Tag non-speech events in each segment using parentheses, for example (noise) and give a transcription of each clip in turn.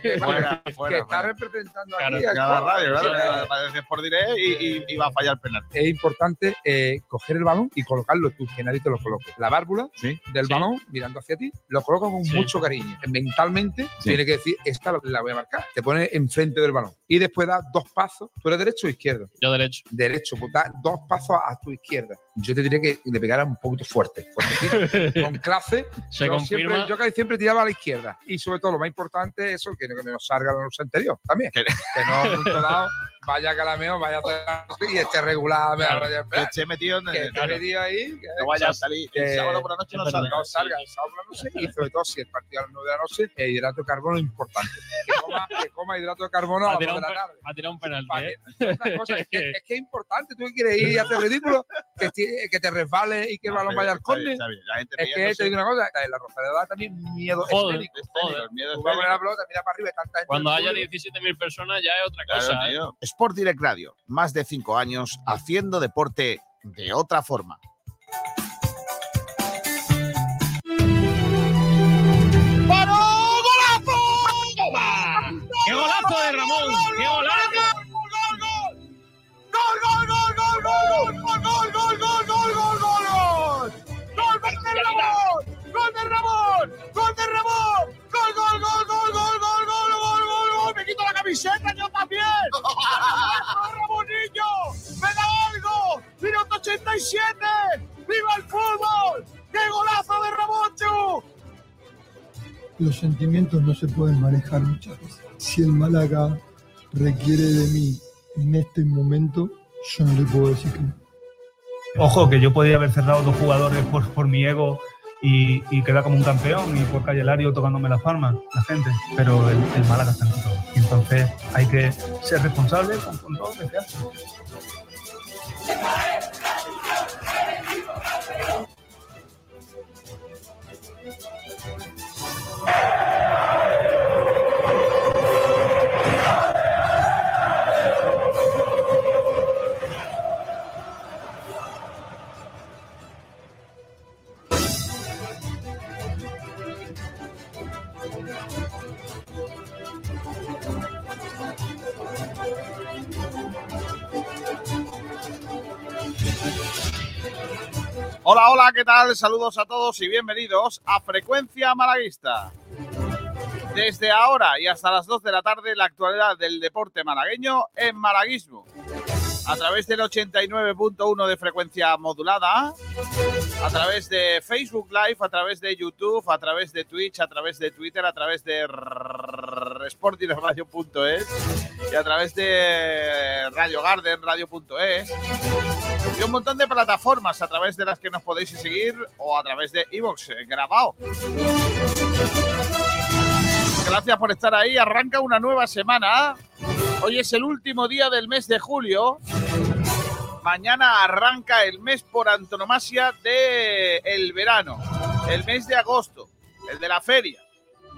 que, (laughs) que- Fuera, que fuera, está fuera. representando Claro, aquí. a radio, claro, parece Sport Direct y, y, y va a fallar el penal. Es importante eh, coger el balón y colocarlo tú, que nadie te lo coloque. La válvula Sí. del Sí. balón mirando hacia ti, lo coloca con Sí. mucho cariño. Mentalmente Sí. tiene que decir, esta la voy a marcar. Te pones enfrente del balón y después das dos pasos. ¿Tú eres derecho o izquierdo? Yo derecho. Derecho, pues das dos pasos a tu izquierda. Yo te diría que le pegara un poquito fuerte. (laughs) con clase. Se yo, confirma. siempre, yo casi siempre tiraba a la izquierda. Y sobre todo, lo más importante es eso, que no, que no nos salga la noche anterior también. Que- Que no, por otro lado, vaya calameo, vaya y esté regular, me Claro. el Que esté metido en Que el. esté metido ahí, que No vaya a salir. El que- sábado por la noche no salga. no salga el sábado por la noche y sobre todo si el partido a las 9 de la noche, el hidrato de carbono es importante. Que coma, que coma hidrato de carbono a Ha las 2 tirado de un, la tarde. ha tirado un penalti, ¿eh? otras (laughs) cosas, es, que, es que es importante, tú que quieres ir y hacer ridículo, que, que te resbales y que el balón vaya al córner. Es que te digo una cosa, en la Rosaleda da también miedo Joder, escénico. joder. El miedo Tú vas a poner la escénico. pelota, mira para arriba y tanta gente. Cuando haya público. 17.000 personas ya es otra Claro, cosa. ¿eh? tío. Sport Direct Radio, más de cinco años haciendo deporte de otra forma. Gol! ¡Me quito la camiseta yo también! ¡Ramonillo! ¡Me da algo! ¡Minuto 87! ¡Viva el fútbol! ¡Qué golazo de Ramón! Los sentimientos no se pueden manejar muchas veces. Si el Málaga requiere de mí en este momento, yo no le puedo decir que no. Ojo, que yo podía haber cerrado dos jugadores por, por mi ego y, y quedar como un campeón y por Calle Lario tocándome las palmas, la gente. Pero el, el Málaga está en todo. Entonces hay que ser responsable con, con todo lo que se hace. Hola, hola, ¿qué tal? Saludos a todos y bienvenidos a Frecuencia Malaguista. Desde ahora y hasta las 2 de la tarde, la actualidad del deporte malagueño en Malaguismo. A través del 89.1 de frecuencia modulada, a través de Facebook Live, a través de YouTube, a través de Twitch, a través de Twitter, a través de sportingradio.es y a través de Radio Garden, radio.es y un montón de plataformas a través de las que nos podéis seguir o a través de iVoox eh, grabado. Gracias por estar ahí. Arranca una nueva semana. Hoy es el último día del mes de julio. Mañana arranca el mes por antonomasia de el verano, el mes de agosto, el de la feria,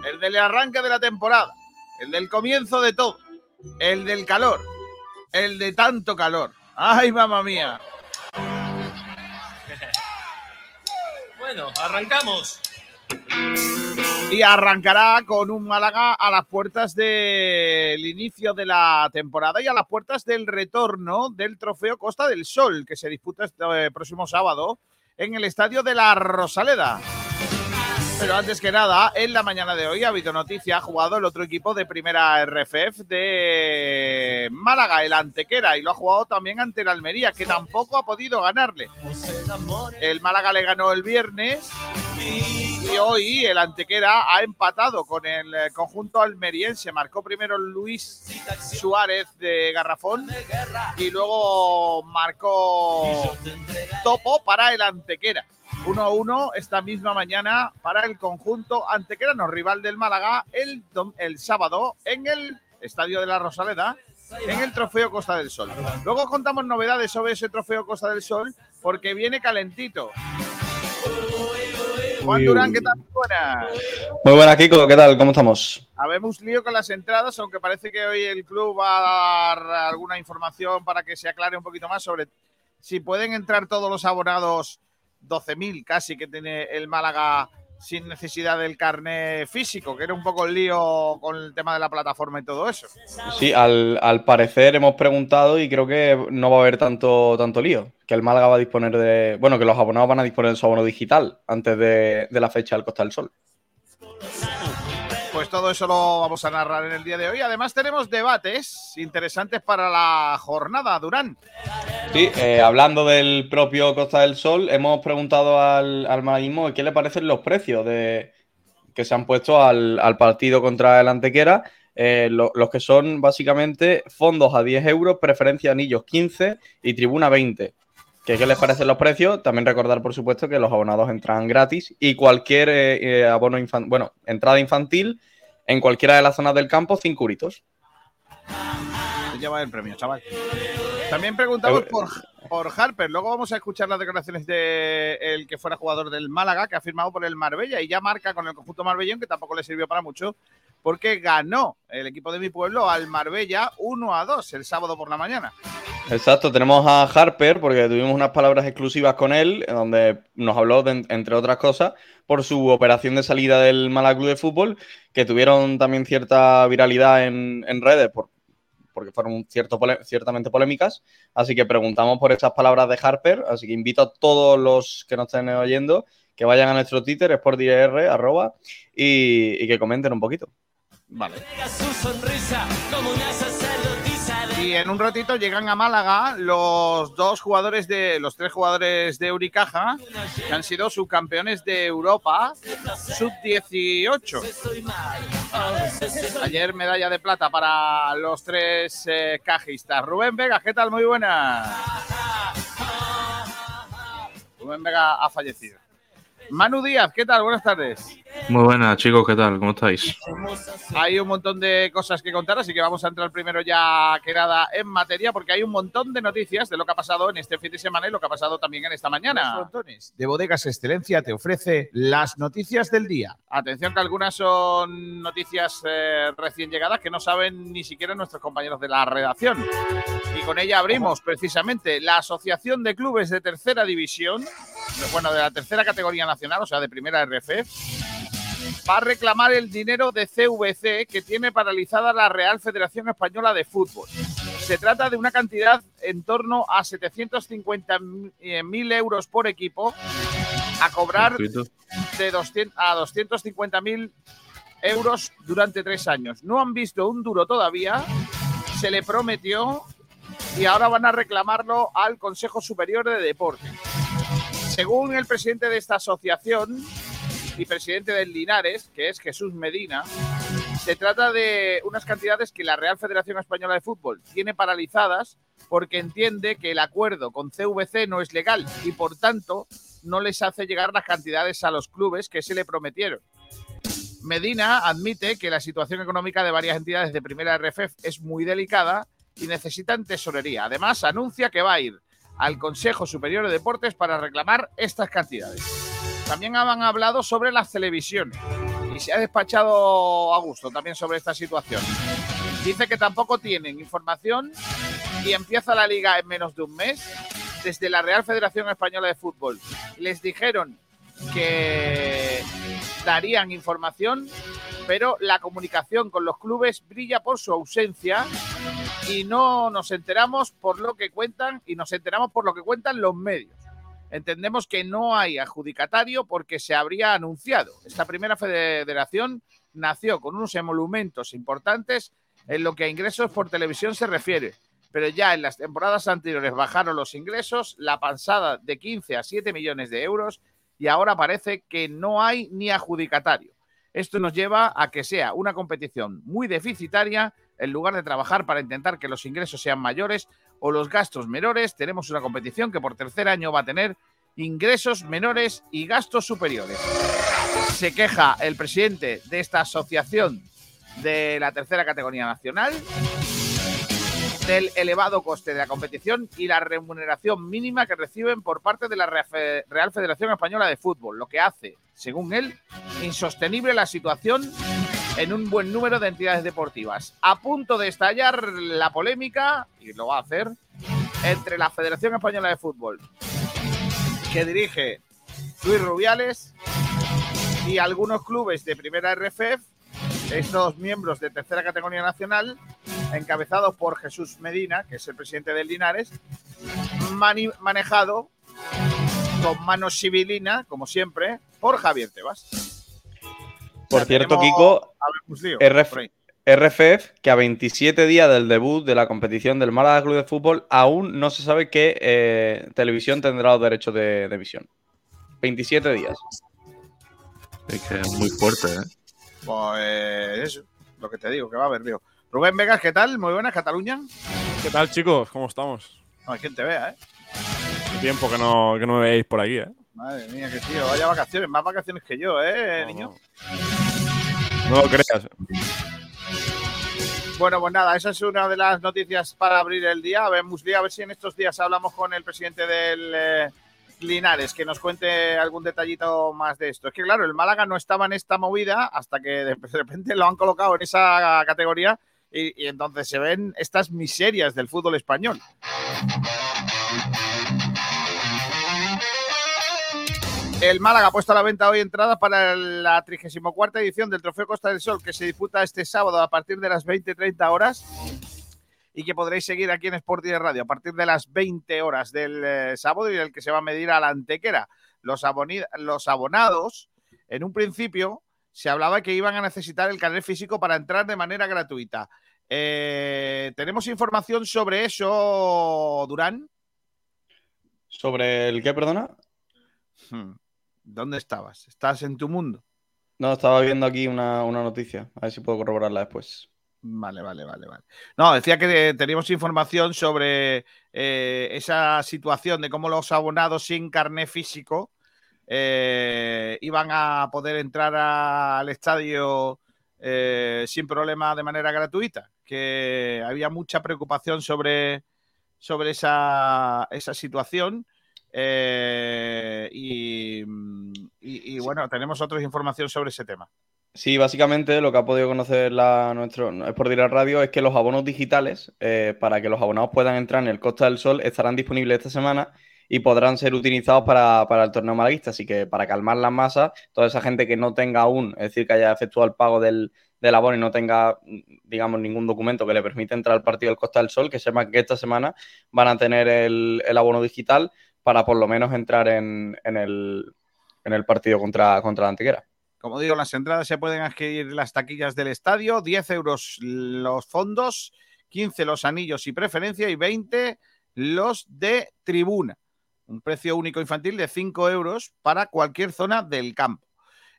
el del arranque de la temporada, el del comienzo de todo, el del calor, el de tanto calor. Ay, mamá mía. Bueno, arrancamos. Y arrancará con un Málaga a las puertas del inicio de la temporada y a las puertas del retorno del trofeo Costa del Sol, que se disputa este eh, próximo sábado en el estadio de la Rosaleda. Pero antes que nada, en la mañana de hoy ha habido noticia, ha jugado el otro equipo de primera RFF de Málaga, el Antequera, y lo ha jugado también ante el Almería, que tampoco ha podido ganarle. El Málaga le ganó el viernes y hoy el Antequera ha empatado con el eh, conjunto almeriense. Marcó primero Luis Suárez de Garrafón y luego marcó Topo para el Antequera. 1-1 esta misma mañana para el conjunto antequerano, rival del Málaga, el, el sábado en el Estadio de la Rosaleda, en el Trofeo Costa del Sol. Luego contamos novedades sobre ese Trofeo Costa del Sol porque viene calentito. Juan Durán. ¿qué tal? Buenas. Muy buena, Kiko, ¿qué tal? ¿Cómo estamos? Habemos lío con las entradas, aunque parece que hoy el club va a dar alguna información para que se aclare un poquito más sobre si pueden entrar todos los abonados, 12.000 casi que tiene el Málaga sin necesidad del carné físico, que era un poco el lío con el tema de la plataforma y todo eso. Sí, al, al parecer hemos preguntado y creo que no va a haber tanto, tanto lío. Que el Málaga va a disponer de. Bueno, que los abonados van a disponer de su abono digital antes de, de la fecha del Costa del Sol. Pues todo eso lo vamos a narrar en el día de hoy. Además, tenemos debates interesantes para la jornada, Durán. Sí, eh, hablando del propio Costa del Sol, hemos preguntado al, al malaguismo qué le parecen los precios de, que se han puesto al, al partido contra el Antequera. Eh, lo- los que son básicamente fondos a 10 euros, preferencia anillos 15 y tribuna 20. ¿Qué, qué les parecen los precios? También recordar, por supuesto, que los abonados entran gratis y cualquier eh, abono infantil, bueno, entrada infantil en cualquiera de las zonas del campo, 5 euritos. Te lleva el premio, chaval. También preguntamos Eh, por, por Harper. Luego vamos a escuchar las declaraciones de el que fuera jugador del Málaga, que ha firmado por el Marbella y ya marca con el conjunto marbellón, que tampoco le sirvió para mucho, porque ganó el equipo de mi pueblo al Marbella 1 a 2 el sábado por la mañana. Exacto, tenemos a Harper porque tuvimos unas palabras exclusivas con él, donde nos habló, entre otras cosas, por su operación de salida del Málaga Club de Fútbol, que tuvieron también cierta viralidad en, redes, por- porque fueron ciertamente polémicas. Así que preguntamos por esas palabras de Harper, así que invito a todos los que nos estén oyendo que vayan a nuestro Twitter, SportDR, arroba, y que comenten un poquito. Vale. Y en un ratito llegan a Málaga los dos jugadores de los tres jugadores de Uricaja que han sido subcampeones de Europa sub-18. Ayer medalla de plata para los tres eh, cajistas. Rubén Vega, ¿qué tal? Muy buena. Rubén Vega ha fallecido. Manu Díaz, ¿qué tal? Buenas tardes. Muy buenas, chicos, ¿qué tal? ¿Cómo estáis? Hay un montón de cosas que contar, así que vamos a entrar primero ya que nada en materia, porque hay un montón de noticias de lo que ha pasado en este fin de semana y lo que ha pasado también en esta mañana. Frontones de Bodegas Excelencia te ofrece las noticias del día. Atención que algunas son noticias eh, recién llegadas que no saben ni siquiera nuestros compañeros de la redacción. Y con ella abrimos precisamente la Asociación de Clubes de Tercera División, bueno, de la tercera categoría nacional, o sea, de primera RF, va a reclamar el dinero de CVC que tiene paralizada la Real Federación Española de Fútbol. Se trata de una cantidad en torno a 750.000 euros por equipo a cobrar de 200 a 250.000 euros durante tres años. No han visto un duro todavía, se le prometió y ahora van a reclamarlo al Consejo Superior de Deporte. Según el presidente de esta asociación y presidente del Linares, que es Jesús Medina, se trata de unas cantidades que la Real Federación Española de Fútbol tiene paralizadas porque entiende que el acuerdo con CVC no es legal y por tanto no les hace llegar las cantidades a los clubes que se le prometieron. Medina admite que la situación económica de varias entidades de primera RFF es muy delicada y necesitan tesorería. Además, anuncia que va a ir al Consejo Superior de Deportes para reclamar estas cantidades. También han hablado sobre las televisiones y se ha despachado a gusto también sobre esta situación. Dice que tampoco tienen información y empieza la liga en menos de un mes. Desde la Real Federación Española de Fútbol les dijeron que darían información, pero la comunicación con los clubes brilla por su ausencia y no nos enteramos por lo que cuentan y nos enteramos por lo que cuentan los medios. Entendemos que no hay adjudicatario porque se habría anunciado. Esta primera federación nació con unos emolumentos importantes en lo que a ingresos por televisión se refiere, pero ya en las temporadas anteriores bajaron los ingresos, la pasada de 15 a 7 millones de euros y ahora parece que no hay ni adjudicatario. Esto nos lleva a que sea una competición muy deficitaria en lugar de trabajar para intentar que los ingresos sean mayores o los gastos menores, tenemos una competición que por tercer año va a tener ingresos menores y gastos superiores. Se queja el presidente de esta asociación de la tercera categoría nacional del elevado coste de la competición y la remuneración mínima que reciben por parte de la Real Federación Española de Fútbol, lo que hace, según él, insostenible la situación en un buen número de entidades deportivas. A punto de estallar la polémica, y lo va a hacer, entre la Federación Española de Fútbol, que dirige Luis Rubiales, y algunos clubes de primera RFF, estos miembros de tercera categoría nacional, encabezados por Jesús Medina, que es el presidente del Linares, manejado con mano civilina, como siempre, por Javier Tebas. Por Ya cierto, Kiko, RF. RFF, que a 27 días del debut de la competición del Málaga Club de Fútbol, aún no se sabe qué eh, televisión tendrá los derechos de, de emisión. 27 días. Es que es muy fuerte, ¿eh? Pues eso, lo que te digo, que va a haber lío. Rubén Vegas, ¿qué tal? Muy buenas, Cataluña. ¿Qué tal, chicos? ¿Cómo estamos? No hay quien te vea, ¿eh? Tiempo que no, que no me veis por aquí, ¿eh? Madre mía, qué tío, vaya vacaciones, más vacaciones que yo, ¿eh, No, niño? No, no lo creas. Bueno, pues nada, esa es una de las noticias para abrir el día. A ver, Musli, a ver si en estos días hablamos con el presidente del eh, Linares, que nos cuente algún detallito más de esto. Es que claro, el Málaga no estaba en esta movida hasta que de de repente lo han colocado en esa categoría y, y entonces se ven estas miserias del fútbol español. El Málaga ha puesto a la venta hoy entradas para la 34 edición del Trofeo Costa del Sol, que se disputa este sábado a partir de las 20-30 horas y que podréis seguir aquí en Sport Direct Radio a partir de las 20 horas del eh, sábado y el que se va a medir a la antequera. Los abonados, en un principio, se hablaba que iban a necesitar el carnet físico para entrar de manera gratuita. Eh, ¿Tenemos información sobre eso, Durán? ¿Sobre el qué, perdona? Hmm. ¿Dónde estabas? ¿Estás en tu mundo? No, estaba viendo aquí una, una noticia. A ver si puedo corroborarla después. Vale, vale, vale, vale. No, decía que teníamos información sobre eh, esa situación de cómo los abonados sin carné físico eh, iban a poder entrar a- al estadio eh, sin problema de manera gratuita. Que había mucha preocupación sobre, sobre esa, esa situación. Eh, y, y- y, bueno, tenemos otra información sobre ese tema. Sí, básicamente lo que ha podido conocer la, nuestro Sport Direct Radio es que los abonos digitales, eh, para que los abonados puedan entrar en el Costa del Sol, estarán disponibles esta semana y podrán ser utilizados para, para el torneo malaguista. Así que para calmar las masas, toda esa gente que no tenga aún, es decir, que haya efectuado el pago del, del abono y no tenga, digamos, ningún documento que le permita entrar al partido del Costa del Sol, que sepa que esta semana van a tener el, el abono digital para por lo menos entrar en, el, en el partido contra, contra la Antequera. Como digo, las entradas se pueden adquirir en las taquillas del estadio, 10 euros los fondos, 15 los anillos y preferencia y 20 los de tribuna. Un precio único infantil de 5 euros para cualquier zona del campo.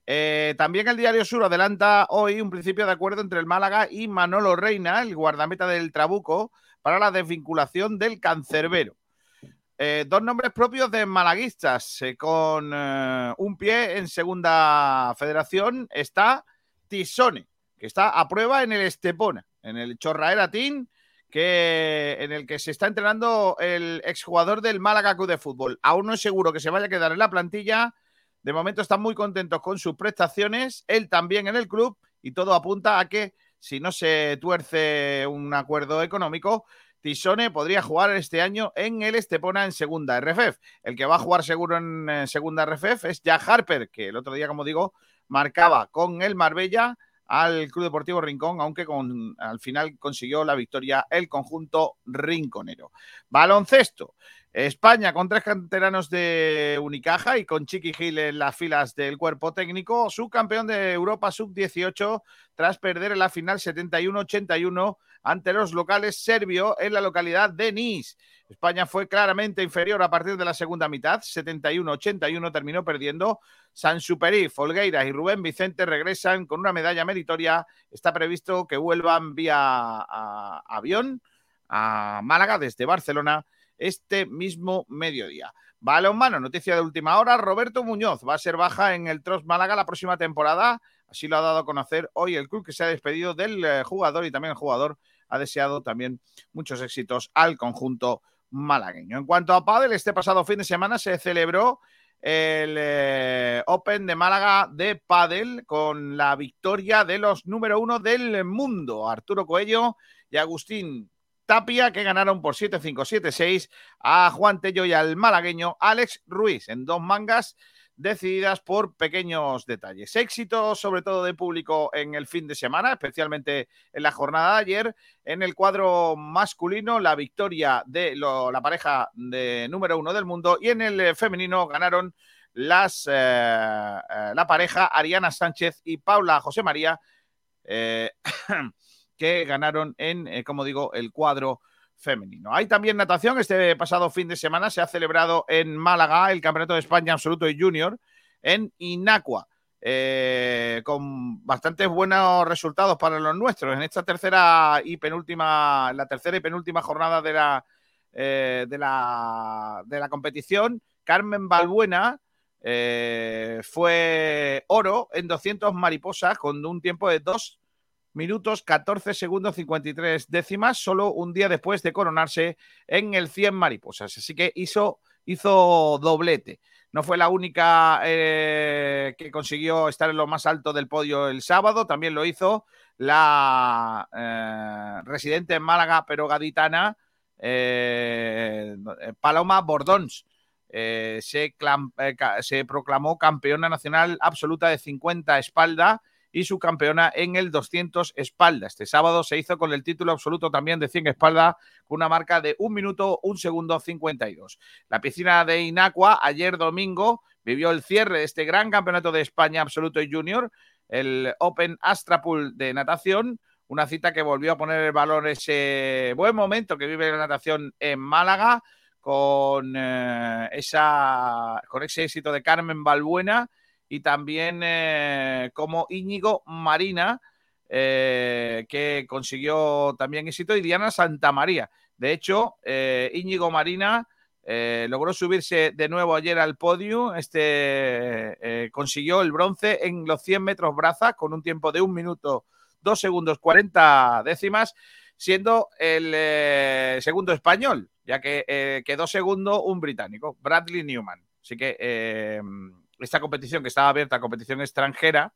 Eh, también el Diario Sur adelanta hoy un principio de acuerdo entre el Málaga y Manolo Reina, el guardameta del Trabuco, para la desvinculación del cancerbero. Eh, dos nombres propios de malaguistas eh, con eh, un pie en segunda federación está Tisone, que está a prueba en el Estepona, en el Chorraera Team, que, en el que se está entrenando el exjugador del Málaga Club de Fútbol. Aún no es seguro que se vaya a quedar en la plantilla. De momento están muy contentos con sus prestaciones, él también en el club, y todo apunta a que si no se tuerce un acuerdo económico, Tisone podría jugar este año en el Estepona en segunda RFF. El que va a jugar seguro en eh, segunda RFF es Jack Harper, que el otro día, como digo, marcaba con el Marbella al Club Deportivo Rincón, aunque con, al final consiguió la victoria el conjunto rinconero. Baloncesto. España con tres canteranos de Unicaja y con Chiqui Gil en las filas del cuerpo técnico, subcampeón de Europa sub-18 tras perder en la final 71-81 ante los locales serbio en la localidad de Nice. España fue claramente inferior a partir de la segunda mitad, 71-81 terminó perdiendo. San Superi, Folgueiras y Rubén Vicente regresan con una medalla meritoria. Está previsto que vuelvan vía avión a Málaga desde Barcelona este mismo mediodía. Balonmano, noticia de última hora. Roberto Muñoz va a ser baja en el Trost Málaga la próxima temporada. Así lo ha dado a conocer hoy el club que se ha despedido del eh, jugador y también el jugador ha deseado también muchos éxitos al conjunto malagueño. En cuanto a pádel, este pasado fin de semana se celebró el eh, Open de Málaga de pádel con la victoria de los número uno del mundo, Arturo Coello y Agustín Tapia, que ganaron por 7-5, 7-6 a Juan Tello y al malagueño Alex Ruiz en dos mangas decididas por pequeños detalles. Éxito sobre todo de público en el fin de semana, especialmente en la jornada de ayer. En el cuadro masculino, la victoria de la pareja de número uno del mundo y en el eh, femenino ganaron las, eh, eh, la pareja Ariana Sánchez y Paula José María, (coughs) que ganaron en, como digo, el cuadro femenino. Hay también natación. Este pasado fin de semana se ha celebrado en Málaga el Campeonato de España Absoluto y Junior en Inacua. eh, con bastantes buenos resultados para los nuestros. En esta tercera y penúltima, la tercera y penúltima jornada de la, eh, de la, competición, Carmen Balbuena eh, fue oro en 200 mariposas con un tiempo de 2 minutos 14 segundos 53 décimas, solo un día después de coronarse en el 100 mariposas. Así que hizo, hizo doblete. No fue la única eh, que consiguió estar en lo más alto del podio el sábado, también lo hizo la eh, residente en Málaga, pero gaditana, eh, Paloma Bordons. Se, se proclamó campeona nacional absoluta de 50 espalda y su campeona en el 200 espalda. Este sábado se hizo con el título absoluto también de 100 espalda con una marca de 1 minuto, 1 segundo 52. La piscina de Inacua ayer domingo vivió el cierre de este gran campeonato de España absoluto y junior, el Open Astrapool de natación, una cita que volvió a poner en valor ese buen momento que vive la natación en Málaga con, eh, esa, con ese éxito de Carmen Balbuena y también eh, como Íñigo Marina, eh, que consiguió también éxito, y Diana Santamaría. De hecho, eh, Íñigo Marina logró subirse de nuevo ayer al podio. Este consiguió el bronce en los 100 metros braza con un tiempo de un minuto, dos segundos, 40 décimas, siendo el segundo español, ya que quedó segundo un británico, Bradley Newman. Así que esta competición que estaba abierta, competición extranjera,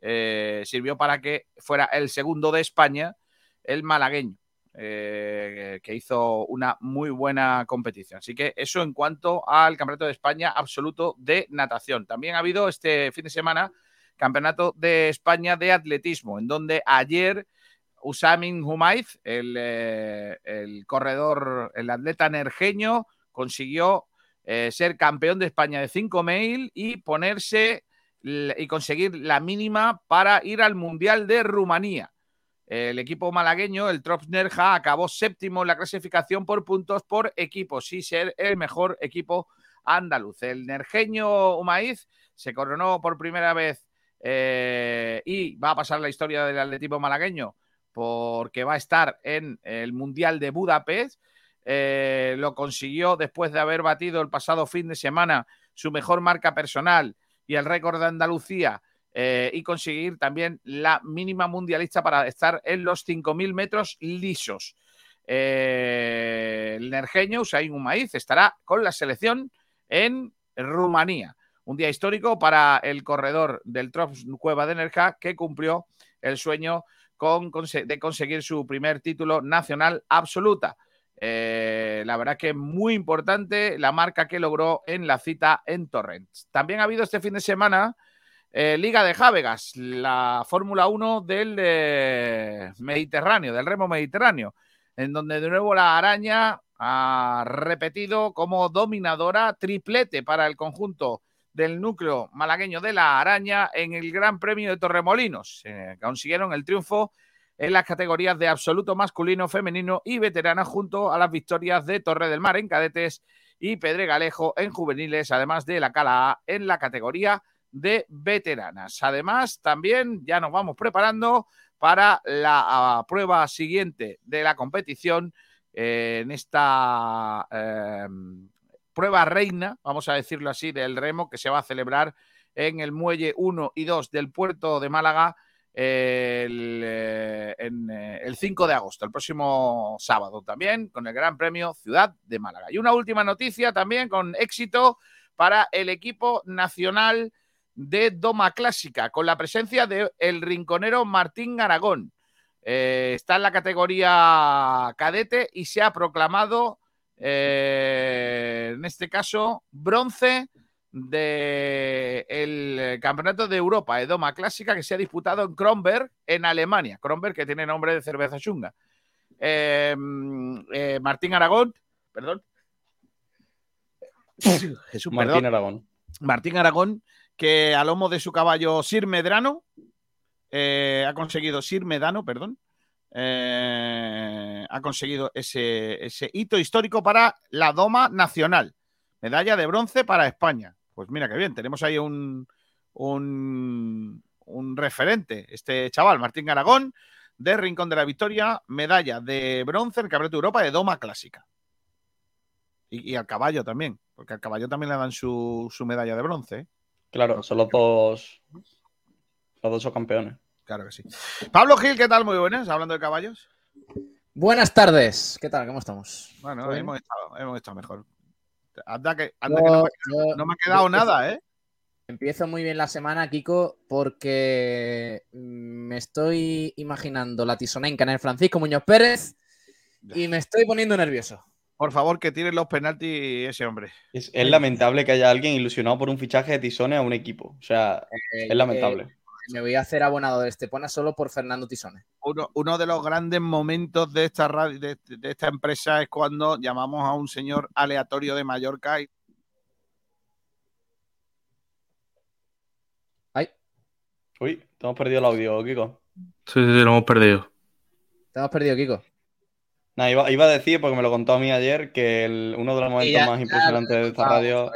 eh, sirvió para que fuera el segundo de España, el malagueño, eh, que hizo una muy buena competición. Así que eso en cuanto al Campeonato de España absoluto de natación. También ha habido este fin de semana Campeonato de España de atletismo, en donde ayer Usamin Humaiz, el, eh, el corredor, el atleta nerjeño, consiguió eh, ser campeón de España de 5 mail y ponerse y conseguir la mínima para ir al Mundial de Rumanía. El equipo malagueño, el Trops Nerja, acabó séptimo en la clasificación por puntos por equipos y ser el mejor equipo andaluz. El nerjeño Humaiz se coronó por primera vez eh, y va a pasar la historia del atletismo malagueño porque va a estar en el Mundial de Budapest. Eh, lo consiguió después de haber batido el pasado fin de semana su mejor marca personal y el récord de Andalucía eh, y conseguir también la mínima mundialista para estar en los 5.000 metros lisos. Eh, el nerjeño Usain Humaiz estará con la selección en Rumanía. Un día histórico para el corredor del Trops Cueva de Nerja que cumplió el sueño con, de conseguir su primer título nacional absoluta. Eh, la verdad que muy importante la marca que logró en la cita en Torrents. También ha habido este fin de semana eh, Liga de Jávegas, la Fórmula 1 del eh, Mediterráneo, del remo Mediterráneo, en donde de nuevo la araña ha repetido como dominadora triplete para el conjunto del núcleo malagueño de la araña en el Gran Premio de Torremolinos. Consiguieron el triunfo en las categorías de absoluto masculino, femenino y veterana, junto a las victorias de Torre del Mar en cadetes y Pedregalejo en juveniles, además de la Cala A en la categoría de veteranas. Además, también ya nos vamos preparando para la uh, prueba siguiente de la competición eh, en esta eh, prueba reina, vamos a decirlo así, del remo que se va a celebrar en el muelle 1 y 2 del puerto de Málaga el, eh, en, el 5 de agosto, el próximo sábado también, con el Gran Premio Ciudad de Málaga. Y una última noticia también con éxito para el equipo nacional de Doma Clásica, con la presencia del el rinconero Martín Aragón. Eh, está en la categoría cadete y se ha proclamado, eh, en este caso, bronce del Campeonato de Europa Edoma Clásica que se ha disputado en Kronberg, en Alemania. Kronberg, que tiene nombre de cerveza chunga. Eh, eh, Martín Aragón, perdón. Jesús, Martín perdón. Aragón. Martín Aragón, que a lomo de su caballo Sir Medrano eh, ha conseguido Sir Medano, perdón, eh, ha conseguido ese, ese hito histórico para la Doma Nacional. Medalla de bronce para España. Pues mira qué bien, tenemos ahí un, un, un referente, este chaval, Martín Aragón, de Rincón de la Victoria, medalla de bronce en el Campeonato de Europa de Doma Clásica. Y, y al caballo también, porque al caballo también le dan su, su medalla de bronce. ¿eh? Claro, son los dos. Los dos son campeones. Claro que sí. Pablo Gil, ¿qué tal? Muy buenas, hablando de caballos. Buenas tardes. ¿Qué tal? ¿Cómo estamos? Bueno, hemos estado, hemos estado mejor. Anda que, anda que no, me, yo- no me ha quedado nada, ¿eh? Empiezo muy bien la semana, Kiko, porque me estoy imaginando la tisonenca en el Francisco Muñoz Pérez y me estoy poniendo nervioso. Por favor, que tire los penaltis ese hombre. Es, es lamentable que haya alguien ilusionado por un fichaje de Tisones a un equipo. O sea, Eh, es lamentable. eh, me voy a hacer abonado de Estepona solo por Fernando Tisones. Uno, uno de los grandes momentos de esta, radio, de, de esta empresa es cuando llamamos a un señor aleatorio de Mallorca y Ay, Uy, te hemos perdido el audio, Kiko. Sí, sí, sí, lo hemos perdido. te hemos perdido, Kiko. Nada, iba, iba a decir, porque me lo contó a mí ayer, que el- uno de los momentos ya- más impresionantes de esta radio.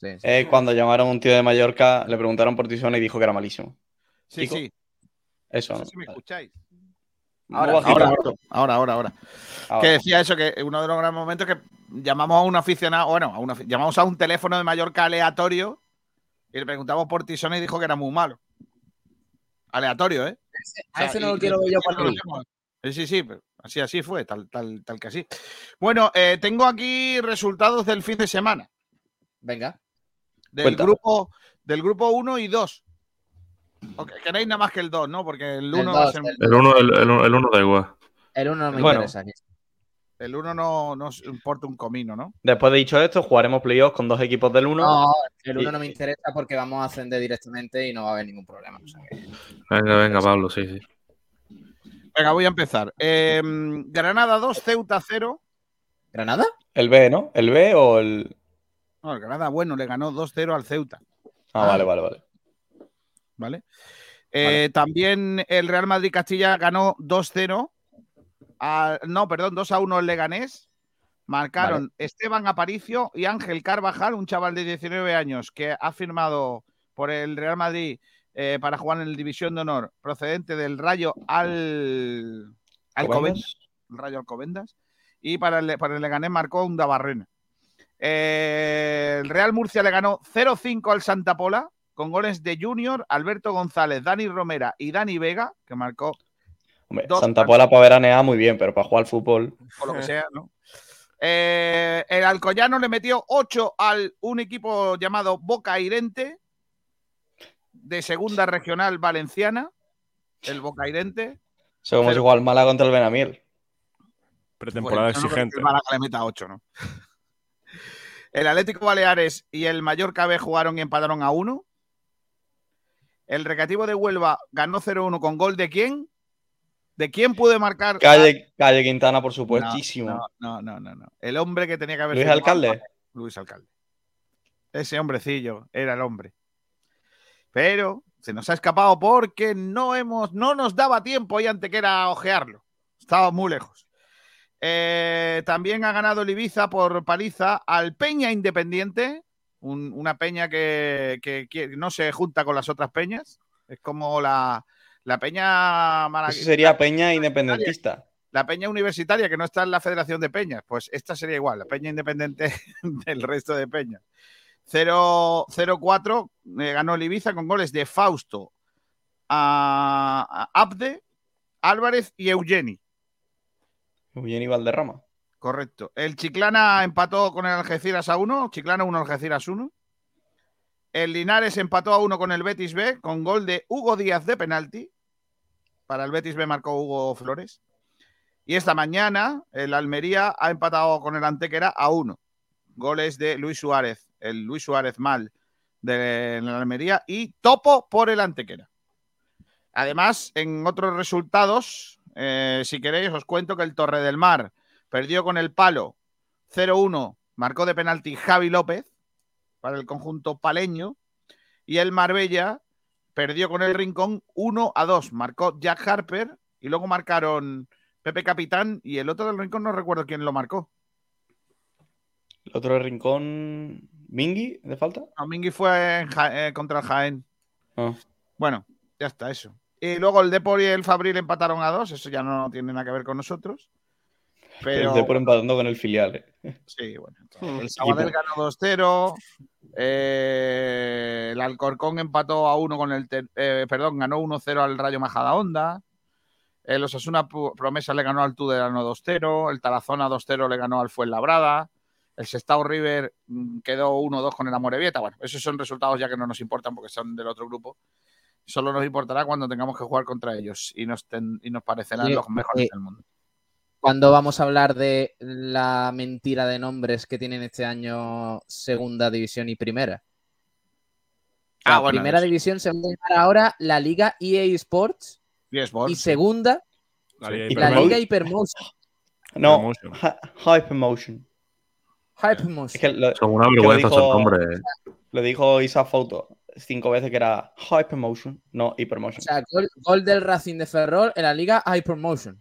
Sí, sí. es cuando llamaron a un tío de Mallorca, le preguntaron por Tisones y dijo que era malísimo. Sí, Kiko, sí. Eso, No ¿no? sé si me escucháis. Ahora. Ahora, ahora, ahora, ahora. Ahora. Que decía eso, que uno de los grandes momentos que llamamos a un aficionado, bueno, a una, llamamos a un teléfono de Mallorca aleatorio y le preguntamos por Tisones y dijo que era muy malo. Aleatorio, ¿eh? A ese O sea, no y- lo quiero ver yo para Sí, sí, sí, pero así, así fue, tal, tal, tal que así. Bueno, eh, tengo aquí resultados del fin de semana, Venga. del grupo del grupo 1 y 2. Ok, queréis nada más que el 2, ¿no? Porque el El 1 va a ser. el- El uno, el, el, el uno da igual. El uno no me Bueno. interesa. El 1 no nos importa un comino, ¿no? Después de dicho esto, jugaremos playoffs con dos equipos del 1. No, el uno Y- no me interesa porque vamos a ascender directamente y no va a haber ningún problema. o sea que- Venga, venga, Pablo, sí, sí. Venga, voy a empezar. Eh, Granada 2, Ceuta 0. ¿Granada? El B, ¿no? ¿El B o el.? No, el Granada, bueno, le ganó 2-0 al Ceuta, Ah, Ah. vale, vale, vale. ¿Vale? Eh, También el Real Madrid Castilla ganó 2-0. al- No, perdón, 2-1 el Leganés. Marcaron Esteban Aparicio y Ángel Carvajal, un chaval de 19 años que ha firmado por el Real Madrid eh, para jugar en el División de Honor, procedente del Rayo al Alcobendas. el Rayo Alcobendas. Y para el, para el Leganés marcó un Dabarrena. Eh, el Real Murcia le ganó 0-5 al Santa Pola con goles de Junior, Alberto González, Dani Romera y Dani Vega, que marcó Hombre, Dos Santa. Pola para veranear muy bien, pero para jugar al fútbol. por lo que (laughs) sea, ¿no? Eh, el Alcoyano le metió 8 al un equipo llamado Boca Irente de segunda regional valenciana. El Boca Irente. Eso como Pero- si juega al Málaga contra el Benamiel. Pretemporada no exigente. que el Málaga le meta 8, ¿no? (laughs) El Atlético Baleares y el Mallorca B jugaron y empataron a 1. El Recreativo de Huelva ganó 0-1 con gol de quién? ¿De quién pude marcar? Calle, Calle Quintana, por supuestísimo. No, no, no, no, no. El hombre que tenía que haber Luis sido Alcalde. Luis Alcalde. Ese hombrecillo era el hombre. Pero se nos ha escapado porque no hemos, no nos daba tiempo y antes que era ojearlo. Estaba muy lejos. Eh, también ha ganado el Ibiza por paliza al Peña Independiente, un- una peña que, que- que no se junta con las otras peñas. Es como la, la peña Eso sería Peña Independentista. la peña universitaria que no está en la Federación de Peñas, pues esta sería igual, la peña independiente (laughs) del resto de peñas. 0 0-4 eh, ganó el Ibiza con goles de Fausto, a, a Abde, Álvarez y Eugeni. Eugeni Valderrama. Correcto. El Chiclana empató con el Algeciras a 1, Chiclana 1, Algeciras 1. El Linares empató a 1 con el Betis B con gol de Hugo Díaz de penalti. Para el Betis B marcó Hugo Flores. Y esta mañana el Almería ha empatado con el Antequera a 1. Goles de Luis Suárez, el Luis Suárez mal de la Almería y Topo por el Antequera. Además, en otros resultados, eh, si queréis, os cuento que el Torre del Mar perdió con el palo 0-1, marcó de penalti Javi López para el conjunto paleño y el Marbella perdió con el Rincón 1-2, marcó Jack Harper y luego marcaron Pepe Capitán y el otro del Rincón no recuerdo quién lo marcó. El otro del Rincón, Mingi, ¿de falta? No, Mingi fue Ja- eh, contra el Jaén. Ah. Bueno, ya está eso. Y luego el Depor y el Fabril empataron a dos, eso ya no tiene nada que ver con nosotros. Pero El Depor empatando con el filial. eh. sí, bueno. Hmm. El Sabadell ganó 2-0. eh, el Alcorcón empató a 1 con el. Eh, perdón, ganó 1-0 al Rayo Majadahonda. El Osasuna Promesa le ganó al Tudelano 2-0. El Tarazona 2-0 le ganó al Fuenlabrada. El Sestao River mm, quedó 1-2 con el Amorebieta. Bueno, esos son resultados ya que no nos importan porque son del otro grupo. Solo nos importará cuando tengamos que jugar contra ellos y nos, ten- y nos parecerán Sí, los mejores eh, del mundo. ¿Cuándo vamos a hablar de la mentira de nombres que tienen este año Segunda División y Primera? Ah, bueno, primera eso. división se va a llamar ahora la Liga EA Sports Y Sports, y segunda La Liga y la Hypermotion. Liga Hypermotion. No, Hypermotion. Hy- Hypermotion. Es que lo, Son una vergüenza esos dijo- nombres. lo dijo Isa Foto cinco veces que era Hypermotion, no O Hypermotion. sea, gol, gol del Racing de Ferrol en la Liga Hypermotion.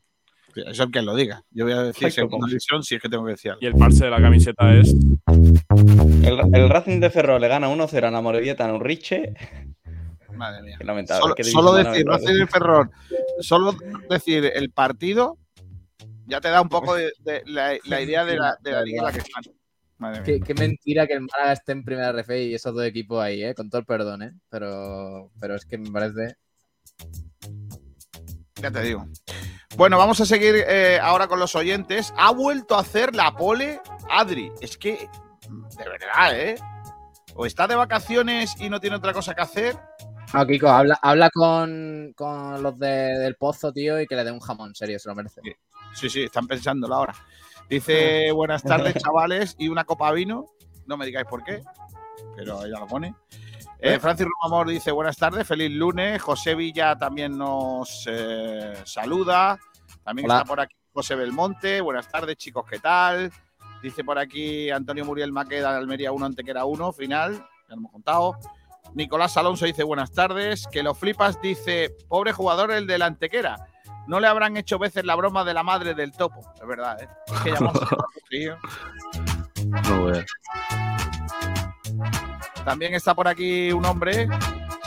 Eso es el que lo diga. Yo voy a decir segunda cómo. división si es que tengo que decir algo. Y el parche de la camiseta es. El, el Racing de Ferrol le gana 1-0 a la Morevieta en un Riche. Madre mía. Qué lamentable. Solo, qué solo división decir. Racing de Ferrol, solo decir el partido ya te da un poco de, de la, la idea de la, de la liga en la que están. Madre mía. Qué, qué mentira que el Málaga esté en primera RF y esos dos equipos ahí, ¿eh? con todo el perdón, ¿eh? pero, pero es que me parece. Ya te digo. Bueno, vamos a seguir eh, ahora con los oyentes. Ha vuelto a hacer la pole Adri. Es que, de verdad, ¿eh? O está de vacaciones y no tiene otra cosa que hacer. Ah, Kiko, habla, habla con, con los de- del pozo, tío, y que le dé un jamón, serio, se lo merece. Sí, sí, están pensándolo ahora. Dice, (laughs) buenas tardes, chavales, y una copa de vino. No me digáis por qué, pero ella lo pone. Eh, Francis Romamor dice, buenas tardes, feliz lunes. José Villa también nos eh, saluda. También Hola. está por aquí José Belmonte. Buenas tardes, chicos, ¿qué tal? Dice por aquí Antonio Muriel Maqueda de Almería 1, Antequera 1, final. Ya lo hemos contado. Nicolás Alonso dice buenas tardes. Que lo flipas dice, pobre jugador el del Antequera. No le habrán hecho veces la broma de la madre del topo. Es verdad, ¿eh? Es que. (laughs) No veas. También está por aquí un hombre,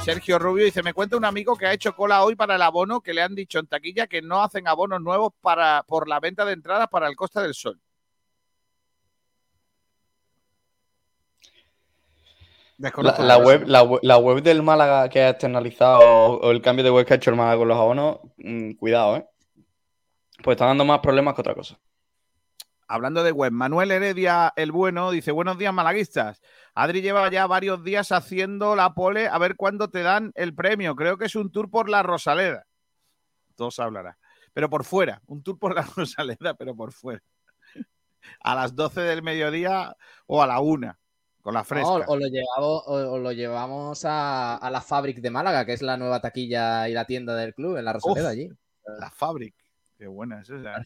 Sergio Rubio, dice, me cuenta un amigo que ha hecho cola hoy para el abono, que le han dicho en taquilla que no hacen abonos nuevos para, por la venta de entradas para el Costa del Sol. La, web, la, we- la web del Málaga que ha externalizado o, o el cambio de web que ha hecho el Málaga con los abonos, mm, cuidado, ¿eh? Pues está dando más problemas que otra cosa. Hablando de web, Manuel Heredia el Bueno dice: Buenos días, malaguistas. Adri lleva ya varios días haciendo la pole a ver cuándo te dan el premio. Creo que es un tour por la Rosaleda. Todos hablará. Pero por fuera, un tour por la (laughs) Rosaleda, pero por fuera. A las 12 del mediodía o a la 1, con la fresca. No, o, lo llevamos, o, o lo llevamos a, a la Fabric de Málaga, que es la nueva taquilla y la tienda del club, en la Rosaleda Uf. allí. La Fabric. Qué buena es esa.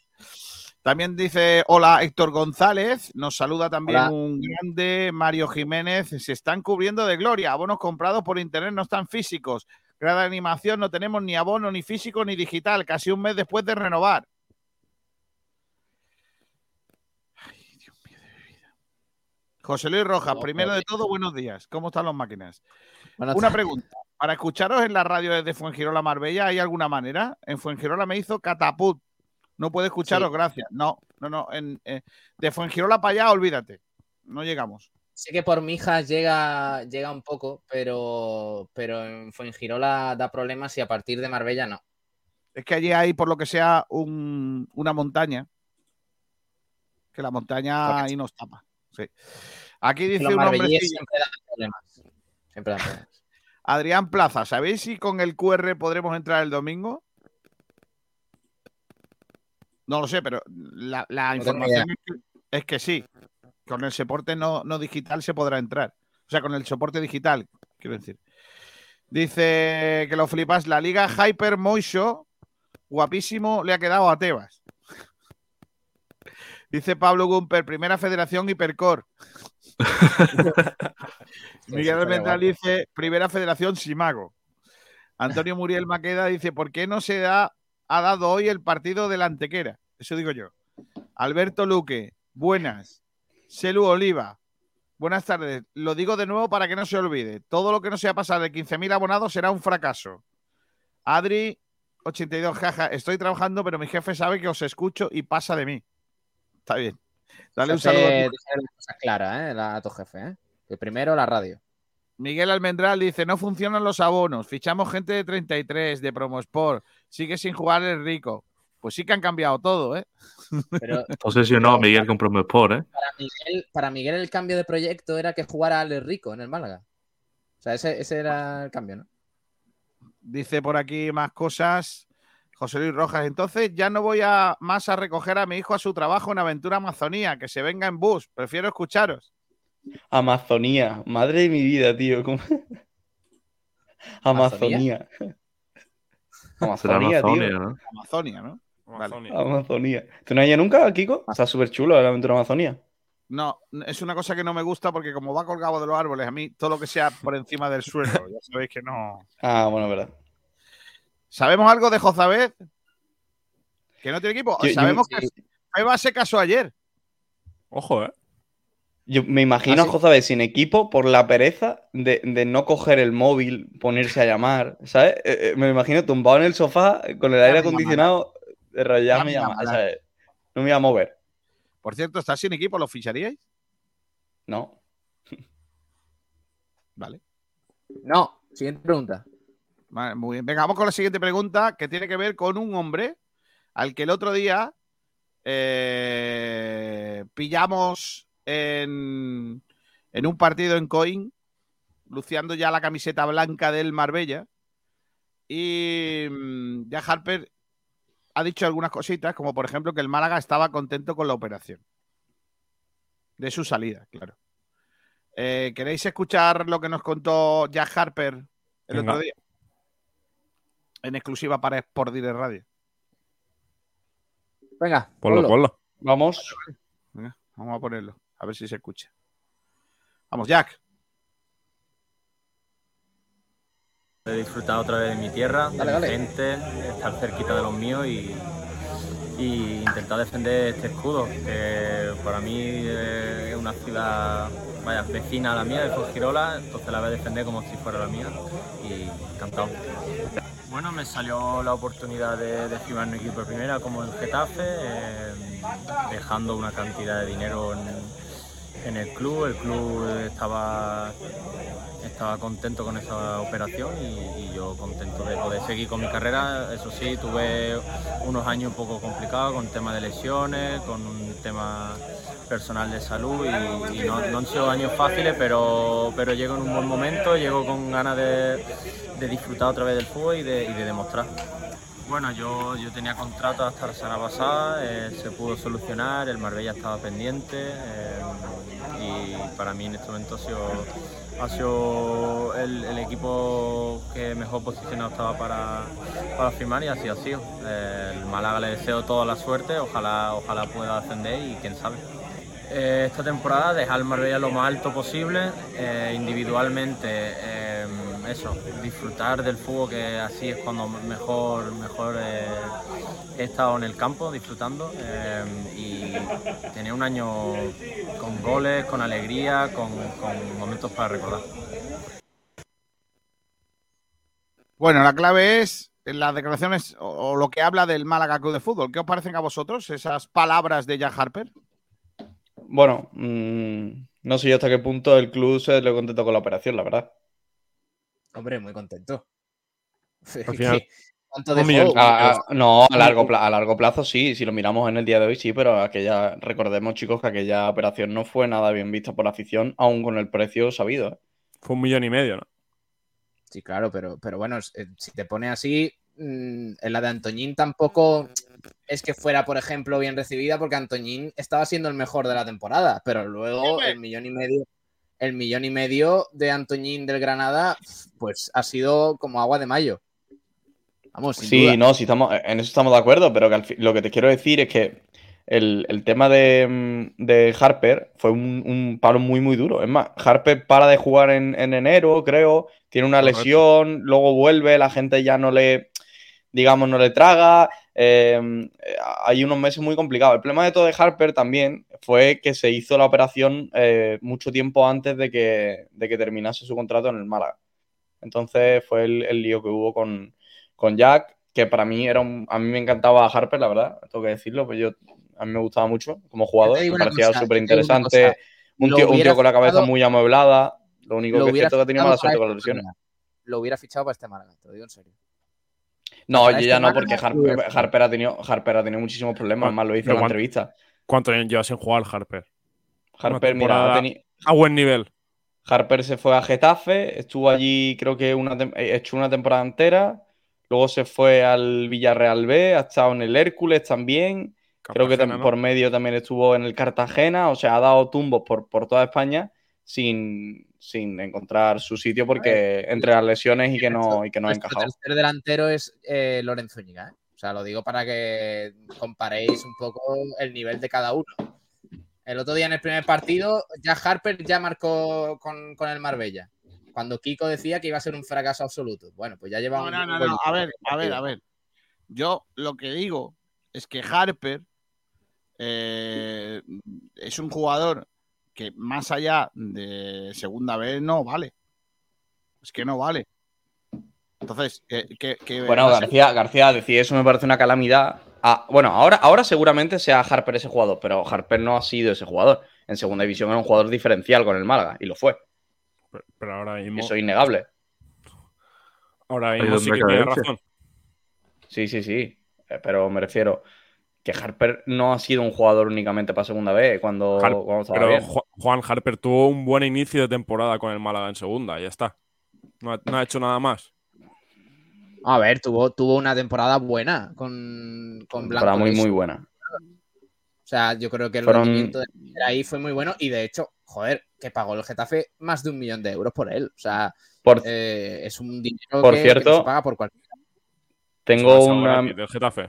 También dice, hola Héctor González, nos saluda también Hola. un grande Mario Jiménez, se están cubriendo de gloria, abonos comprados por internet no están físicos, grada de animación no tenemos ni abono, ni físico, ni digital, casi un mes después de renovar. Ay, Dios mío de vida. José Luis Rojas, No, primero de todo, buenos días, ¿cómo están las máquinas? Una pregunta. Para escucharos en la radio desde Fuengirola Marbella, ¿hay alguna manera? En Fuengirola me hizo catapult. No puedo escucharos, Sí. gracias. No, no, no. En, eh, de Fuengirola para allá, olvídate. No llegamos. Sé que por Mijas llega, llega un poco, pero, pero en Fuengirola da problemas y a partir de Marbella no. Es que allí hay, por lo que sea, un- una montaña. Que la montaña Correcto. ahí nos tapa. Sí. Aquí dice Los un hombre. siempre dan problemas. Siempre dan problemas. Adrián Plaza, ¿sabéis si con el QR podremos entrar el domingo? No lo sé, pero la, la No tengo información es que, sí. Con el soporte no, no digital se podrá entrar. O sea, con el soporte digital, quiero decir. Dice que lo flipas. La liga Hyper Moisho, guapísimo, le ha quedado a Tebas. Dice Pablo Gumper, primera federación Hipercore. (laughs) Miguel Almendral dice, primera federación Simago. Antonio Muriel Maqueda dice, ¿por qué no se da, ha dado hoy el partido de la Antequera? Eso digo yo. Alberto Luque, buenas. Selu Oliva, buenas tardes. Lo digo de nuevo para que no se olvide. Todo lo que no sea pasar de 15.000 abonados será un fracaso. Adri, 82, jaja, estoy trabajando, pero mi jefe sabe que os escucho y pasa de mí. Está bien. Dale un saludo. a tu- las cosas claras, ¿eh? A tu jefe, ¿eh? Que primero la radio. Miguel Almendral dice, no funcionan los abonos, fichamos gente de 33, de Promosport, sigue sin jugar el rico. Pues sí que han cambiado todo, ¿eh? Pero (laughs) Obsesionado Miguel con Promosport, ¿eh? para Miguel, para Miguel el cambio de proyecto era que jugara al Rico en el Málaga. O sea, ese, ese era el cambio, ¿no? Dice por aquí más cosas. José Luis Rojas, entonces ya no voy a más a recoger a mi hijo a su trabajo en Aventura Amazonía, que se venga en bus, prefiero escucharos. Amazonía. Madre de mi vida, tío. ¿cómo? (laughs) Amazonía. Amazonía, Amazonia, tío. ¿no? Amazonia, ¿no? Amazonia. Amazonía. ¿Tú no has ido nunca, Kiko? Está súper chulo la aventura Amazonía. No, es una cosa que no me gusta porque como va colgado de los árboles, a mí todo lo que sea por encima del suelo, ya sabéis que no... Ah, bueno, verdad. ¿Sabemos algo de Jozabed? Que no tiene equipo. Yo- yo- Sabemos sí. que Eva se casó ayer. Ojo, ¿eh? Yo me imagino ¿Ah, a sí? Jozabed sin equipo por la pereza de, de no coger el móvil, ponerse a llamar, ¿sabes? Eh, eh, me imagino tumbado en el sofá con el aire acondicionado. No me voy a mover, Por cierto, ¿está sin equipo? ¿Lo ficharíais? ¿no? (laughs) Vale. No, siguiente pregunta. Vale, muy bien. Venga, vamos con la siguiente pregunta que tiene que ver con un hombre al que el otro día eh, pillamos en, en un partido en Coin, luciendo ya la camiseta blanca del Marbella. Y mm, ya Harper ha dicho algunas cositas, como por ejemplo que el Málaga estaba contento con la operación. De su salida, claro. Eh, ¿Queréis escuchar lo que nos contó Jack Harper el Venga. otro día? En exclusiva para Sport Direct Radio. Venga, Ponlo, ponlo. ponlo. Vamos. Venga, vamos a ponerlo, a ver si se escucha. Vamos, Jack. He disfrutado otra vez de mi tierra, de mi dale. gente, estar cerquita de los míos y, y intentar defender este escudo, que para mí es una ciudad vaya, vecina a la mía, de Fuengirola, entonces la voy a defender como si fuera la mía y encantado. Bueno, me salió la oportunidad de, de firmar un equipo de primera como el Getafe, eh, dejando una cantidad de dinero en, en el club. El club estaba estaba contento con esa operación y, yo contento de poder seguir con mi carrera. Eso sí, tuve unos años un poco complicados con temas de lesiones, con un tema personal de salud y, no, no han sido años fáciles, pero, pero llego en un buen momento, llego con ganas de, disfrutar otra vez del fútbol y de demostrar. Bueno, yo, yo tenía contrato hasta la semana pasada, eh, se pudo solucionar, el Marbella estaba pendiente eh, y para mí en este momento ha sido, ha sido el, el equipo que mejor posicionado estaba para, para firmar y así ha sido. Eh, el Málaga le deseo toda la suerte, ojalá, ojalá pueda ascender y quién sabe. Eh, esta temporada dejar el Marbella lo más alto posible, eh, individualmente, eh, eso, disfrutar del fútbol, que así es cuando mejor, mejor he estado en el campo disfrutando y tener un año con goles, con alegría, con, momentos para recordar. Bueno, la clave es las declaraciones o, o lo que habla del Málaga Club de Fútbol. ¿Qué os parecen a vosotros esas palabras de Jack Harper? Bueno, mm, no sé yo hasta qué punto el club se le contento con la operación, la verdad. Hombre, muy contento. (laughs) Al final, ¿Cuánto un dejó? millón. A- a- no, a largo, pla- a largo plazo sí, si lo miramos en el día de hoy sí, pero aquella, recordemos chicos que aquella operación no fue nada bien vista por la afición, aún con el precio sabido. ¿eh? Fue un millón y medio, ¿no? Sí, claro, pero, pero bueno, eh, si te pone así, mm, en la de Antoñín tampoco es que fuera, por ejemplo, bien recibida, porque Antoñín estaba siendo el mejor de la temporada, pero luego el millón y medio, el millón y medio de Antoñín del Granada, pues ha sido como agua de mayo. Vamos, sin Sí, duda. no, sí estamos, en eso estamos de acuerdo, pero que al lo que te quiero decir es que el, el tema de, mm, de Harper fue un, un palo muy, muy duro. Es más, Harper para de jugar en, en enero, creo, tiene una Correcto. lesión, luego vuelve, la gente ya no le, digamos, no le traga. Eh, hay unos meses muy complicados. El problema de todo de Harper también fue que se hizo la operación eh, mucho tiempo antes de que, de que terminase su contrato en el Málaga. Entonces fue el, el lío que hubo con, con Jack, que para mí era un, a mí me encantaba Harper, la verdad, tengo que decirlo, pues yo a mí me gustaba mucho como jugador, me parecía súper interesante, un tío, un hubiera tío con la cabeza fichado- muy amueblada, lo único Lo que es cierto que tenía mala suerte con las este lesiones. Lo hubiera fichado para este Málaga, te lo digo en serio. No, yo este ya no, porque Harper. Harper ha tenido, Harper ha tenido muchísimos problemas, además lo hizo en la entrevista. ¿Cuánto lleva sin jugar Harper? Harper, mira, ha teni- A buen nivel. Harper se fue a Getafe, estuvo allí creo que una tem- eh, echó una temporada entera, luego se fue al Villarreal B, ha estado en el Hércules también, creo que Cartagena, tam- ¿no? por medio también estuvo en el Cartagena, o sea, ha dado tumbos por, por toda España sin, sin encontrar su sitio porque entre las lesiones y que no, y que no ha encajado. tercer delantero es eh, Lorenzo Ñiga, ¿eh? O sea, lo digo para que comparéis un poco el nivel de cada uno. El otro día en el primer partido, ya Harper ya marcó con, con el Marbella. Cuando Kiko decía que iba a ser un fracaso absoluto. Bueno, pues ya lleva No, un. no, no, no, A ver, a ver, a ver. Yo lo que digo es que Harper eh, es un jugador que más allá de segunda vez no vale. Es que no vale. Entonces, que- que- Bueno. García, García decir eso me parece una calamidad. Ah, bueno, ahora, ahora seguramente sea Harper ese jugador, pero Harper no ha sido ese jugador. En segunda división era un jugador diferencial con el Málaga y lo fue. Pero, pero ahora mismo. Eso es innegable. Ahora mismo sí que tiene razón. Sí, sí, sí. Eh, Pero me refiero que Harper no ha sido un jugador únicamente para segunda vez cuando, Har- cuando estaba Pero bien. Juan Harper tuvo un buen inicio de temporada con el Málaga en segunda, ya está. No ha, no ha hecho nada más. A ver, tuvo, tuvo una temporada buena con, con Blanco. Temporada muy, muy buena. O sea, yo creo que el Fueron- rendimiento de ahí fue muy bueno y de hecho, joder, que pagó el Getafe más de un millón de euros por él. O sea, Por, eh, es un dinero Por que, cierto, que no se paga por cualquiera. tengo, una, del Getafe.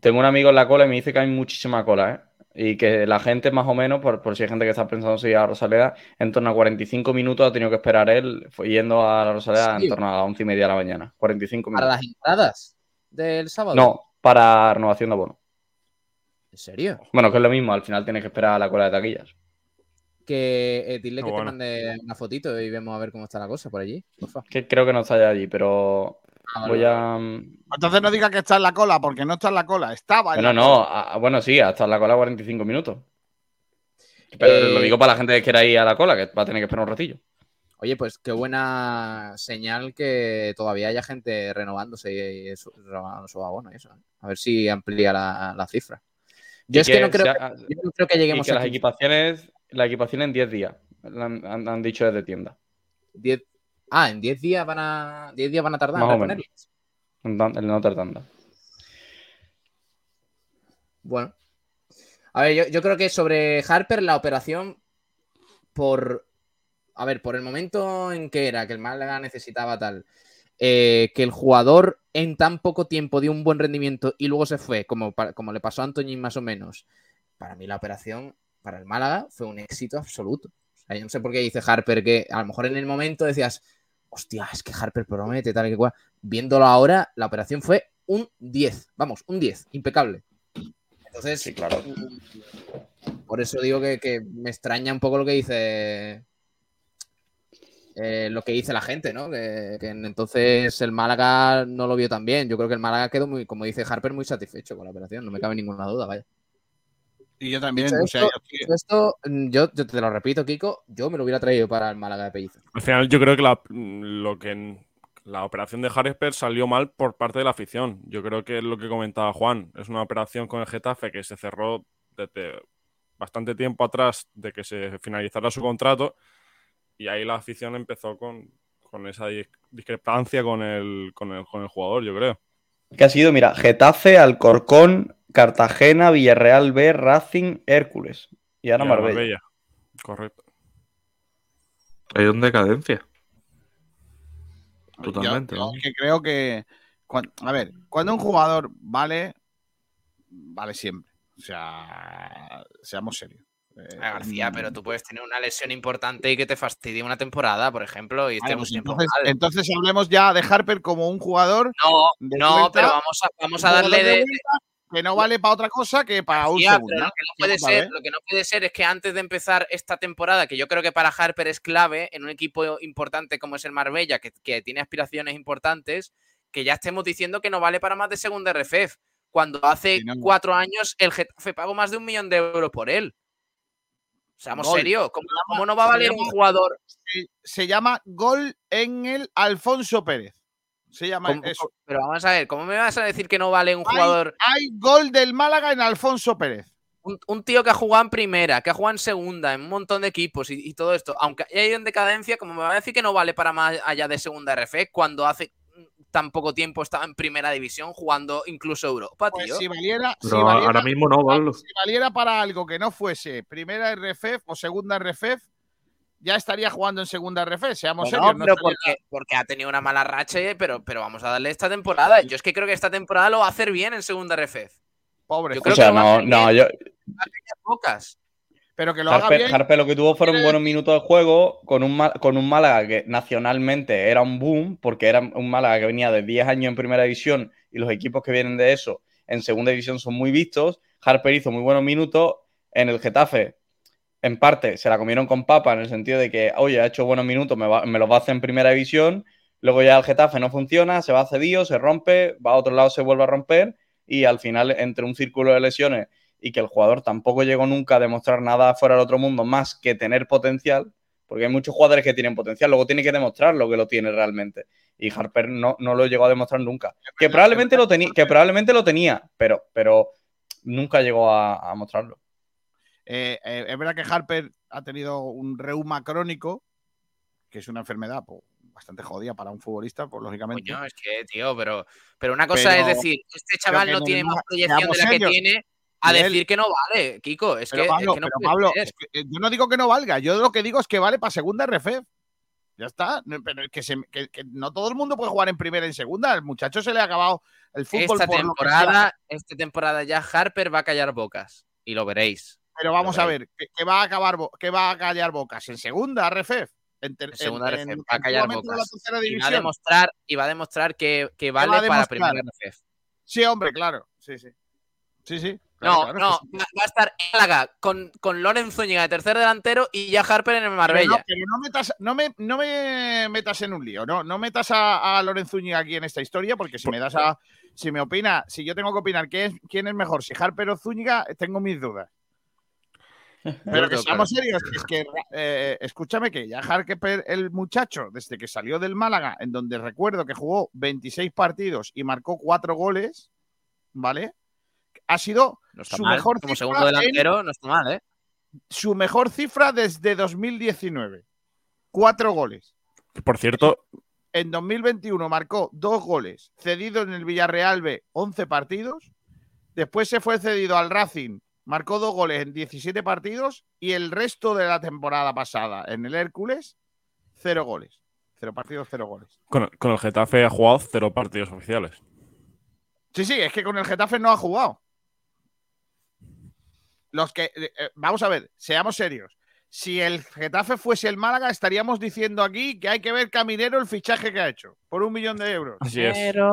Tengo un amigo en la cola y me dice que hay muchísima cola, ¿eh? Y que la gente, más o menos, por, por si hay gente que está pensando si ir a Rosaleda, en torno a 45 minutos ha tenido que esperar él, fue yendo a la Rosaleda Sí. en torno a las 11 y media de la mañana. 45 Para minutos. las entradas del sábado. No, para renovación de abono. ¿En serio? Bueno, que es lo mismo, al final tienes que esperar a la cola de taquillas. Que eh, dile que bueno. te mande una fotito y vemos a ver cómo está la cosa por allí. porfa. Que creo que no está ya allí, pero Ah, vale, voy vale. a. mm, Entonces no diga que está en la cola, porque no está en la cola, estaba en Bueno, la no, cola. a- bueno, sí, hasta la cola 45 minutos. Pero Eh, lo digo para la gente que quiera ir a la cola, que va a tener que esperar un ratillo. Oye, pues qué buena señal que todavía haya gente renovándose y, y su- renovando su abono y eso. ¿eh? A ver si amplía la, la cifra. Yo Y es que, no creo, sea- que, yo no creo que y lleguemos que a las 15, equipaciones, la equipación en 10 días, han- han dicho desde tienda. 10 Ah, en 10 días van a 10 días van a tardar Más en o menos. reponerlas. En tan- en otra tanda. Bueno. A ver, yo, yo creo que sobre Harper la operación por... A ver, por el momento en que era, que el Málaga necesitaba tal, eh, que el jugador en tan poco tiempo dio un buen rendimiento y luego se fue, como, como le pasó a Antoñín más o menos, para mí la operación para el Málaga fue un éxito absoluto. Yo no sé por qué dice Harper que a lo mejor en el momento decías, hostia, es que Harper promete, tal y que cual. Viéndolo ahora, la operación fue un 10, vamos, un 10, impecable. Entonces, Sí, claro. por eso digo que, que me extraña un poco lo que dice. eh, lo que dice la gente, ¿no? Que, que entonces el Málaga no lo vio tan bien. Yo creo que el Málaga quedó muy, como dice Harper, muy satisfecho con la operación. No me cabe ninguna duda, vaya. Y yo también, Dicho o sea, esto, yo mm, yo, yo te lo repito, Kiko, yo me lo hubiera traído para el Málaga de Pellizo. Al final, yo creo que la, lo que la operación de Harper salió mal por parte de la afición. Yo creo que es lo que comentaba Juan. Es una operación con el Getafe que se cerró desde bastante tiempo atrás de que se finalizara su contrato. Y ahí la afición empezó con, con esa dis- discrepancia con el, con, el, con el jugador, yo creo. Que ha sido, mira, Getafe, Alcorcón, Cartagena, Villarreal B, Racing, Hércules. Y ahora Y a Marbella. Correcto. Ha ido en decadencia. Totalmente. Yo- yo ¿no? es que creo que. cuan- a ver, cuando un jugador vale, vale siempre. O sea, seamos serios. Eh, García, pero mm, tú puedes tener una lesión importante y que te fastidie una temporada, por ejemplo, y vale, estemos pues entonces, mal. entonces hablemos ya de Harper como un jugador. No, de no, pero vamos a, vamos a darle de, que no vale para otra cosa que para un segundo. pero lo que no puede ser, lo que no puede ser es que antes de empezar esta temporada, que yo creo que para Harper es clave en un equipo importante como es el Marbella, que, que tiene aspiraciones importantes, que ya estemos diciendo que no vale para más de segunda RFF, cuando hace Sí, no. cuatro años el Getafe pagó más de un millón de euros por él. Seamos Gol. serios, ¿cómo, no va a valer un jugador? Se, se llama Gol en el Alfonso Pérez. Se llama ¿Cómo- eso. Pero vamos a ver, ¿cómo me vas a decir que no vale un Hay- jugador, Hay gol del Málaga en Alfonso Pérez. un, un tío que ha jugado en primera, que ha jugado en segunda, en un montón de equipos y, y todo esto, aunque haya ido en decadencia, como me va a decir que no vale para más allá de segunda RF, cuando hace tan poco tiempo estaba en primera división jugando incluso Europa, Pues tío? si valiera, si Pero valiera- ahora mismo no, Pablo. si valiera para algo que no fuese primera RFF o segunda RFF, ya estaría jugando en segunda RFF, seamos Bueno, serios. no pero porque, porque ha tenido una mala racha, eh, pero, pero vamos a darle esta temporada. Yo es que creo que esta temporada lo va a hacer bien en segunda RF. Pobre, Yo O creo sea, que no, no, bien. yo, Pocas. pero que lo haga Harper, bien. Harper lo que tuvo fueron buenos minutos de juego con un, con un Málaga que nacionalmente era un boom, porque era un Málaga que venía de 10 años en primera división y los equipos que vienen de eso en segunda división son muy vistos. Harper hizo muy buenos minutos en el Getafe. En parte se la comieron con papa en el sentido de que, oye, ha hecho buenos minutos, me, va- me los va a hacer en primera división. Luego ya el Getafe no funciona, se va cedido, se rompe, va a otro lado, se vuelve a romper y al final entre un círculo de lesiones y que el jugador tampoco llegó nunca a demostrar nada fuera del otro mundo más que tener potencial, porque hay muchos jugadores que tienen potencial, luego tiene que demostrar lo que lo tiene realmente. Y Harper no, no lo llegó a demostrar nunca. Que probablemente lo, tenía que probablemente lo tenía, pero, pero nunca llegó a, a mostrarlo. Eh, eh, es verdad que Harper ha tenido un reuma crónico, que es una enfermedad pues, bastante jodida para un futbolista, pues lógicamente. Coño, es que, tío, pero, pero una cosa Pero- es decir, este chaval no tiene más proyección de la que tiene a decir que no vale, Kiko. Es pero que, Pablo, es que no pero Pablo, ser. es que, eh, yo no digo que no valga, yo lo que digo es que vale para segunda RFF. Ya está, pero que, se- que- que no todo el mundo puede jugar en primera y en segunda. Al muchacho se le ha acabado el fútbol esta por temporada, esta temporada ya Harper va a callar bocas. Y lo veréis. Pero vamos a ver, ¿qué, qué va a acabar, qué va a callar bocas? ¿En segunda RFF? En, ter- En segunda en- va a callar bocas. Y va a demostrar, y va a demostrar que, que va vale para primera RF. Sí, hombre, claro. Sí, sí. Sí, sí. claro, No, claro, no, sí. va a estar Málaga con, con Loren Zúñiga de tercer delantero y ya Harper en el Pero Marbella. no, pero no metas, no me, no me metas en un lío, no, no metas a, a Lorenzo Zúñiga aquí en esta historia, porque si me das a, si me opina, si yo tengo que opinar quién es, quién es mejor, si Harper o Zúñiga, tengo mis dudas. (laughs) Pero que seamos serios, es que eh, escúchame que ya Harper, el muchacho, desde que salió del Málaga, en donde recuerdo que jugó 26 partidos y marcó 4 goles, ¿vale? Ha sido No está su mal. mejor Como cifra segundo en- delantero, no está mal, ¿eh? su mejor cifra desde 2019. Cuatro goles. Por cierto, En 2021 marcó dos goles, cedido en el Villarreal B 11 partidos. Después se fue cedido al Racing, marcó dos goles en 17 partidos. Y el resto de la temporada pasada en el Hércules, cero goles. Cero partidos, cero goles. con, con el Getafe ha jugado cero partidos oficiales. Sí, sí, es que con el Getafe no ha jugado. Los que. eh, eh, vamos a ver, seamos serios. Si el Getafe fuese el Málaga, estaríamos diciendo aquí que hay que ver Caminero el fichaje que ha hecho por un millón de euros. Así es. Pero.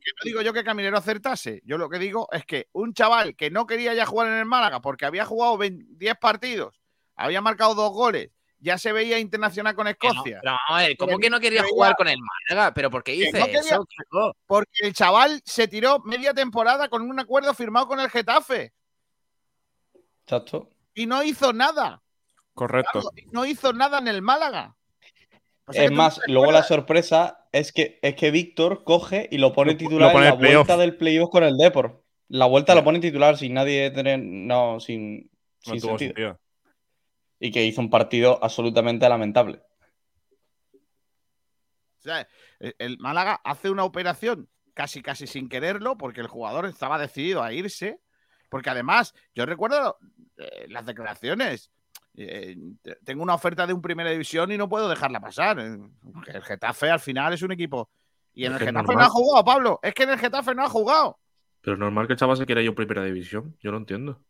Que no digo yo que Caminero acertase. Yo lo que digo es que un chaval que no quería ya jugar en el Málaga porque había jugado 20 10 partidos, había marcado dos goles, ya se veía internacional con no, Escocia. ver, ¿cómo que no quería jugar con el Málaga? ¿Pero por qué Que dice no quería- eso? Porque el chaval se tiró media temporada con un acuerdo firmado con el Getafe Exacto. y no hizo nada. Correcto. Claro, no hizo nada en el Málaga. O sea Es más, no luego la sorpresa es que, es que Víctor coge y lo pone titular lo pone en la vuelta del playoff con el Depor. La vuelta lo pone titular sin nadie tener. No, sin, No sin tuvo sentido. sentido. Y que hizo un partido absolutamente lamentable. O sea, el- el Málaga hace una operación casi casi sin quererlo porque el jugador estaba decidido a irse. Porque además, yo recuerdo eh, las declaraciones. Eh, te- tengo una oferta de un primera división y no puedo dejarla pasar. Eh, El Getafe al final es un equipo. Y en Es el Getafe normal. no ha jugado, Pablo. Es que en el Getafe no ha jugado. Pero es normal que el chaval se quiera ir a primera división. Yo no entiendo.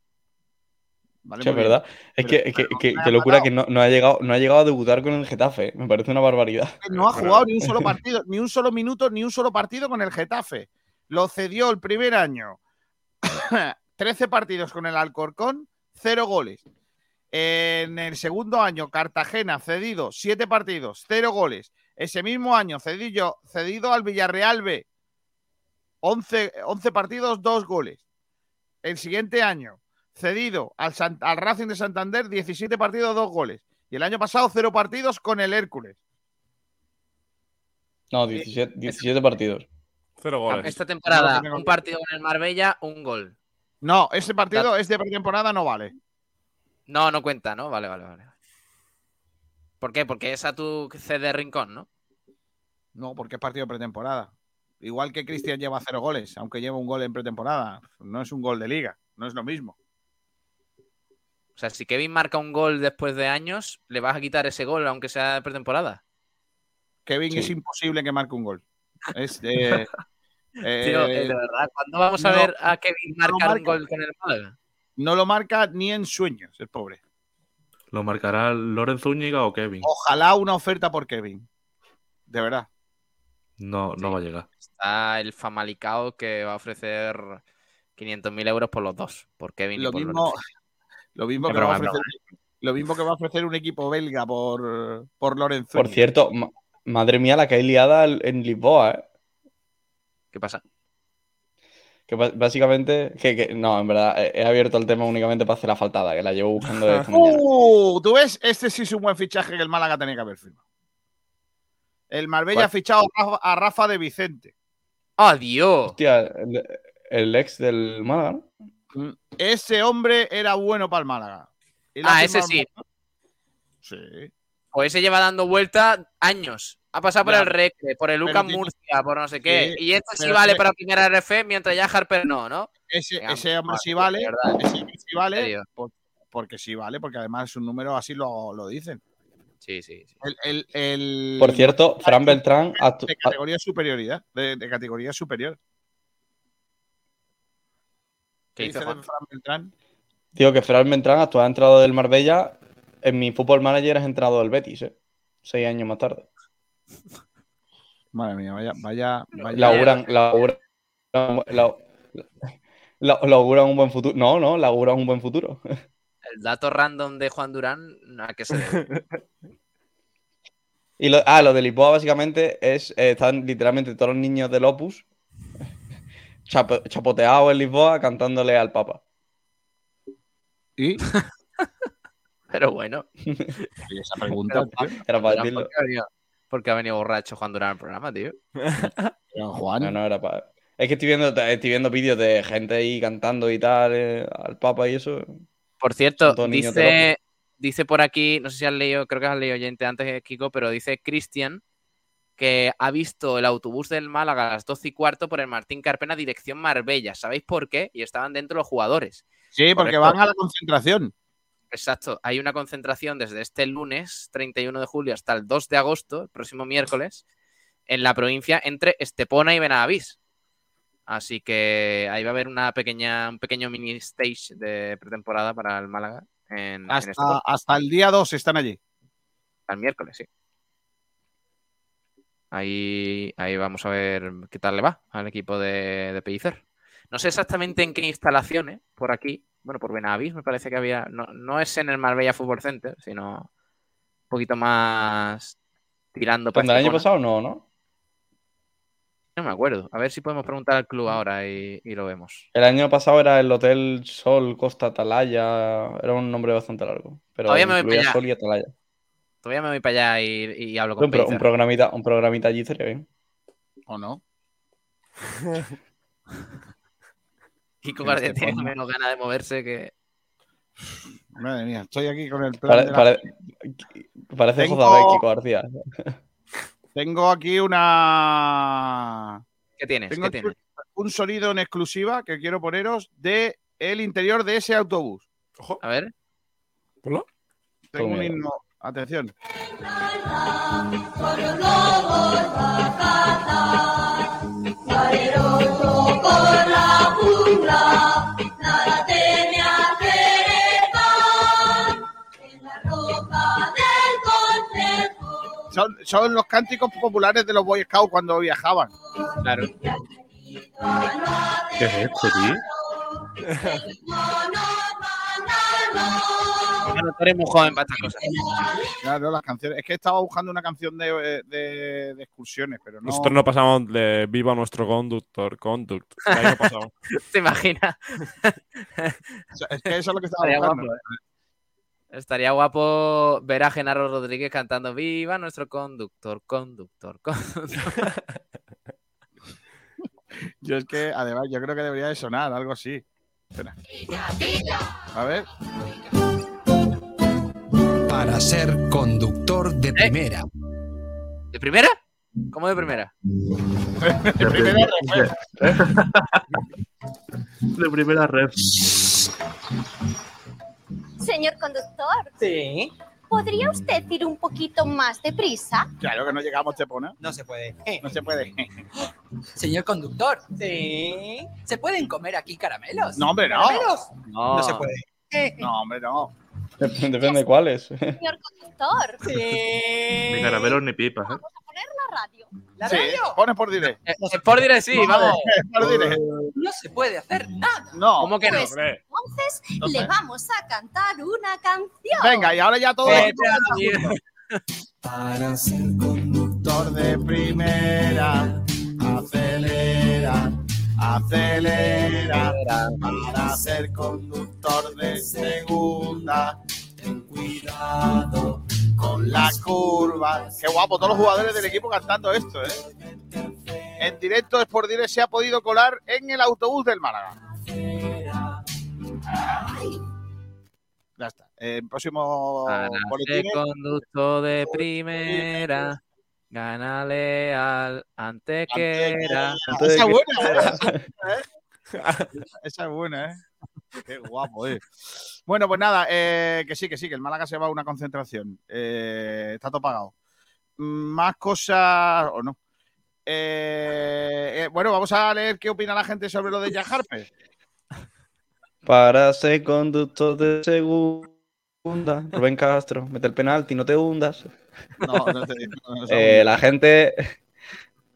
Vale, Sí, es verdad. Es Pero- que, que, pero que- locura que no, no ha llegado, no ha llegado a debutar con el Getafe. Me parece una barbaridad. No ha jugado ni un solo partido, ni un solo minuto, ni un solo partido con el Getafe. Lo cedió el primer año. (coughs) 13 partidos con el Alcorcón, 0 goles. En el segundo año, Cartagena cedido, 7 partidos, 0 goles. Ese mismo año, cedido, cedido al Villarreal B, 11, 11 partidos, 2 goles. El siguiente año, cedido al, San- al Racing de Santander, 17 partidos, 2 goles. Y el año pasado, 0 partidos con el Hércules. No, 17, 17 partidos. Cero goles. Esta temporada, un partido con el Marbella, un gol. No, ese partido es de pretemporada, no vale. No, no cuenta, ¿no? Vale, vale, vale. ¿Por qué? Porque es a tu CD Rincón, ¿no? No, porque es partido de pretemporada. Igual que Cristian lleva cero goles, aunque lleva un gol en pretemporada. No es un gol de liga, no es lo mismo. O sea, si Kevin marca un gol después de años, ¿le vas a quitar ese gol aunque sea de pretemporada? Kevin Sí. es imposible que marque un gol. Es, eh, (laughs) eh, Tío, eh, de verdad, ¿cuándo vamos a no, ver a Kevin no marcar un gol con el Málaga? No lo marca ni en sueños, el pobre. ¿Lo marcará Lorenz Zúñiga o Kevin? Ojalá una oferta por Kevin. De verdad. No, no va a llegar. Está el Famalicao que va a ofrecer 500.000 euros por los dos, por Kevin Lo y por mismo, Lorenzo. lo, mismo que va a ofrecer, lo mismo que va a ofrecer un equipo belga por, por Lorenzo. Por cierto, ma- madre mía, la que hay liada en Lisboa, ¿eh? ¿Qué pasa? Que básicamente, que, que- no, en verdad, he he abierto el tema únicamente para hacer la faltada, que la llevo buscando desde esta (laughs) mañana. Uh, ¿Tú ves? Este sí es un buen fichaje que el Málaga tenía que haber firmado. El Marbella ¿Cuál? ha fichado a Rafa, de Vicente. ¡Adiós! Hostia, el, el ex del Málaga, ¿no? Ese hombre era bueno para el Málaga. Ah, ese sí. Sí. Pues se lleva dando vuelta años. Ha pasado por Ya. el Recre, por el Lucas Murcia, por no sé qué. Sí, y este sí vale para primera RF, mientras ya Harper no, ¿no? Ese, Venga, ese hombre vale, sí vale. Ese sí vale. serio? por- porque sí vale, porque además su número así lo, lo dicen. Sí, sí. sí. El, el- el- Por cierto, Fran Beltrán, actu- De categoría superioridad. De, de categoría superior. ¿Qué Juan? Fran Beltrán? digo que Fran Beltrán, actual entrado del Marbella, en mi fútbol manager es entrado del Betis, ¿eh? Seis años más tarde. Madre mía, vaya, vaya, vaya. Le auguran un buen futuro. No, no, le auguran un buen futuro. El dato random de Juan Durán, ¿a qué se debe? (laughs) Y lo, ah, lo de Lisboa básicamente es, eh, están literalmente todos los niños del Opus chapo- chapoteados en Lisboa cantándole al Papa. ¿Y? (laughs) Pero bueno. (laughs) Esa pregunta, Pero, tío. Era para Durán, decirlo. ¿por, qué ha venido, por qué ha venido borracho Juan Durán al programa, tío? (laughs) Juan, No, no, era para... Es que estoy viendo, estoy viendo vídeos de gente ahí cantando y tal eh, al Papa y eso. Por cierto, dice, dice por aquí, no sé si has leído, creo que has leído oyente antes, Kiko, pero dice Cristian que ha visto el autobús del Málaga a las 12 y cuarto por el Martín Carpena dirección Marbella. ¿Sabéis por qué? Y estaban dentro los jugadores. sí, porque correcto. van a la concentración. Exacto. Hay una concentración desde este lunes 31 de julio hasta el 2 de agosto, el próximo miércoles, en la provincia entre Estepona y Benavís. Así que ahí va a haber una pequeña, un pequeño mini stage de pretemporada para el Málaga en, Hasta, hasta el día 2 están allí. Al miércoles, sí. Ahí, ahí vamos a ver qué tal le va al equipo de, de Pellicer. No sé exactamente en qué instalaciones, por aquí. Bueno, por Benavís me parece que había. No, no es en el Marbella Football Center, sino un poquito más tirando para ¿Cuándo el año pasado? No, ¿no? No me acuerdo. A ver si podemos preguntar al club ahora y, y lo vemos. El año pasado era el Hotel Sol Costa Atalaya. Era un nombre bastante largo. Pero Todavía me voy para allá. Sol y Atalaya. Todavía me voy para allá y, y hablo con Un, pro- un programita, un programita allí sería bien. ¿O no? (laughs) Kiko García tiene Estepona. menos ganas de moverse que. Madre mía, estoy aquí con el plan. Pare- de la- pare- parece Tengo- José Kiko García. (laughs) Tengo aquí una. ¿Qué tienes? Tengo ¿Qué aquí tienes? un sonido en exclusiva que quiero poneros de el interior de ese autobús. Ojo, A ver. ponlo. Tengo un. Atención. Son, son los cánticos populares de los Boy Scouts cuando viajaban. Claro. ¿Qué es esto, tío? (laughs) Bueno, tú eres muy joven para estas cosas. Claro, las canciones. Es que estaba buscando una canción de, de- de excursiones, pero no. Nosotros no pasamos de viva nuestro conductor, conduct. Ahí no pasamos. (laughs) ¿Te imaginas? Es que eso es lo que estaba Estaría buscando. guapo, ¿eh? Estaría guapo ver a Genaro Rodríguez cantando Viva nuestro conductor, conductor, conductor. (laughs) Yo es que, además, yo creo que debería de sonar algo así. Espera. A ver. Para ser conductor de primera. ¿De primera? ¿Cómo de primera? De primera De primera red. Señor conductor, Sí. ¿podría usted ir un poquito más deprisa? Claro que no llegamos, te pone. No se puede. No se puede. Señor conductor. Sí. ¿Se pueden comer aquí caramelos? No, hombre, no. ¿Caramelos? No. No se puede. No, hombre, no. (laughs) Depende de cuáles. (laughs) Señor conductor, Ni caramelos ni pipas, ¿eh? poner la radio. ¿La Sí, radio? pones por direct. Eh, Por direct, sí, vamos. Por direct. No se puede hacer nada. No. ¿Cómo que no? Pues Hombre. entonces Entonces. le vamos a cantar una canción. Venga, y ahora ya todo. A. (laughs) Para ser conductor Conductor de primera, acelera, acelera. Para ser conductor de segunda, ten cuidado con las curvas. Qué guapo, todos los jugadores del equipo cantando esto, ¿eh? En directo Sport Direct se ha podido colar en el autobús del Málaga. Ya está. En próximo Para boletín. ser conductor de primera, gánale al Antequera. Esa es buena, ¿eh? Esa es buena, ¿eh? Qué guapo, ¿eh? Bueno, pues nada, eh, que sí, que sí, que el Málaga se va a una concentración. Eh, está todo pagado. Mm, Más cosas o no. Eh, eh, bueno, vamos a leer qué opina la gente sobre lo de Jack Harper. Para ser conductor de Rubén Castro, mete el penalti, no te hundas. No, no te no, no, Eh, la gente.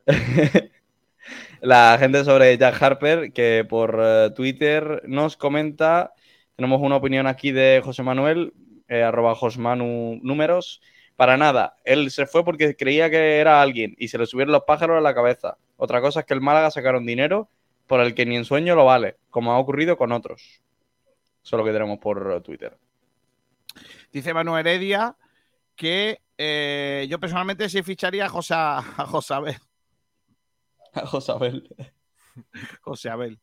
(laughs) la gente sobre Jack Harper, que por eh, Twitter nos comenta. Tenemos una opinión aquí de José Manuel, eh, arroba Josmanu números. Para nada, él se fue porque creía que era alguien y se le subieron los pájaros a la cabeza. Otra cosa es que el Málaga sacaron dinero por el que ni en sueño lo vale, como ha ocurrido con otros. Eso es lo que tenemos por eh, Twitter. Dice Manuel Heredia que eh, yo personalmente sí ficharía a José, a José Abel. (laughs) José Abel. José Abel.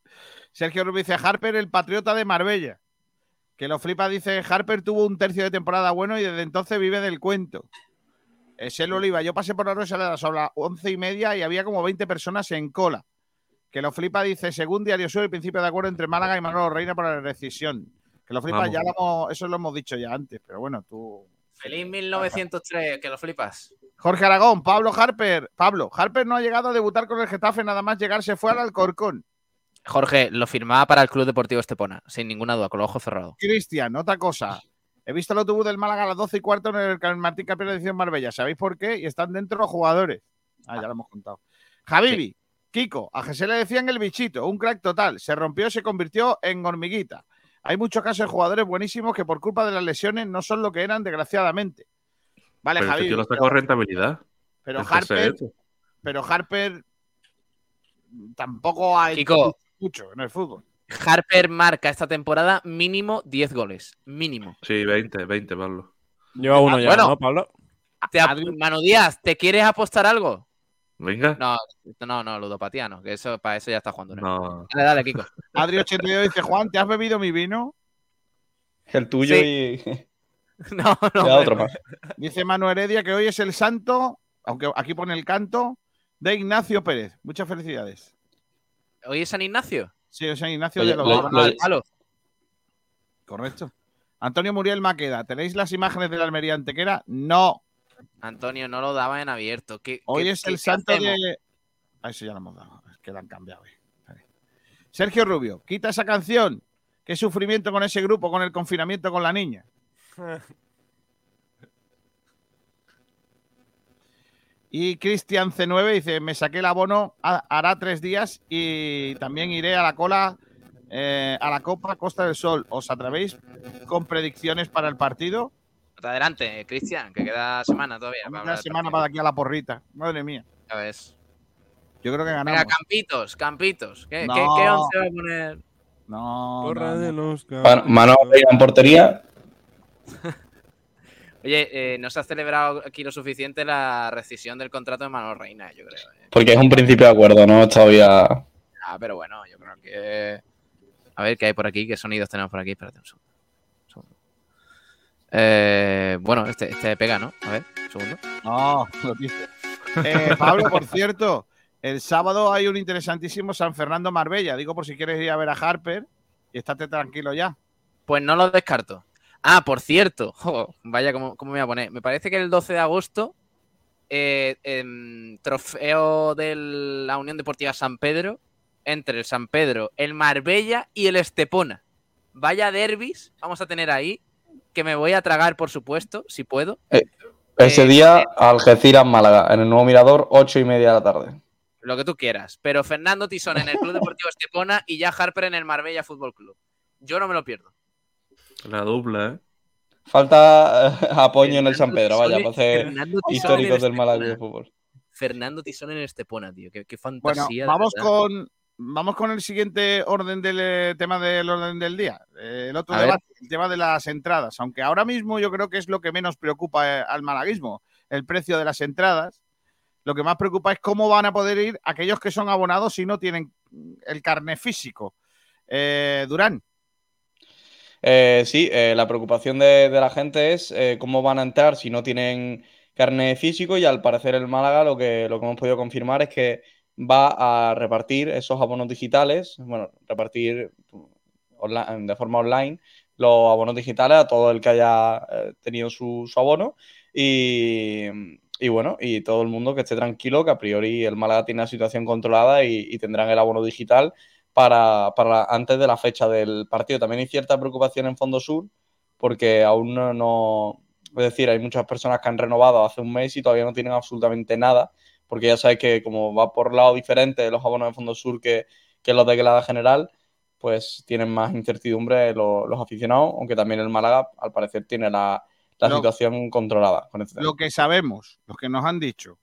Sergio Rubio dice Harper, el patriota de Marbella. Que lo flipa, dice Harper tuvo un tercio de temporada bueno y desde entonces vive del cuento. Es el Oliva. Yo pasé por la Rosaleda sobre las once y media y había como 20 personas en cola. Que lo flipa, dice, según Diario Sur, el principio de acuerdo entre Málaga y Manolo Reina para la decisión. Que lo flipa, Vamos. ya lo hemos, eso lo hemos dicho ya antes, pero bueno, tú. Feliz 1903, que lo flipas. Jorge Aragón, Pablo Harper. Pablo, Harper no ha llegado a debutar con el Getafe, nada más llegar se fue al Alcorcón. Jorge, lo firmaba para el Club Deportivo Estepona, sin ninguna duda, con los ojos cerrados. Cristian, otra cosa. He visto el autobús del Málaga a las 12 y cuarto en el Martín Campeón de Edición Marbella. ¿Sabéis por qué? Y están dentro los jugadores. Ah, ya lo hemos contado. Javibi, Kiko, a José le decían el bichito, un crack total. Se rompió y se convirtió en hormiguita. Hay muchos casos de jugadores buenísimos que por culpa de las lesiones no son lo que eran, desgraciadamente. Vale, Pero este Javi. tío lo ha sacado rentabilidad. Pero Harper, pero Harper tampoco ha hecho Kiko. mucho en el fútbol. Harper marca esta temporada mínimo 10 goles. Mínimo. Sí, 20, 20, Pablo. Lleva uno Ah, ya, bueno. ¿no, Pablo? Te Díaz, ¿te quieres apostar algo? Venga. No, no, no, ludopatía no, que eso, para eso ya está jugando. No. Dale, dale, Kiko. (laughs) Adri82 dice, Juan, ¿te has bebido mi vino? El tuyo Sí. y. (laughs) No, no. Ya otro más. Dice Manu Heredia que hoy es el santo, aunque aquí pone el canto, de Ignacio Pérez. Muchas felicidades. ¿Hoy es San Ignacio? Sí, o sea, Ignacio Oye, de los lo-. Correcto. Antonio Muriel Maqueda, ¿tenéis las imágenes de la Almería Antequera? No. Antonio, no lo daba en abierto. ¿Qué- Hoy qué- es el qué santo hacemos? de. Ah, eso ya lo hemos dado. Es que lo han cambiado. eh. Sergio Rubio, quita esa canción. Qué sufrimiento con ese grupo, con el confinamiento con la niña. (laughs) Y Cristian C9 dice: Me saqué el abono, ha- hará tres días y también iré a la cola, eh, a la Copa Costa del Sol. ¿Os atrevéis con predicciones para el partido? Adelante, Cristian, que queda semana todavía. para del semana para aquí a la porrita. Madre mía. Ya ves. Yo creo que ganamos. Venga, Campitos, Campitos. ¿Qué, No. qué, qué once va a poner? No. Porra de los Man- Manuel Reina en portería. (laughs) Oye, eh, no se ha celebrado aquí lo suficiente la rescisión del contrato de Manuel Reina, yo creo. eh. Porque es un principio de acuerdo, no todavía. Ah, pero bueno, yo creo que. A ver qué hay por aquí, qué sonidos tenemos por aquí. Espérate un segundo. Eh, bueno, este, este pega, ¿no? A ver, un segundo. No, (laughs) lo dice. Eh, Pablo, por cierto, el sábado hay un interesantísimo San Fernando Marbella. Digo por si quieres ir a ver a Harper y estate tranquilo ya. Pues no lo descarto. Ah, por cierto, (laughs) jo, vaya, ¿cómo, cómo me voy a poner? Me parece que el 12 de agosto, eh, em, trofeo de la Unión Deportiva San Pedro, entre el San Pedro, el Marbella y el Estepona. Vaya derbis vamos a tener ahí, que me voy a tragar, por supuesto, si puedo. Ese Eh, día, Algeciras, Málaga, en el nuevo mirador, ocho y media de la tarde. Lo que tú quieras. Pero Fernando Tisón en el Club Deportivo (laughs) Estepona y ya Harper en el Marbella Fútbol Club. Yo no me lo pierdo. La dupla, ¿eh? Falta eh, apoyo en el San Pedro, vaya, para hacer históricos del el Málaga de fútbol. Fernando Tisón en el Estepona, tío. Qué, qué Bueno, fantasía. de vamos con, vamos con el siguiente orden del eh, tema del orden del día. Eh, el otro A ver. debate, el tema de las entradas. Aunque ahora mismo yo creo que es lo que menos preocupa eh, al malaguismo, el precio de las entradas. Lo que más preocupa es cómo van a poder ir aquellos que son abonados si no tienen el carné físico. Eh, Durán. Eh, sí, la preocupación de, de la gente es cómo van a entrar si no tienen carne físico y al parecer el Málaga lo que, lo que hemos podido confirmar es que va a repartir esos abonos digitales, bueno, repartir onla- de forma online los abonos digitales a todo el que haya eh, tenido su, su abono y, y bueno, y todo el mundo que esté tranquilo que a priori el Málaga tiene la situación controlada y, tendrán el abono digital para, para antes de la fecha del partido. También hay cierta preocupación en Fondo Sur porque aún no- es decir, hay muchas personas que han renovado hace un mes y todavía no tienen absolutamente nada, porque ya sabes que como va por lado diferente de los abonos de Fondo Sur que, que los de Grada General, pues tienen más incertidumbre los, los aficionados, aunque también el Málaga al parecer tiene la, la Lo- situación controlada con este. Lo que sabemos, lo que nos han dicho,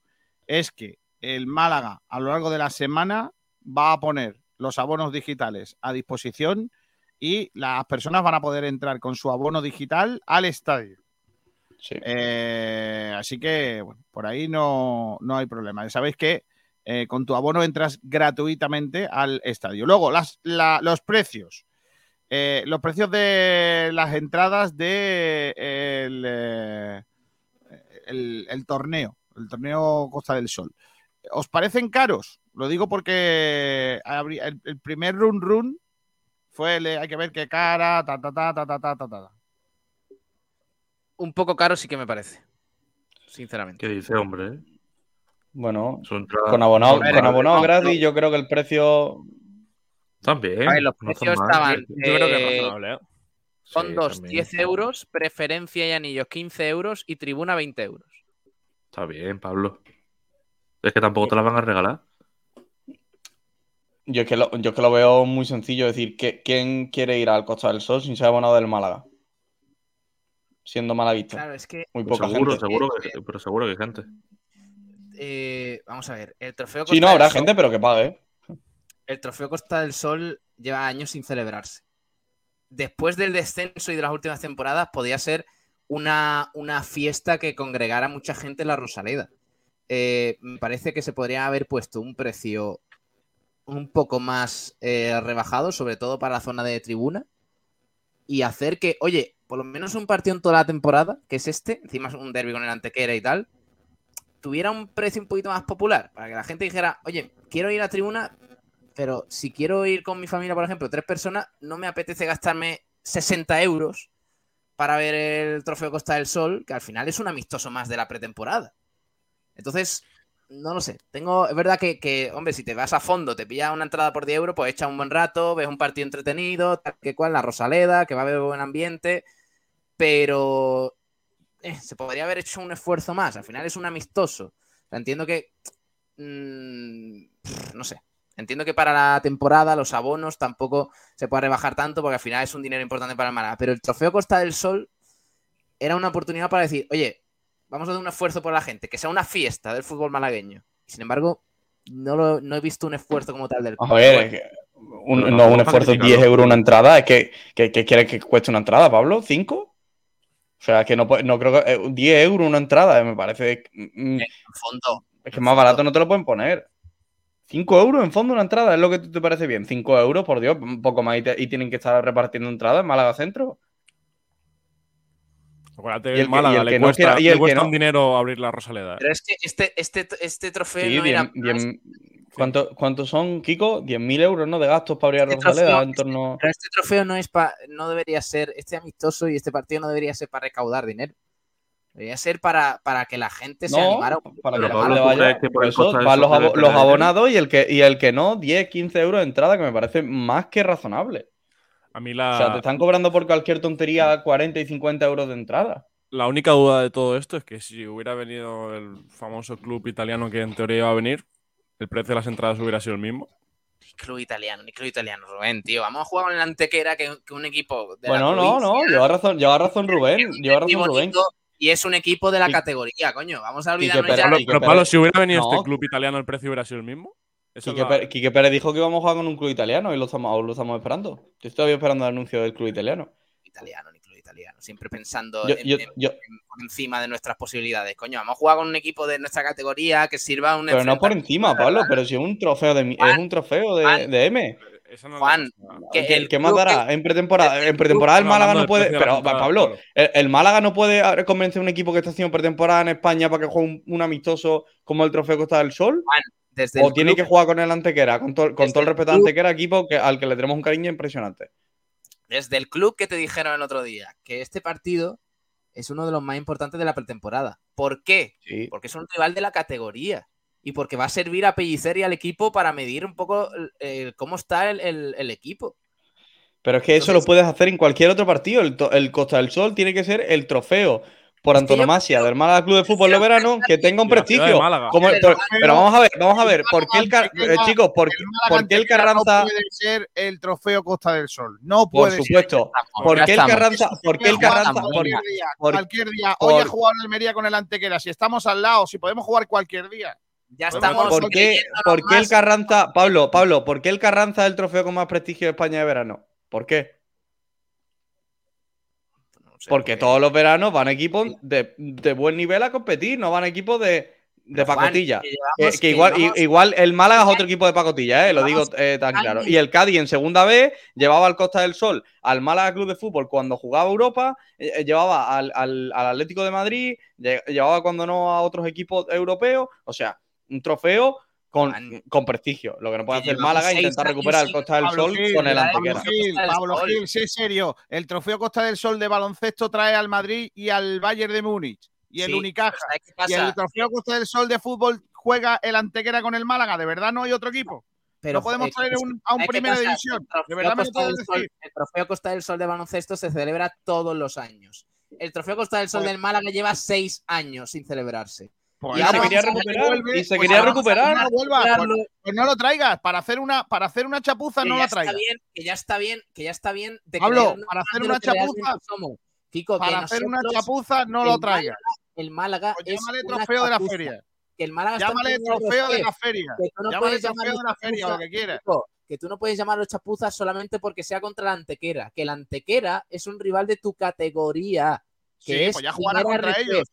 es que el Málaga a lo largo de la semana va a poner los abonos digitales a disposición y las personas van a poder entrar con su abono digital al estadio. Eh, así que, por ahí no, no hay problema. Sabéis que eh, con tu abono entras gratuitamente al estadio. Luego, las, la- los precios. Eh, los precios de las entradas de el, torneo, el torneo Costa del Sol. ¿Os parecen caros? Lo digo porque el, primer run run fue hay que ver qué cara, ta ta ta ta ta ta ta. ta. Un poco caro sí que me parece. Sinceramente. ¿Qué dice, hombre? eh? Bueno, Son con abonado, son con abonado no, gratis, yo creo que el precio También. Los no precios estaban. Yo creo que es eh, razonable, ¿eh? Fondos también. 10 euros, preferencia y anillos 15 euros y tribuna 20 euros. Está bien, Pablo. Es que tampoco te la van a regalar. Yo es que lo, yo es que lo veo muy sencillo. Es decir, ¿qué- ¿quién quiere ir al Costa del Sol sin ser abonado del Málaga? Siendo malaguista. Claro, es que. Muy poca seguro, gente. seguro, que, pero seguro que hay gente. eh, vamos a ver, el trofeo Sí, no, Costa habrá del Sol- gente, pero que pague. El trofeo Costa del Sol lleva años sin celebrarse. Después del descenso y de las últimas temporadas, podía ser una, una fiesta que congregara mucha gente en la Rosaleda. Eh, me parece que se podría haber puesto un precio un poco más eh, rebajado, sobre todo para la zona de tribuna, y hacer que, oye, por lo menos un partido en toda la temporada, que es este, encima es un derby con el Antequera y tal, tuviera un precio un poquito más popular, para que la gente dijera, oye, quiero ir a tribuna, pero si quiero ir con mi familia, por ejemplo, tres personas, no me apetece gastarme 60 euros para ver el trofeo Costa del Sol, que al final es un amistoso más de la pretemporada. Entonces, no lo sé. Tengo, es verdad que, que, hombre, si te vas a fondo, te pillas una entrada por 10 euros, pues echa un buen rato, ves un partido entretenido, tal que cual, la Rosaleda, que va a haber buen ambiente, pero eh, se podría haber hecho un esfuerzo más. Al final es un amistoso. O sea, entiendo que. mm, no sé. Entiendo que para la temporada los abonos tampoco se puede rebajar tanto porque al final es un dinero importante para el Málaga. Pero el trofeo Costa del Sol era una oportunidad para decir, oye, vamos a hacer un esfuerzo por la gente, que sea una fiesta del fútbol malagueño. Sin embargo, no, lo- no he visto un esfuerzo como tal del A ver, es que un, Pero no, un es esfuerzo de para 10 criticarlo. euros una entrada. Es que, que, que quieres que cueste una entrada, Pablo? ¿5? O sea, es que no, no creo que. eh, 10 euros una entrada, eh, me parece. mm, En fondo. Es que más barato no te lo pueden poner. 5 euros en fondo una entrada, ¿es lo que te parece bien? 5 euros, por Dios, un poco más y, te- y tienen que estar repartiendo entradas en Málaga Centro. Acuérdate Y el el que- y Málaga el le que no cuesta, quiera- y le el que cuesta no- un dinero abrir la Rosaleda. ¿eh? Pero es que este, este, este trofeo Sí, no diez- era. diez- ¿cuánto- ¿cuántos son, Kiko? 10.000 euros, ¿no? De gastos para abrir a Este Rosaleda trofeo- en torno. Pero este trofeo no es pa- no debería ser, este amistoso y este partido no debería ser para recaudar dinero. Debería ser para, para que la gente se No, animara. para que Pablo vaya. que por eso Sol los, abo- los abonados y el, que, y el que no, 10, 15 euros de entrada, que me parece más que razonable. A mí O la, sea, te están cobrando por cualquier tontería 40 y 50 euros de entrada. la única duda de todo esto es que si hubiera venido el famoso club italiano que en teoría iba a venir, el precio de las entradas hubiera sido el mismo. Ni club italiano, ni club italiano, Rubén, tío. Vamos a jugar con el Antequera, que, que un equipo de la Bueno, no, no, lleva razón, lleva razón (laughs) Rubén, lleva razón Rubén. Y es un equipo de la Y- categoría, coño. Vamos a olvidarnos Pérez- ya Pero Pérez- Pablo, si hubiera venido No. este club italiano, ¿el precio hubiera sido el mismo? Eso es Quique, Pérez, Quique Pérez dijo que íbamos a jugar con un club italiano y lo estamos, lo estamos esperando. Yo estoy todavía esperando el anuncio del club italiano. italiano. Siempre pensando Yo- en- yo- en- yo- en- por encima de nuestras posibilidades. Coño, vamos a jugar con un equipo de nuestra categoría que sirva un pero no por encima. Pablo, pero si es un trofeo de, es un trofeo de, Juan, de M. No Juan, que ¿Qué, el qué más dará? que- En pretemporada, el en pretemporada el Málaga no puede. Pero, Pablo, el, el Málaga no puede convencer a un equipo que está haciendo pretemporada en España para que juegue un, un amistoso como el Trofeo Costa del Sol. Desde O tiene club- que jugar con el Antequera, con, todo- con todo el respeto al club- Antequera, equipo que, al que le tenemos un cariño impresionante. Desde el club que te dijeron el otro día que este partido es uno de los más importantes de la pretemporada. ¿Por qué? Sí. Porque es un rival de la categoría y porque va a servir a Pellicer y al equipo para medir un poco eh, cómo está el, el- el equipo. Pero es que eso lo puedes hacer en cualquier otro partido. El Costa del Sol tiene que ser el trofeo por antonomasia del Málaga Club de Fútbol de Verano que tenga un prestigio. Como Pero- por- pero vamos a ver, vamos a ver, ¿por qué el eh, chicos, por, por qué el Carranza, No puede ser el trofeo Costa del Sol. No por puede ser. supuesto, por Ya qué el. Carranza, por qué el Carranza, por- cualquier día, por- cualquier día. por- Hoy ha jugado en Almería con el Antequera. Si estamos al lado, si podemos jugar cualquier día. Ya Por estamos. ¿Por qué, por qué el. Carranza, Pablo, Pablo, por qué el Carranza es el trofeo con más prestigio de España de verano? ¿Por qué? Porque todos los veranos van equipos de, de buen nivel a competir, no van equipos de, de Juan, pacotilla. que llevamos- que igual, llevamos- igual el Málaga es otro equipo de pacotilla, ¿eh? lo digo eh, tan claro. Y el Cádiz en segunda vez llevaba al Costa del Sol al Málaga Club de Fútbol cuando jugaba Europa, eh, eh, llevaba al, al- al Atlético de Madrid, lle- llevaba cuando no a otros equipos europeos. O sea, un trofeo con, con prestigio. Lo que no puede hacer Málaga es intentar recuperar el Costa del Pablo Sol Gil, con el Antequera. Pablo Gil, Pablo. Gil, sé serio. El trofeo Costa del Sol de baloncesto trae al Madrid y al Bayern de Múnich y el Sí, Unicaja. pero ¿sabes qué Y el trofeo Costa del Sol de fútbol juega el Antequera con el Málaga. ¿De verdad no hay otro equipo? Pero, no podemos eh, traer un- a un ¿sabes qué primera división. El trofeo ¿De verdad me lo Costa puedes del Sol- decir? el trofeo Costa del Sol de baloncesto se celebra todos los años. El trofeo Costa del Sol Pues- del Málaga lleva seis años sin celebrarse. Pues se quería recuperar. vuelve, Y se pues quería recuperar. una vuelva. Pues, pues no lo traigas. Para hacer una, para hacer una chapuza que no la traigas. bien, que ya está bien, que ya está bien de Pablo, para hacer una chapuza-. Kiko, que Para hacer una chapuza no lo traigas. El Málaga Pues es llámale una trofeo de la feria. Que el Málaga Llámale trofeo de la feria. que tú no Llámale trofeo de la feria, lo que quieras. Kiko, que tú no puedes llamarlo chapuza solamente porque sea contra la Antequera, que la Antequera es un rival de tu categoría, que Sí, es pues ya jugará contra ellos.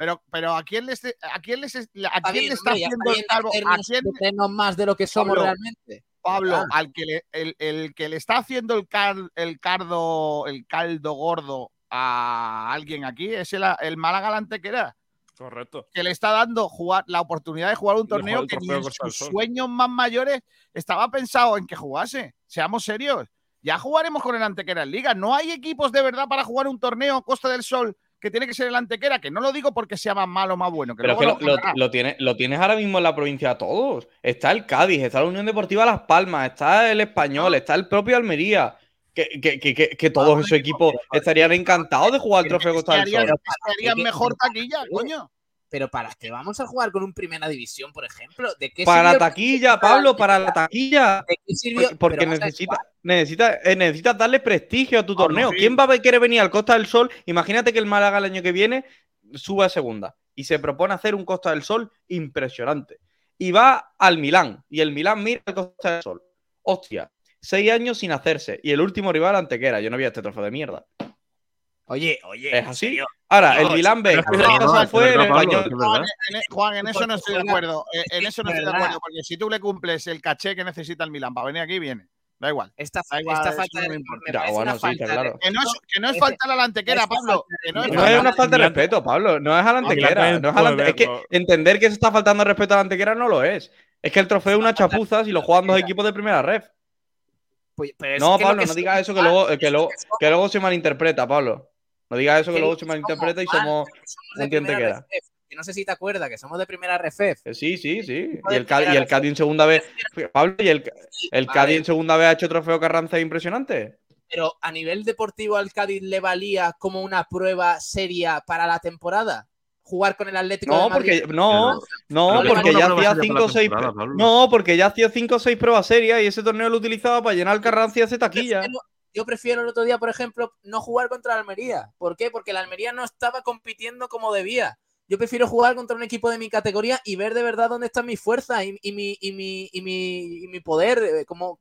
Pero, pero ¿a quién les, a quién les, a Está quién le está haciendo el calvo? ¿A hacernos- quién, de creernos más de lo que somos Pablo, realmente. Pablo, Ah. al que le, el, el que le está haciendo el, cal- el cardo, el caldo gordo a alguien aquí es el, el Málaga la Antequera, Correcto. que le está dando jugar la oportunidad de jugar un torneo que ni en sus sueños más mayores estaba pensado en que jugase. Seamos serios. Ya jugaremos con el Antequera en Liga. No hay equipos de verdad para jugar un torneo Costa del Sol que tiene que ser el Antequera, que no lo digo porque sea más malo o más bueno. Que Pero que lo, lo lo- tienes, lo tienes ahora mismo en la provincia todos. Está el Cádiz, está la Unión Deportiva Las Palmas, está el Español, está el propio Almería. Que, que- que- que- que todos esos equipos estarían encantados de jugar el trofeo Costa del Sol. mejor taquilla, coño. Pero para qué vamos a jugar con un primera división, por ejemplo, ¿de qué Para la taquilla, Pablo, para la taquilla. ¿De qué sirvió? Porque, porque necesita, necesita, eh, necesitas darle prestigio a tu torneo. sí. ¿Quién va a querer venir al Costa del Sol? Imagínate que el Málaga el año que viene sube a segunda y se propone hacer un Costa del Sol impresionante. Y va al Milán. Y el Milán mira al Costa del Sol. Hostia, seis años sin hacerse. Y el último rival Antequera. Yo no vi este trofeo de mierda. Oye, oye. Es así. Ahora, el No, no, fue español. es verdad. Juan, en, Juan, en eso no estoy de acuerdo. Eh, En eso no estoy de acuerdo, porque si tú le cumples el caché que necesita el Milán para venir aquí, viene. Da igual. Esta, Da igual, esta eso falta no de claro. Que no es, que no es Ese- falta a la antequera, Pablo. Que no es No una falta de respeto, Pablo. No es a la antequera. No es, a la es que entender que se está faltando respeto a la antequera no lo es. Es que el trofeo es una chapuza si lo juegan dos equipos de primera ref. Pues- pero es No, Pablo, que no digas eso que luego, que, somos, que luego se malinterpreta, Pablo. No digas eso que que luego se malinterpreta y somos un primera antequera. RFF, Que no sé si te acuerdas, que somos de primera RFF. Que Sí, sí, sí. Y el, Cádiz, y el Cádiz en segunda vez. Pablo, ¿y el, el Vale. Cádiz en segunda vez ha hecho trofeo Carranza impresionante? Pero a nivel deportivo al Cádiz le valía como una prueba seria para la temporada. Jugar con el Atlético No, de Madrid. porque no, no, porque ya hacía 5 o 6 temporada, Pablo. No, porque ya hacía 5 o 6 pruebas serias y ese torneo lo utilizaba para llenar el Carranza y hacer taquilla. Yo prefiero el otro día, por ejemplo, no jugar contra la Almería. ¿Por qué? Porque la Almería no estaba compitiendo como debía. Yo prefiero jugar contra un equipo de mi categoría y ver de verdad dónde están mis fuerzas y, mi, y, mi, y, mi, poder eh, como,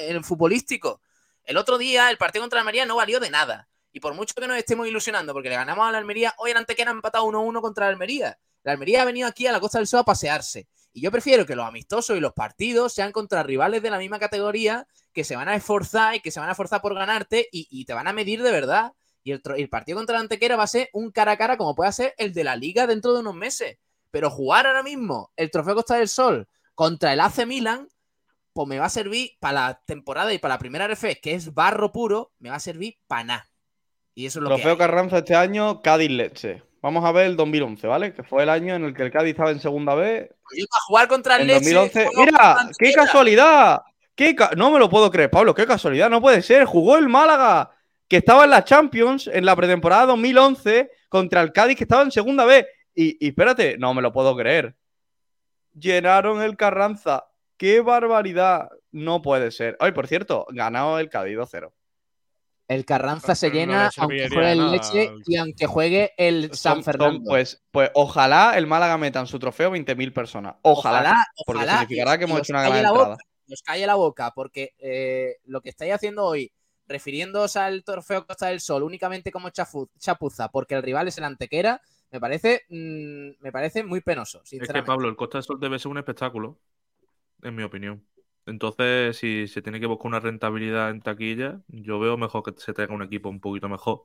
el futbolístico. El otro día el partido contra la Almería no valió de nada. Y por mucho que nos estemos ilusionando porque le ganamos a la Almería, hoy el Antequera ha empatado 1-1 contra la Almería. La Almería ha venido aquí a la Costa del Sol a pasearse. Y yo prefiero que los amistosos y los partidos sean contra rivales de la misma categoría que se van a esforzar y que se van a esforzar por ganarte y, y te van a medir de verdad. Y el, partido contra la Antequera va a ser un cara a cara como puede ser el de la Liga dentro de unos meses. Pero jugar ahora mismo el Trofeo Costa del Sol contra el AC Milan, pues me va a servir para la temporada y para la primera RF, que es barro puro, me va a servir para nada. Y eso es lo Trofeo. Carranza este año, Cádiz Leche. Vamos a ver el 2011, ¿vale? Que fue el año en el que el Cádiz estaba en segunda vez. Yo para jugar contra el Leche, 2011. juego contra ¡Mira! ¡Qué casualidad! ¡Qué ca- no me lo puedo creer, Pablo. ¡Qué casualidad! No puede ser. Jugó el Málaga, que estaba en la Champions en la pretemporada 2011, contra el Cádiz, que estaba en segunda vez. Y, y espérate, no me lo puedo creer. Llenaron el Carranza. ¡Qué barbaridad! No puede ser. Ay, por cierto, ganado el Cádiz 2-0. El Carranza se no llena le aunque juegue el Leche y aunque juegue el San Son- son, Fernando. pues, pues ojalá el Málaga meta en su trofeo 20.000 personas. Ojalá. Ojalá, porque ojalá, significará que hemos os hecho una calle gran la entrada. boca, os calle la boca, porque eh, lo que estáis haciendo hoy, refiriéndoos al trofeo Costa del Sol únicamente como chafu- chapuza, porque el rival es el Antequera, me parece, mm, me parece muy penoso, Es que. Pablo, el Costa del Sol debe ser un espectáculo, en mi opinión. Entonces, si se tiene que buscar una rentabilidad en taquilla, yo veo mejor que se tenga un equipo un poquito mejor.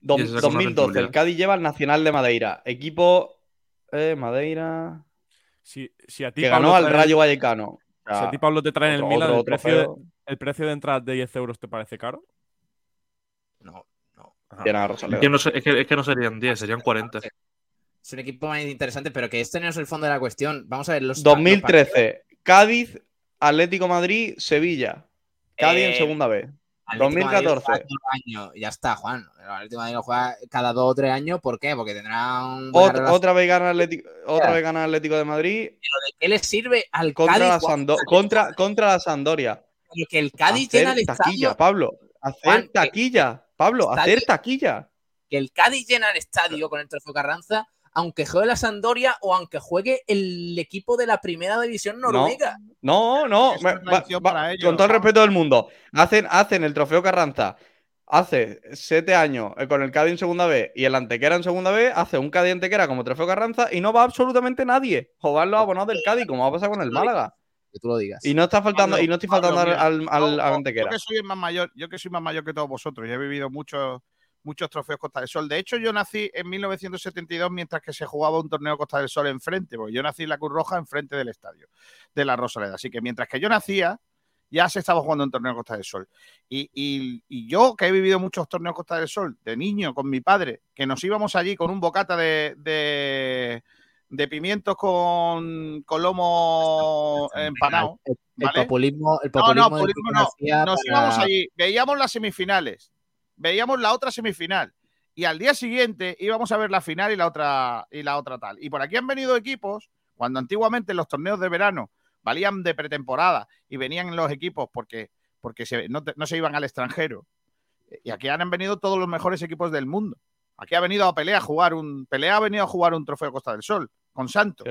Dom- Y se saca una 2012, el. Cádiz lleva al Nacional de Madeira. Equipo eh, Madeira. Si, si a ti, Que Pablo, ganó al trae- Rayo Vallecano. Si a ti, Pablo, te traen otro- el Milan, otro el, precio de, el precio de entrada de 10 euros te parece caro? No, no. Es que, no, es, que, es que no serían 10, serían 40. Es un equipo más interesante, pero que este no es el fondo de la cuestión. Vamos a ver los los 2013, Cádiz, Atlético Madrid, Sevilla. Cádiz en Eh, segunda vez. Atlético de Madrid lo 2014. juega todo el año. Ya está, Juan. El Atlético Madrid lo juega cada dos o tres años. ¿Por qué? Porque tendrá un. Otra, otra vez gana Atlético, otra vez gana Atlético de Madrid Pero ¿de qué le sirve al contra Cádiz? la, jugar Sando- contra- contra, la Sandoria. Pero que el Cádiz hacer llena el taquilla, estadio. Pablo. Hacer Juan, que- taquilla. Pablo, hacer taquilla. Que el Cádiz llena el estadio con el Trofeo Carranza, aunque juegue la Sandoria o aunque juegue el equipo de la primera división noruega. No, no, Es me- una va- tradición va- para ellos. con todo el respeto del mundo. Hacen, hacen el trofeo Carranza hace siete años eh, con el Cádiz en segunda vez y el Antequera en segunda vez, hace un Cádiz Antequera como trofeo Carranza y no va absolutamente nadie. O van los abonados del Cádiz, como va a pasar con el Málaga. Que tú lo digas. Y no está faltando, Pablo, y no estoy Pablo, faltando al, al- yo- Antequera. que soy más mayor, yo que soy más mayor que todos vosotros, y he vivido muchos muchos trofeos Costa del Sol. De hecho, yo nací en 1972 mientras que se jugaba un torneo Costa del Sol enfrente, porque yo nací en la Cruz Roja enfrente del estadio de la Rosaleda. Así que mientras que yo nacía ya se estaba jugando un torneo Costa del Sol. Y, y- y yo, que he vivido muchos torneos Costa del Sol, de niño, con mi padre, que nos íbamos allí con un bocata de, de, de pimientos con, con lomo empanado. El, populismo, el No, populismo, no, de populismo no. Nos para- íbamos allí, veíamos las semifinales, veíamos la otra semifinal y al día siguiente íbamos a ver la final y la otra y la otra tal. Y por aquí han venido equipos cuando antiguamente los torneos de verano valían de pretemporada y venían los equipos porque porque se- no, no se iban al extranjero. Y aquí han venido todos los mejores equipos del mundo. Aquí ha venido a Pelea a jugar un Pelea ha venido a jugar un trofeo Costa del Sol con Santos.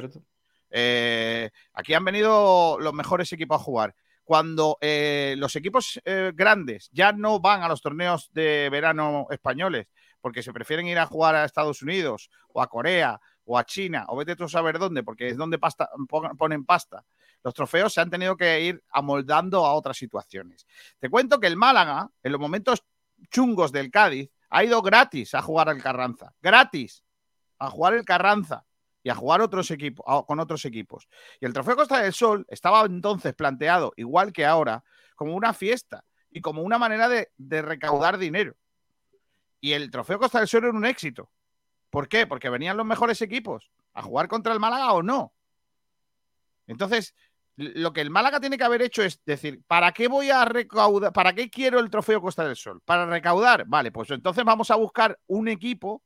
Eh, aquí han venido los mejores equipos a jugar. Cuando eh, los equipos eh, grandes ya no van a los torneos de verano españoles porque se prefieren ir a jugar a Estados Unidos o a Corea o a China o vete tú a saber dónde, porque es donde pasta, pon- ponen pasta. Los trofeos se han tenido que ir amoldando a otras situaciones. Te cuento que el Málaga, en los momentos chungos del Cádiz, ha ido gratis a jugar al Carranza. Gratis a jugar el Carranza y a jugar otros equipos, con otros equipos. Y el Trofeo Costa del Sol estaba entonces planteado, igual que ahora, como una fiesta y como una manera de, recaudar dinero. Y el Trofeo Costa del Sol era un éxito. ¿Por qué? Porque venían los mejores equipos a jugar contra el Málaga o no. Entonces, lo que el Málaga tiene que haber hecho es decir, ¿para qué voy a recaudar? ¿Para qué quiero el Trofeo Costa del Sol? ¿Para recaudar? Vale, pues entonces vamos a buscar un equipo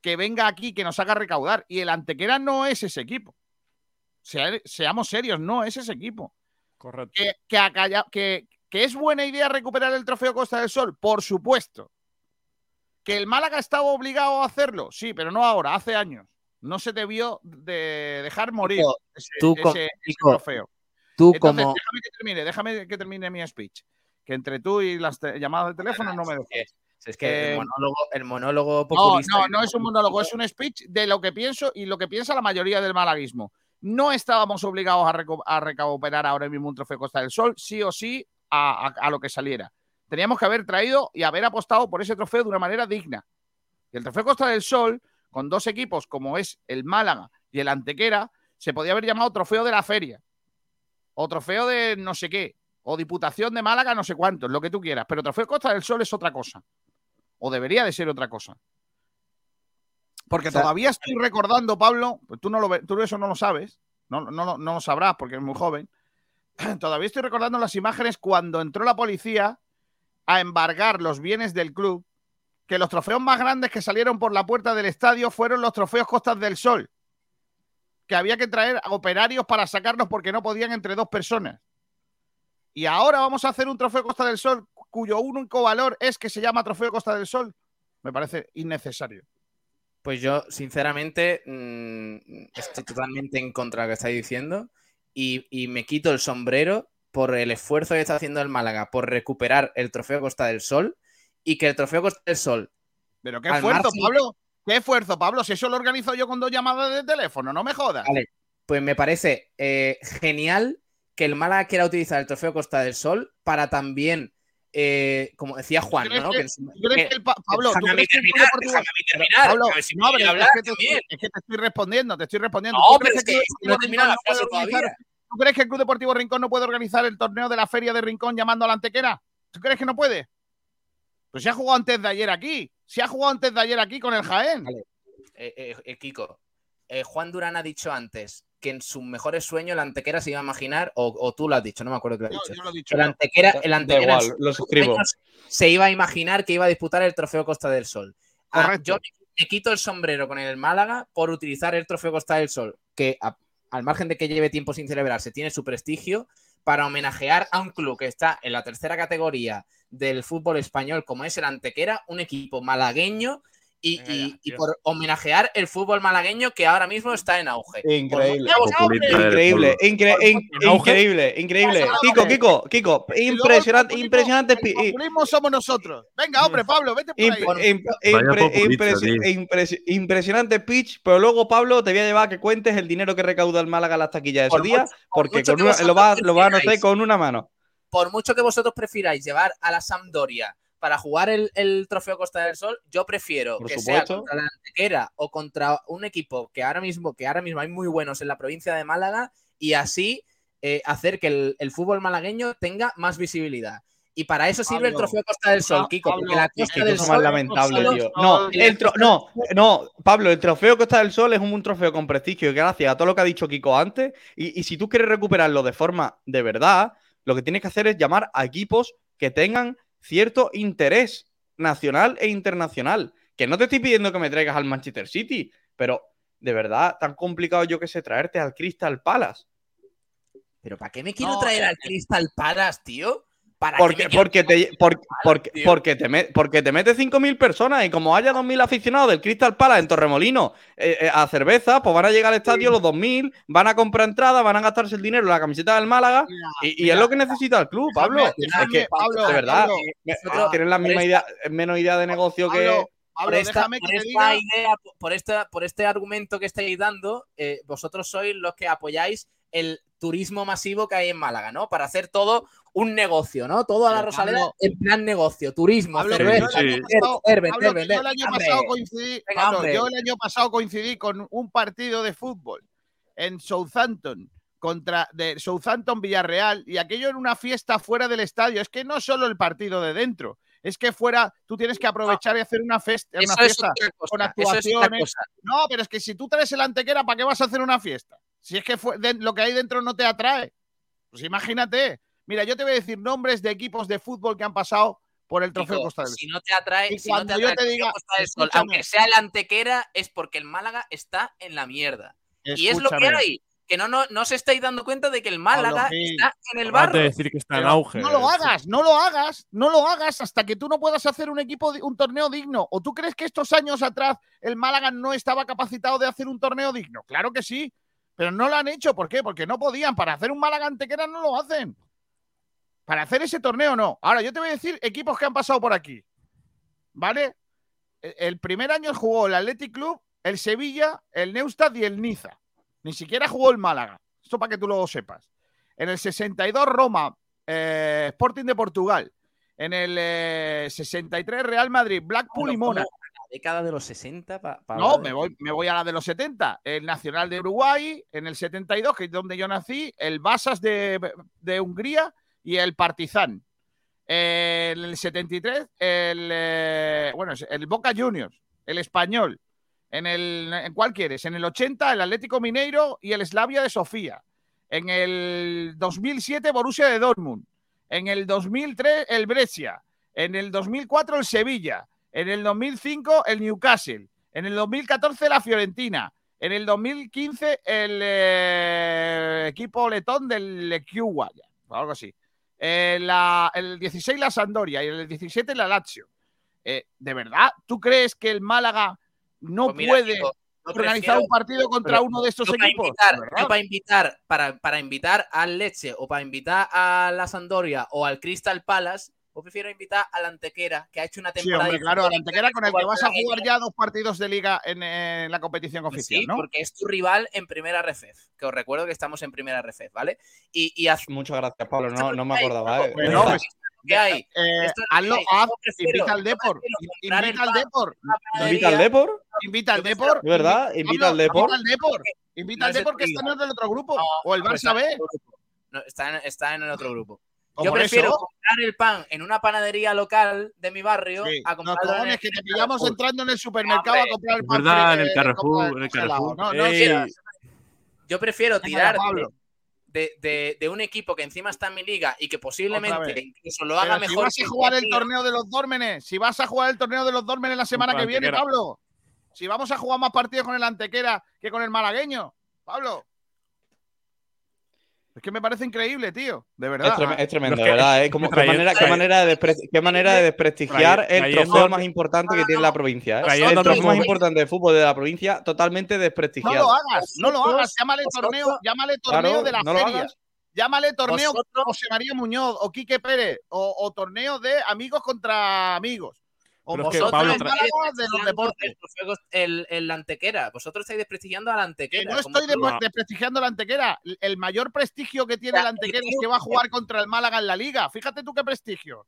que venga aquí, que nos haga recaudar. Y el Antequera no es ese equipo. Sea- seamos serios, no es ese equipo. Correcto. Que, que, acalla- que- que es buena idea recuperar el trofeo Costa del Sol, por supuesto. Que el Málaga estaba obligado a hacerlo, sí, pero no ahora, hace años. No se debió de dejar morir ese, tú co- ese- ese Kiko, trofeo. tú Entonces, como- déjame que termine, déjame que termine mi speech. Que entre tú y las te- llamadas de teléfono no me dejes. Es que Eh, el monólogo, el monólogo no, populista. no, no es un monólogo, es un speech de lo que pienso y lo que piensa la mayoría del malaguismo. No estábamos obligados a, recu- a recuperar ahora mismo un trofeo Costa del Sol, sí o sí, a, a- a lo que saliera. Teníamos que haber traído y haber apostado por ese trofeo de una manera digna. Y el trofeo Costa del Sol, con dos equipos como es el Málaga y el Antequera, se podía haber llamado trofeo de la feria. O trofeo de no sé qué. O Diputación de Málaga, no sé cuántos, lo que tú quieras. Pero trofeo Costa del Sol es otra cosa. O debería de ser otra cosa. Porque O sea, todavía estoy recordando, Pablo, pues tú, no lo, tú eso no lo sabes, no, no, lo- no lo sabrás porque es muy joven. (clears throat) Todavía estoy recordando las imágenes cuando entró la policía a embargar los bienes del club, que los trofeos más grandes que salieron por la puerta del estadio fueron los trofeos Costas del Sol, que había que traer a operarios para sacarlos porque no podían entre dos personas. Y ahora vamos a hacer un trofeo Costa del Sol cuyo único valor es que se llama trofeo Costa del Sol. Me parece innecesario. Pues yo, sinceramente, mm, estoy totalmente en contra de lo que estáis diciendo y, y me quito el sombrero por el esfuerzo que está haciendo el Málaga por recuperar el trofeo Costa del Sol y que el trofeo Costa del Sol. Pero qué esfuerzo, margen- Pablo. Qué esfuerzo, Pablo. Si eso lo organizo yo con dos llamadas de teléfono, no me jodas. Vale, pues me parece eh, genial que el Málaga quiera utilizar el trofeo Costa del Sol para también, eh, como decía Juan, crees ¿no? que- Que- ¿Tú crees que- que el Pa- Pablo, ¿tú déjame a mí crees que el Club terminar, Deportivo- déjame a mí terminar, Pablo, a ver si me no, pero hablar es, que te, es que te estoy respondiendo, te estoy respondiendo. No, ¿Tú pero crees es que no Club termina la Deportivo frase Rincón no puede todavía. organizar- ¿Tú crees que el Club Deportivo Rincón no puede organizar el torneo de la feria de Rincón llamando a la Antequera? ¿Tú crees que no puede? Pues se ha jugado antes de ayer aquí. Se ha jugado antes de ayer aquí con el Jaén. Eh, eh, eh, Kiko, Juan Durán ha dicho antes que en sus mejores sueños el Antequera se iba a imaginar, o, o tú lo has dicho, no me acuerdo que lo has dicho. yo lo he dicho el. Antequera, el Antequera igual, lo suscribo. se iba a imaginar que iba a disputar el trofeo Costa del Sol. Ah, yo me, me quito el sombrero con el Málaga por utilizar el trofeo Costa del Sol, que a- al margen de que lleve tiempo sin celebrarse, tiene su prestigio para homenajear a un club que está en la tercera categoría del fútbol español, como es el Antequera, un equipo malagueño, y, y- y por homenajear el fútbol malagueño que ahora mismo está en auge. Increíble. Increíble, incre- in- ¿En auge? increíble, increíble. Kiko. Kiko, Kiko, impresionante, impresionante. populismo somos nosotros. Venga, hombre, Pablo, vete por ahí. Imp- impre- impres- impresionante pitch, pero luego Pablo te voy a llevar a que cuentes el dinero que recauda el Málaga a las taquillas de Por esos días, porque con una- lo vas lo vas a anotar prefiráis. con una mano. por mucho que vosotros prefiráis llevar a la Sampdoria para jugar el, el trofeo Costa del Sol, yo prefiero Por que supuesto. sea contra la Antequera o contra un equipo que ahora mismo, que ahora mismo hay muy buenos en la provincia de Málaga y así eh, hacer que el, el fútbol malagueño tenga más visibilidad. Y para eso sirve el trofeo Costa del Sol, Kiko, porque la Costa Qué del cosa más lamentable, solo- tío. No, el tro- no, no, Pablo, el trofeo Costa del Sol es un, un trofeo con prestigio y gracias a todo lo que ha dicho Kiko antes. Y, y si tú quieres recuperarlo de forma de verdad, lo que tienes que hacer es llamar a equipos que tengan cierto interés nacional e internacional. Que no te estoy pidiendo que me traigas al Manchester City, pero de verdad, tan complicado yo que sé traerte al Crystal Palace. Pero ¿para qué me quiero No, traer eh, al Crystal Palace, tío? ¿Para qué Porque, porque, te, por- porque, tío? porque, te porque te mete 5.000 personas y como haya 2.000 aficionados del Crystal Palace en Torremolino eh, eh, a cerveza, pues van a llegar al estadio los 2.000, van a comprar entradas, van a gastarse el dinero en la camiseta del Málaga y, y es lo que necesita el club, Pablo. Es que, Pablo, de verdad, Pablo, me- nosotros- tienen la por misma idea, menos idea de negocio que... Pablo, por Pablo, esta, por que esta diga. idea, por, esta, por este argumento que estáis dando, eh, vosotros sois los que apoyáis el turismo masivo que hay en Málaga, ¿no? Para hacer todo un negocio, ¿no? Todo a la Rosaleda en plan negocio, turismo, Pablo, cerveza, yo el año pasado- Pablo, yo el año coincidí, Pablo, yo el año pasado coincidí con un partido de fútbol en Southampton contra de Southampton Villarreal y aquello era una fiesta fuera del estadio. Es que no solo el partido de dentro, es que fuera tú tienes que aprovechar y hacer una, festa, fiesta cosa, con actuaciones. No, pero es que si tú traes el antequera, ¿para qué vas a hacer una fiesta? Si es que fue- de- lo que hay dentro no te atrae. Pues imagínate. Mira, yo te voy a decir nombres de equipos de fútbol que han pasado por el trofeo Digo, Costa del si Sol. no te atrae, Y si no te atrae yo te diga, Costa del Sol, aunque sea el antequera, es porque el Málaga está en la mierda. Y es lo que hay. Que no, no, no os estáis dando cuenta de que el Málaga está en el barro. decir que está en Pero auge. No lo hagas, no lo hagas, no lo hagas hasta que tú no puedas hacer un equipo, un torneo digno. ¿O tú crees que estos años atrás el Málaga no estaba capacitado de hacer un torneo digno? Claro que sí, pero no lo han hecho. ¿Por qué? Porque no podían. Para hacer un Málaga antequera no lo hacen. Para hacer ese torneo no. Ahora, yo te voy a decir equipos que han pasado por aquí. ¿Vale? E- El primer año jugó el Athletic Club, el Sevilla, el Neustadt y el Niza. Ni siquiera jugó el Málaga. Esto para que tú lo sepas. En el 62 Roma, eh, Sporting de Portugal. En el eh, 63 Real Madrid, Blackpool y Mónaco. Década de los 60 para No, me voy, me voy a la de los 70. El Nacional de Uruguay, en el 72, que es donde yo nací, el Basas de, de Hungría y el Partizan. En el 73, el, eh, bueno, el Boca Juniors, el Español. En, el, ¿En cuál quieres? En el 80, el Atlético Mineiro y el Slavia de Sofía. En el 2007, Borussia de Dortmund. En el 2003, el Brescia. En el 2004, el Sevilla. En el 2005, el Newcastle. En el 2014, la Fiorentina. En el 2015, el eh, equipo letón del Lequiua, o algo así. Eh, la- el 16, la Sandoria. Y el 17, la Lazio. Eh, ¿De verdad? ¿Tú crees que el Málaga no Pues mira, puede organizar un partido contra uno de estos para equipos? Invitar, yo para invitar, para, para invitar al Leche o para invitar a la Sandoria o al Crystal Palace, o prefiero invitar al Antequera, que ha hecho una Sí, temporada. hombre, claro, al Antequera con el que vas a jugar ya dos partidos de liga en, en la competición oficial, Sí, ¿no? porque es tu rival en primera RFEF, que os recuerdo que estamos en primera RFEF, ¿vale? Y, y haz- Muchas gracias, Pablo, no, no me acordaba. ¿eh? Bueno, pues, ¿qué hay? eh, Esto es lo hazlo, haz, Yo invita al yo Depor, invita al Depor, ¿Invita al. Depor? invita al Yo Depor. ¿De verdad? Invi- ¿Invita al Depor? Invita al Depor, invita al Depor que está en el otro grupo, o el pues Barça B. en, está en el otro grupo. Yo prefiero eso. comprar el pan en una panadería local de mi barrio Sí, a Los comprarlo en cojones que te pillamos Carrefour. entrando en el supermercado a comprar el pan. verdad, en el eh, Carrefour, en el. Carrefour. No, no. Yo prefiero tirar de, un equipo que encima está en mi liga y que posiblemente incluso lo haga Pero si mejor. vas a jugar el torneo de los Dórmenes, si vas a jugar el torneo de los Dórmenes la semana que viene. Pablo. Si vamos a jugar más partidos con el Antequera que con el malagueño, Pablo. Es que me parece increíble, tío. De Es, verdad. trem- es tremendo, de verdad. ¿eh? Como- qué, manera, qué, manera de despre- qué manera de desprestigiar el trofeo más importante que tiene la provincia. ¿eh? El trofeo más importante de fútbol de la provincia, totalmente No desprestigiado. lo hagas, no lo hagas. Llámale torneo, llámale torneo Claro, de la no lo feria. hagas. Llámale torneo Vosotros- José María Muñoz o Quique Pérez o, o torneo de amigos contra amigos. O Pero es que, vosotros de los deportes. El, el, el Antequera. Vosotros estáis desprestigiando al Que Antequera. no estoy desprestigiando la Antequera. El mayor prestigio que tiene el Antequera y es que va a jugar contra el Málaga en la liga. Fíjate tú qué prestigio.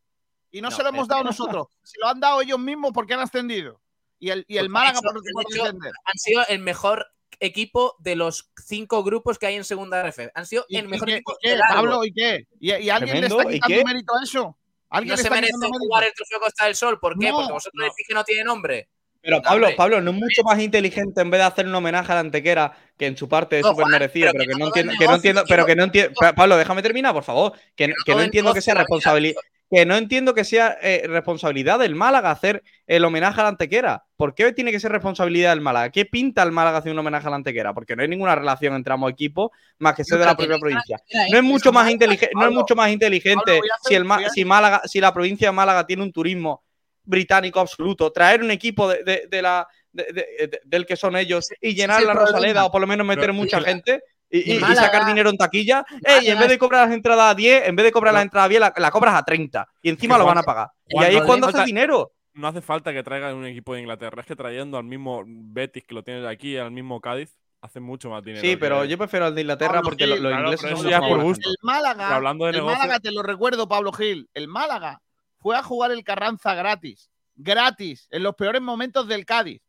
Y no, No, se lo hemos dado nosotros. Se lo han dado ellos mismos porque han ascendido. Y el, y el Porque Málaga han por, por han hecho- han sido el mejor equipo de los cinco grupos que hay en segunda RF. Han sido ¿Y, el y mejor qué, equipo. y qué. Pablo? ¿Y qué? ¿Y, y alguien Tremendo, le está ¿y quitando mérito a eso? ¿Alguien No se merece jugar el trofeo Costa del Sol. ¿Por qué? No, Porque vosotros decís que no tiene nombre. Pero Pablo, hombre. Pablo, ¿no es mucho más inteligente en vez de hacer un homenaje a la Antequera, que en su parte es No, súper merecido, pero pero que que no entiendo, que no negocio, entiendo, tío. pero que no entiendo. Pablo, déjame terminar, por favor. Que, que no entiendo que sea responsabilidad. Que no entiendo que sea eh, responsabilidad del Málaga hacer el homenaje a la Antequera. ¿Por qué tiene que ser responsabilidad del Málaga? ¿Qué pinta el Málaga hacer un homenaje a la Antequera? Porque no hay ninguna relación entre ambos equipos más que ser de la propia provincia. No es mucho más inteligente, no es mucho más inteligente si el si Málaga, si la provincia de Málaga tiene un turismo británico absoluto, traer un equipo de, de- de la de- de- de- del que son ellos y llenar la problema. Rosaleda o por lo menos meter Pero- mucha gente y, sacar dinero en taquilla. Ey, en vez de cobrar las entradas a 10, en vez de cobrar las entradas a 10, la, la cobras a 30 y encima lo van a pagar. Y ahí es cuando haces dinero. No hace falta que traigan un equipo de Inglaterra, es que trayendo al mismo Betis que lo tienes aquí, al mismo Cádiz, hace mucho más dinero. Sí, pero que- yo prefiero el de Inglaterra Pablo porque Gil, los claro, ingleses son ya por gusto. El Málaga, hablando de el negocio- Málaga, te lo recuerdo, Pablo Gil, el Málaga fue a jugar el Carranza gratis, gratis, en los peores momentos del Cádiz.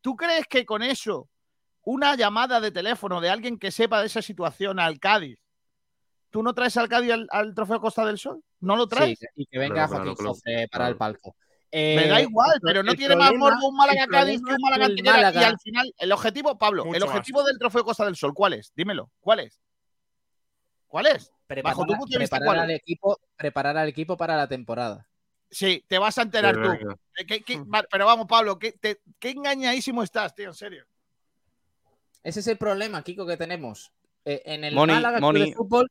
¿Tú crees que con eso, una llamada de teléfono de alguien que sepa de esa situación al Cádiz, tú no traes al Cádiz al, al Trofeo Costa del Sol? ¿No lo Sí, traes? y que venga Claro, Joaquín claro, para el palco. Me Eh, da igual, pero no tiene más morbo un Málaga Cádiz que un Málaga Antequera. Y al final, el objetivo, Pablo, el objetivo del Trofeo Costa del Sol, ¿cuál es? Dímelo, ¿cuál es? ¿Cuál es? preparar, bajo tu punto de vista, preparar ¿cuál al equipo, preparar al equipo para la temporada. Sí, te vas a enterar Sí, tú. venga. ¿Qué- qué- va- pero vamos, Pablo, ¿qué, te- qué engañadísimo estás, tío, en serio. Ese es el problema, Kiko, que tenemos. Eh, en el Money, Málaga money. Club de Fútbol,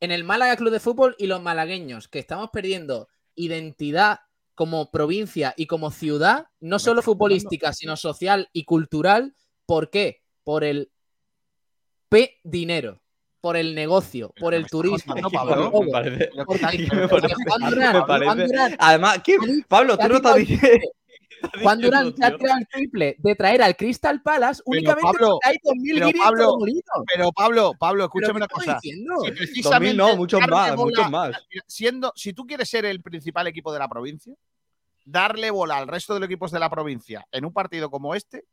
en el Málaga Club de Fútbol y los malagueños, que estamos perdiendo identidad como provincia y como ciudad, no solo futbolística, sino social y cultural. ¿Por qué? Por el P dinero, por el negocio, por el turismo. por Pablo? Me parece- (laughs) Además, ¿qué? Pablo, tú no estás diciendo. (laughs) Juan Durán se ha tirado el triple de traer al Crystal Palace únicamente Pablo, hay 2.000 pero Pablo. Pero Pablo, Pablo, ¿Pero escúchame una cosa. Si 2000 precisamente no, muchos más, bola- muchos más. Siendo, si tú quieres ser el principal equipo de la provincia, darle bola al resto de los equipos de la provincia en un partido como este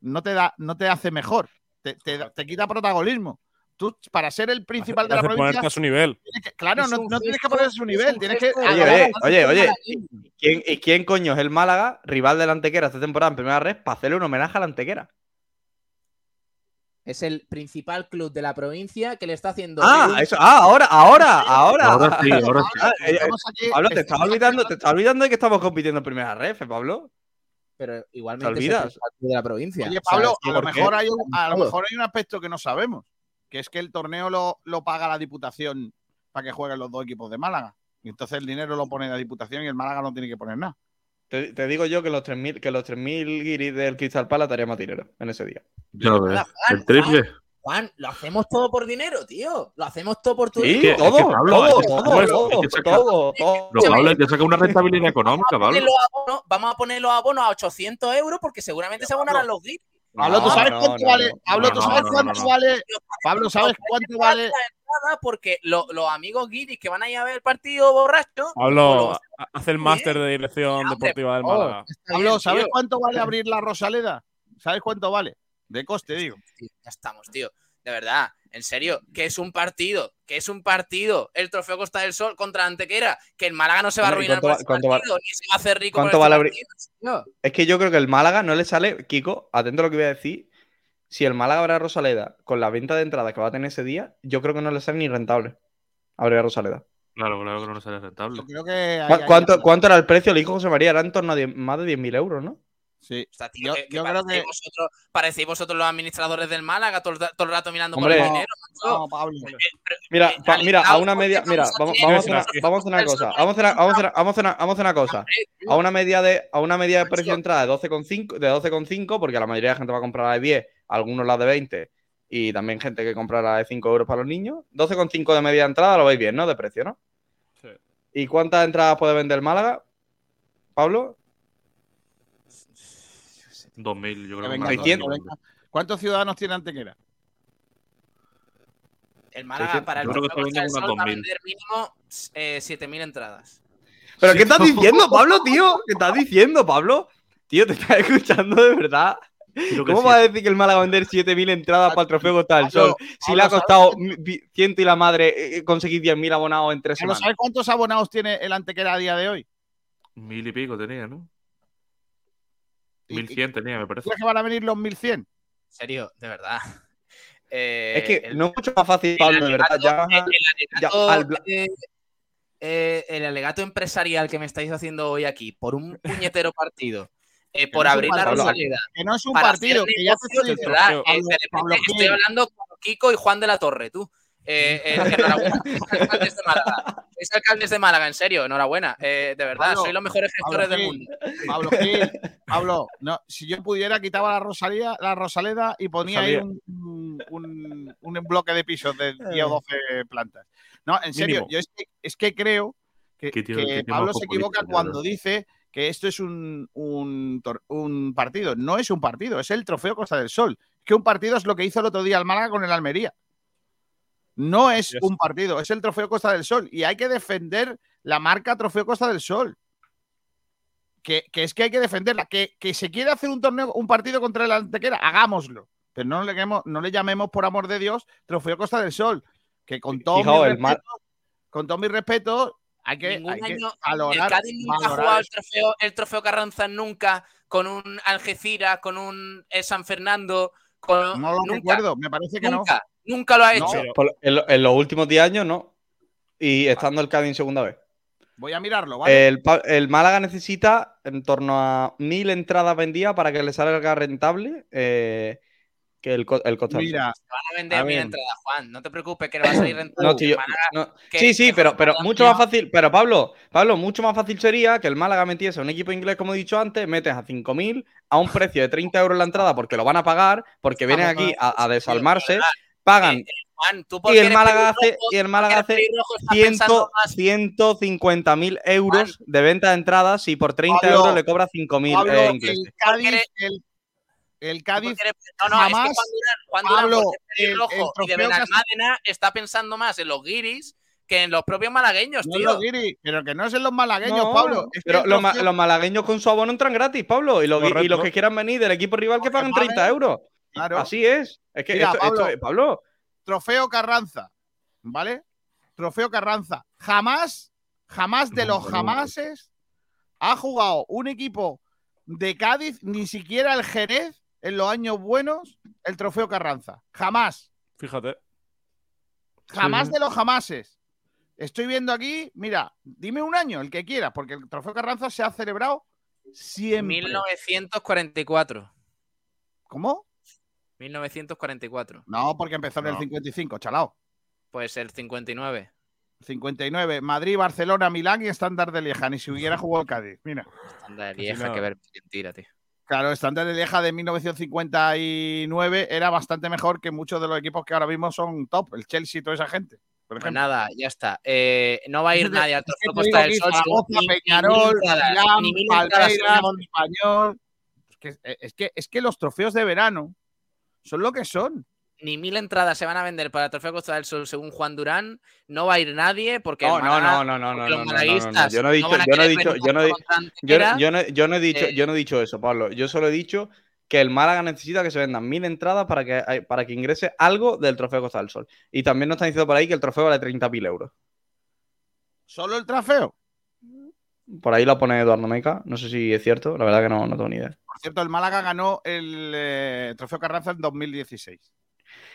no te da, no te hace mejor, te, te te quita protagonismo. Tú, para ser el principal de la provincia, ponerte a su nivel. que- claro, Es no, tienes que gesto- poner a su es nivel, tienes que de Oye, oye, oye, oye. malagueño. ¿Quién, ¿Y quién coño es el Málaga, rival del Antequera esta temporada en primera red, para hacerle un homenaje al Antequera? Es el principal club de la provincia que le está haciendo. Ah, eso, ah, ahora, ahora, ahora. Ahora sí, ahora sí. Ah, eh, eh, aquí- Pablo, te estás olvidando, te estás olvidando de que estamos compitiendo en primera red, Pablo. Pero igualmente es el olvidas? principal club de la provincia. Oye, O sea, Pablo, es a lo, mejor hay un, a lo mejor hay un aspecto que no sabemos, que es que el torneo lo, lo paga la Diputación para que jueguen los dos equipos de Málaga. Y entonces el dinero lo pone la Diputación y el Málaga no tiene que poner nada. Te, te digo yo que los 3.000 que los 3.000 guiris del Crystal Palace estaría más dinero en ese día. Ya ves. Juan, El triple. Juan, lo hacemos todo por dinero, tío. Lo hacemos todo por Sí, turismo. que- todo, es que, Pablo, todo, es que- todo, todo, es que saca- todo, todo. Pero Pablo, hay que sacar una rentabilidad económica, Vamos a, Pablo. poner los abonos, vamos a poner los abonos a 800 euros porque seguramente se abonarán los guiris. Pablo, ¿tú No, sabes cuánto vale? Pablo, No, ¿tú no, sabes cuánto vale? Pablo, ¿sabes cuánto vale? Porque lo- los amigos guiris que van a ir a ver el partido borracho. Pablo, ha- hace el máster de dirección deportiva del favor. Málaga. Pablo, ¿sabes cuánto vale abrir la Rosaleda? ¿Sabes cuánto vale? De coste, digo. Ya estamos, tío. De verdad, en serio, que es un partido, que es un partido, el trofeo Costa del Sol contra Antequera, que el Málaga no se va a Hombre, ¿y arruinar por cuánto este va- cuánto partido, ni se va a hacer rico cuánto por vale abrir- partido. Es que yo creo que el Málaga no le sale, Kiko, atento a lo que voy a decir. Si el Málaga abre a Rosaleda con la venta de entradas que va a tener ese día, yo creo que no le sale ni rentable abrir a Rosaleda. Claro, claro que no sale rentable. Yo creo que. hay- ¿Cu- hay- ¿Cuánto, cuánto era el precio? Le dijo José María, era en torno a 10 más de 10.000 euros, ¿no? Sí. O sea, tío, Yo- que, que yo creo parecéis, que- vosotros, parecéis vosotros los administradores del Málaga todo, el todo el rato mirando Hombre. por el No, dinero. macho. No, Pablo. Eh, pero- Mira, eh, pa- mira, a una media, mira, vamos a vamos, a el hacer una, trofeo vamos a hacer una cosa, vamos a hacer una, vamos a hacer- vamos a hacer una- vamos a hacer una cosa. A una media de, a una media de precio de entrada de 12,5, de 12,5, porque la mayoría de gente va a comprar la de 10, algunos la de 20, y también gente que compra la de 5 euros para los niños. 12,5 de media de entrada, lo veis bien, ¿no? De precio, ¿no? Sí. ¿Y cuántas entradas puede vender Málaga? Pablo, 2000, yo creo Que más. 600. que venga. ¿Cuántos ciudadanos tiene Antequera? El Málaga 600. para el Yo creo que está Sol unas vender mínimo eh, 7.000 entradas. ¿Pero qué estás diciendo, Pablo, tío? ¿Qué estás diciendo, Pablo? Tío, te estás escuchando de verdad. ¿Cómo sí. va a decir que el Málaga va a vender 7.000 entradas para el trofeo Costa del Sol? Pablo, Si le ha costado ciento y la madre eh, conseguir 10.000 abonados en tres Pablo, semanas. ¿Sabes cuántos abonados tiene el Antequera a día de hoy? Mil y pico tenía, ¿no? Y- Mil cien tenía, me parece. ¿Crees que van a venir los 1100? En serio, de verdad. (laughs) Eh, Es que el- no es mucho más fácil, Pablo, de verdad. Ya, el, el ya, alegato, al bla- eh, eh, el alegato empresarial que me estáis haciendo hoy aquí por un puñetero (laughs) partido, eh, por no abrir la Rosaleda. Que no es un partido, que ya te estoy eh, estoy hablando con Kiko y Juan de la Torre, tú. Eh, eh, enhorabuena, (laughs) sois alcaldes de Málaga. Alcaldes de Málaga, en serio, enhorabuena. Eh, de verdad, Pablo, sois los mejores gestores Pablo del Gil, mundo. Pablo Gil, Pablo, no, si yo pudiera quitaba la Rosalía, la Rosaleda y ponía ahí un, un, un bloque de pisos de 10 o 12 plantas. No, en serio, Mínimo. yo es que, es que creo que, Qué tío- que qué tío Pablo se equivoca cuando dice que esto es un, un, partido. No es un partido, es el trofeo Costa del Sol. Que un partido es lo que hizo el otro día el Málaga con el Almería. No es un partido, es el trofeo Costa del Sol. Y hay que defender la marca Trofeo Costa del Sol. Que, que es que hay que defenderla. Que, que se quiere hacer un torneo, un partido contra el Antequera, hagámoslo. Pero no le, llamemos- no le llamemos, por amor de Dios, Trofeo Costa del Sol. Que con todo, mi Mar- respeto, con todo mi respeto, hay que, Ningún hay que año valorar. el Cádiz nunca ha jugado el trofeo, el trofeo Carranza nunca con un Algeciras, con un eh, San Fernando, con No lo nunca, recuerdo, me parece que nunca, nunca lo ha No. hecho. Pero- en, lo- en los últimos 10 años, no. Y estando el Cádiz en segunda vez. Voy a mirarlo, ¿vale? El, el Málaga necesita en torno a 1.000 entradas vendidas para que le salga rentable eh, que el, el Sol. Mira, Van a vender A mil entradas, Juan. No te preocupes, que le va a salir rentable. No, no. que- sí, sí, pero, pero mucho más fácil. Pero Pablo, Pablo, mucho más fácil sería que el Málaga metiese a un equipo inglés, como he dicho antes, metes a 5.000 a un precio de 30 euros la entrada porque lo van a pagar, porque vienen aquí a, a desalmarse, pagan. Eh, Juan, tú Y el Málaga hace, y el Málaga hace pelirrojo, estás 100, pensando más- 150 mil euros de venta de entradas y por 30 Pablo, euros le cobra 5.000 Pablo, eh, el. Cádiz, el, el No, no, es que Juan Durán, Juan Durán, Pablo, el- y de Benalmádena está pensando más en los guiris que en los propios malagueños, no es tío. los guiris, pero que no es en los malagueños, No, Pablo. Es pero los, ma- trofeo- los malagueños con su abono entran gratis, Pablo. Y los, y Correcto. los que quieran venir del equipo rival que paguen 30 paguen, euros. Claro, Así es. Es que Mira, esto, esto Pablo. trofeo Carranza, ¿vale? Trofeo Carranza. Jamás, jamás de los jamases ha jugado un equipo de Cádiz, ni siquiera el Jerez, en los años buenos, el trofeo Carranza. Jamás. Fíjate. Jamás sí. de los jamases. Estoy viendo aquí, mira, dime un año, el que quieras, porque el trofeo Carranza se ha celebrado siempre. 1944. ¿Cómo? 1944. No, porque empezó en el No. 55, chalao. Pues el 59. 59, Madrid, Barcelona, Milán y Estándar de Lieja, ni si hubiera jugado el Cádiz. Mira. Anda de vieja, nada. que ver mentira, tío. Claro, Estándar de Lieja de 1959 era bastante mejor que muchos de los equipos que ahora mismo son top, el Chelsea y toda esa gente. Por Pues nada, ya está. Eh, no va a ir (laughs) nadie al Costa del Sol. Zaragoza, Peñarol, Milán, Palmeiras. Español. Es que, es, que, es que los trofeos de verano son lo que son. Ni mil entradas se van a vender para el trofeo Costa del Sol según Juan Durán. No va a ir nadie porque. No, el no, Málaga- no, no, no, no, los no, no, no, no, malaguistas Yo no he dicho, yo no he dicho, ver yo no he, contra yo, Antequera. yo no, yo no he dicho, Eh, yo no he dicho eso, Pablo. Yo solo he dicho que el Málaga necesita que se vendan mil entradas para que, para que ingrese algo del trofeo Costa del Sol. Y también nos están diciendo por ahí que el trofeo vale 30.000 euros. Solo el trofeo. Por ahí lo pone Eduardo Meca. No sé si es cierto, la verdad que no, no tengo ni idea. Por cierto, el Málaga ganó el eh, trofeo Carranza en 2016.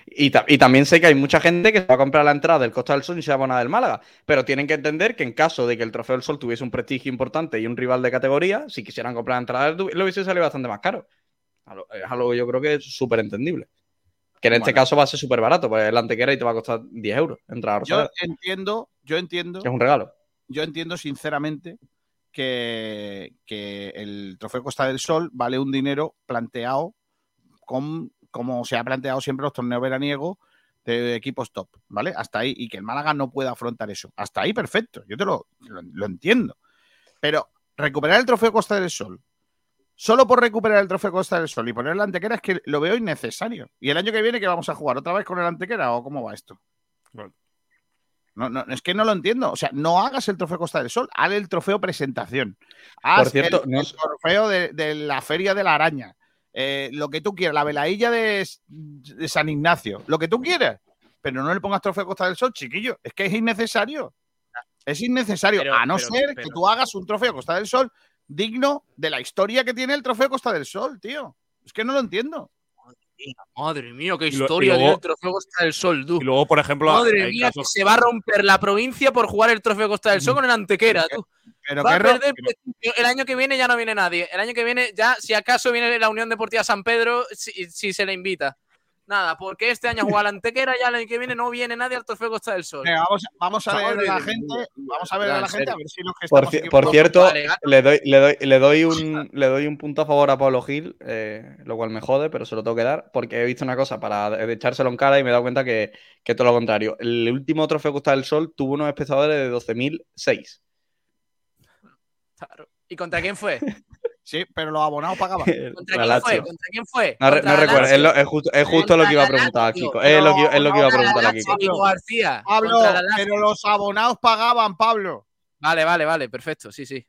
Y, ta- y también sé que hay mucha gente que se va a comprar la entrada del Costa del Sol y se va a poner del Málaga. Pero tienen que entender que en caso de que el Trofeo del Sol tuviese un prestigio importante y un rival de categoría, si quisieran comprar la entrada, lo hubiese salido bastante más caro. Es algo que yo creo que es súper entendible. Que en este caso va a ser súper barato, es la antequera y te va a costar 10 euros entrar a Yo entiendo, yo entiendo, que es un regalo. yo entiendo sinceramente que, que el trofeo Costa del Sol vale un dinero planteado con, como se ha planteado siempre los torneos veraniegos de equipos top, ¿vale? Hasta ahí, y que el Málaga no pueda afrontar eso. Hasta ahí, perfecto, yo te lo, lo, entiendo. Pero recuperar el trofeo Costa del Sol, solo por recuperar el trofeo Costa del Sol y poner la antequera es que lo veo innecesario. ¿Y el año que viene que vamos a jugar? ¿Otra vez con el antequera o cómo va esto? Vale. No, no, es que no lo entiendo. O sea, no hagas el trofeo Costa del Sol, haz el trofeo presentación. Haz Por cierto, el, no el trofeo de, de la Feria de la Araña. eh, lo que tú quieras, la veladilla de, de San Ignacio, lo que tú quieras, pero no le pongas trofeo Costa del Sol, chiquillo, es que es innecesario. Es innecesario, Pero- a no pero- ser que tú hagas un trofeo Costa del Sol digno de la historia que tiene el trofeo Costa del Sol, tío. Es que no lo entiendo. Madre mía, qué Y lo- y historia luego- tiene el trofeo Costa del Sol, tú. Y luego, por ejemplo, Madre mía, casos- que se va a romper la provincia por jugar el trofeo Costa del Sol con el Antequera, tú. Pero va qué a ro- perder prestigio. El año que viene ya no viene nadie. El año que viene ya, si acaso viene la Unión Deportiva San Pedro, si, si se le invita. Nada, porque este año juega la Antequera, ya el año que viene no viene nadie al trofeo Costa del Sol. Venga, vamos, vamos a leer a la gente, vamos a ver a la gente a ver si los que Por, estamos cierto, Vale, le doy, le, doy, le, doy un, le doy un punto a favor a Pablo Gil, eh, lo cual me jode, pero se lo tengo que dar, porque he visto una cosa para echárselo en cara y me he dado cuenta que, que todo lo contrario. El último trofeo Costa del Sol tuvo unos espectadores de 12.006. Claro. ¿Y contra quién fue? (laughs) Sí, pero los abonados pagaban. (laughs) ¿Contra La quién fue? ¿Contra quién fue? No, re- Contra no la recuerdo, es, Lazio. lo- es justo, es justo lo que iba a preguntar a Kiko. Es lo que, es lo que iba a preguntar a Kiko. Kiko García. Pablo, pero los abonados pagaban, Pablo. Vale, vale, vale, perfecto, sí, sí.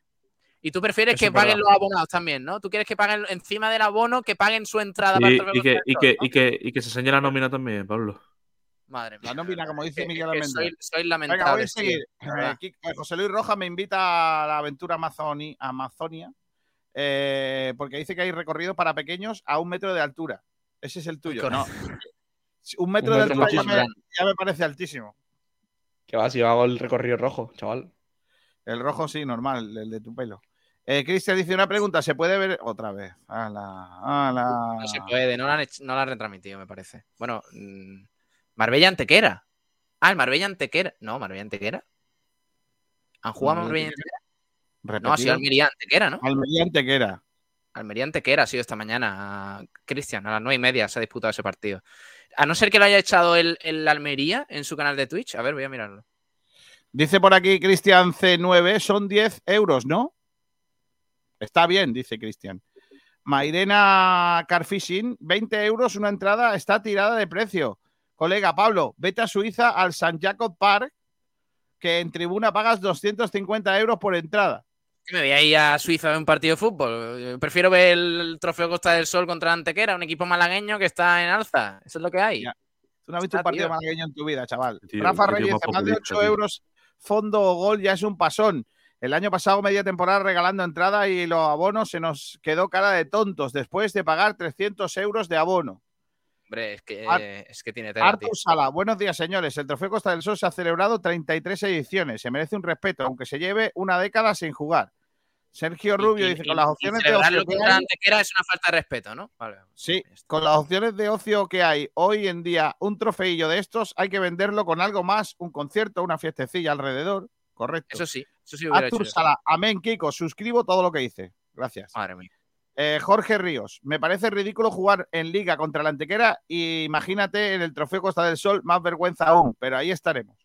Y tú prefieres Eso que paguen verdad. los abonados también, ¿no? Tú quieres que paguen encima del abono, que paguen su entrada para el Y, trofeo y que, y, que, ¿no? y, que, y que se enseñe la nómina también, Pablo. Madre mía. La nómina, como dice Que- Miguel que Almendra. soy, soy Venga, voy lamentable. a seguir. Eh, Kiko- eh, José Luis Rojas me invita a la aventura Amazoni- Amazonia eh, porque dice que hay recorrido para pequeños a un metro de altura. Ese es el tuyo. Con- No. Un metro Un de altura ya me, muchísimo. ya me parece altísimo. Que va, si yo hago el recorrido rojo, chaval. El rojo sí, normal, el de tu pelo. Eh, Cristian dice una pregunta, ¿se puede ver otra vez? Ala, ala. No se puede, no la han, hecho- no la han retransmitido, me parece. Bueno, mm, Marbella Antequera. Ah, el Marbella Antequera. No, Marbella Antequera. ¿Han jugado Marbella Marbella No, ha sido Almería Antequera, ¿no? Almería Antequera. Almería Antequera ha sido esta mañana. Cristian, a las nueve y media se ha disputado ese partido. A no ser que lo haya echado el, el Almería en su canal de Twitch. A ver, voy a mirarlo. Dice por aquí Cristian C9, son 10 euros, ¿no? Está bien, dice Cristian. Mairena Carfishing, 20 euros una entrada, está tirada de precio. Colega Pablo, vete a Suiza al San Jacob Park, que en tribuna pagas 250 euros por entrada. Me voy a ir a Suiza a ver un partido de fútbol. Yo Prefiero ver el trofeo Costa del Sol contra Antequera, un equipo malagueño que está en alza. Eso es lo que hay. Tú no has visto Está, un partido tío. malagueño en tu vida, chaval. Tío, Rafa Reyes, más más de populista, 8 tío. euros fondo o gol ya es un pasón. El año pasado, media temporada regalando entrada y los abonos se nos quedó cara de tontos después de pagar 300 euros de abono. Hombre, es que, Ar- es que tiene tela. Artur Sala, buenos días, señores. El Trofeo Costa del Sol se ha celebrado 33 ediciones. Se merece un respeto, aunque se lleve una década sin jugar. Sergio Rubio Y- dice, y- con las opciones de ocio que hay, Antequera es una falta de respeto, ¿no? Vale. Sí, con las opciones de ocio que hay hoy en día, un trofeillo de estos hay que venderlo con algo más, un concierto, una fiestecilla alrededor. Correcto. Eso sí, eso sí hubiera Artur hecho. Sala, amén, Kiko, suscribo todo lo que dice. Gracias. Madre mía. Eh, Jorge Ríos, me parece ridículo jugar en liga contra la Antequera y imagínate en el Trofeo Costa del Sol, más vergüenza aún, pero ahí estaremos.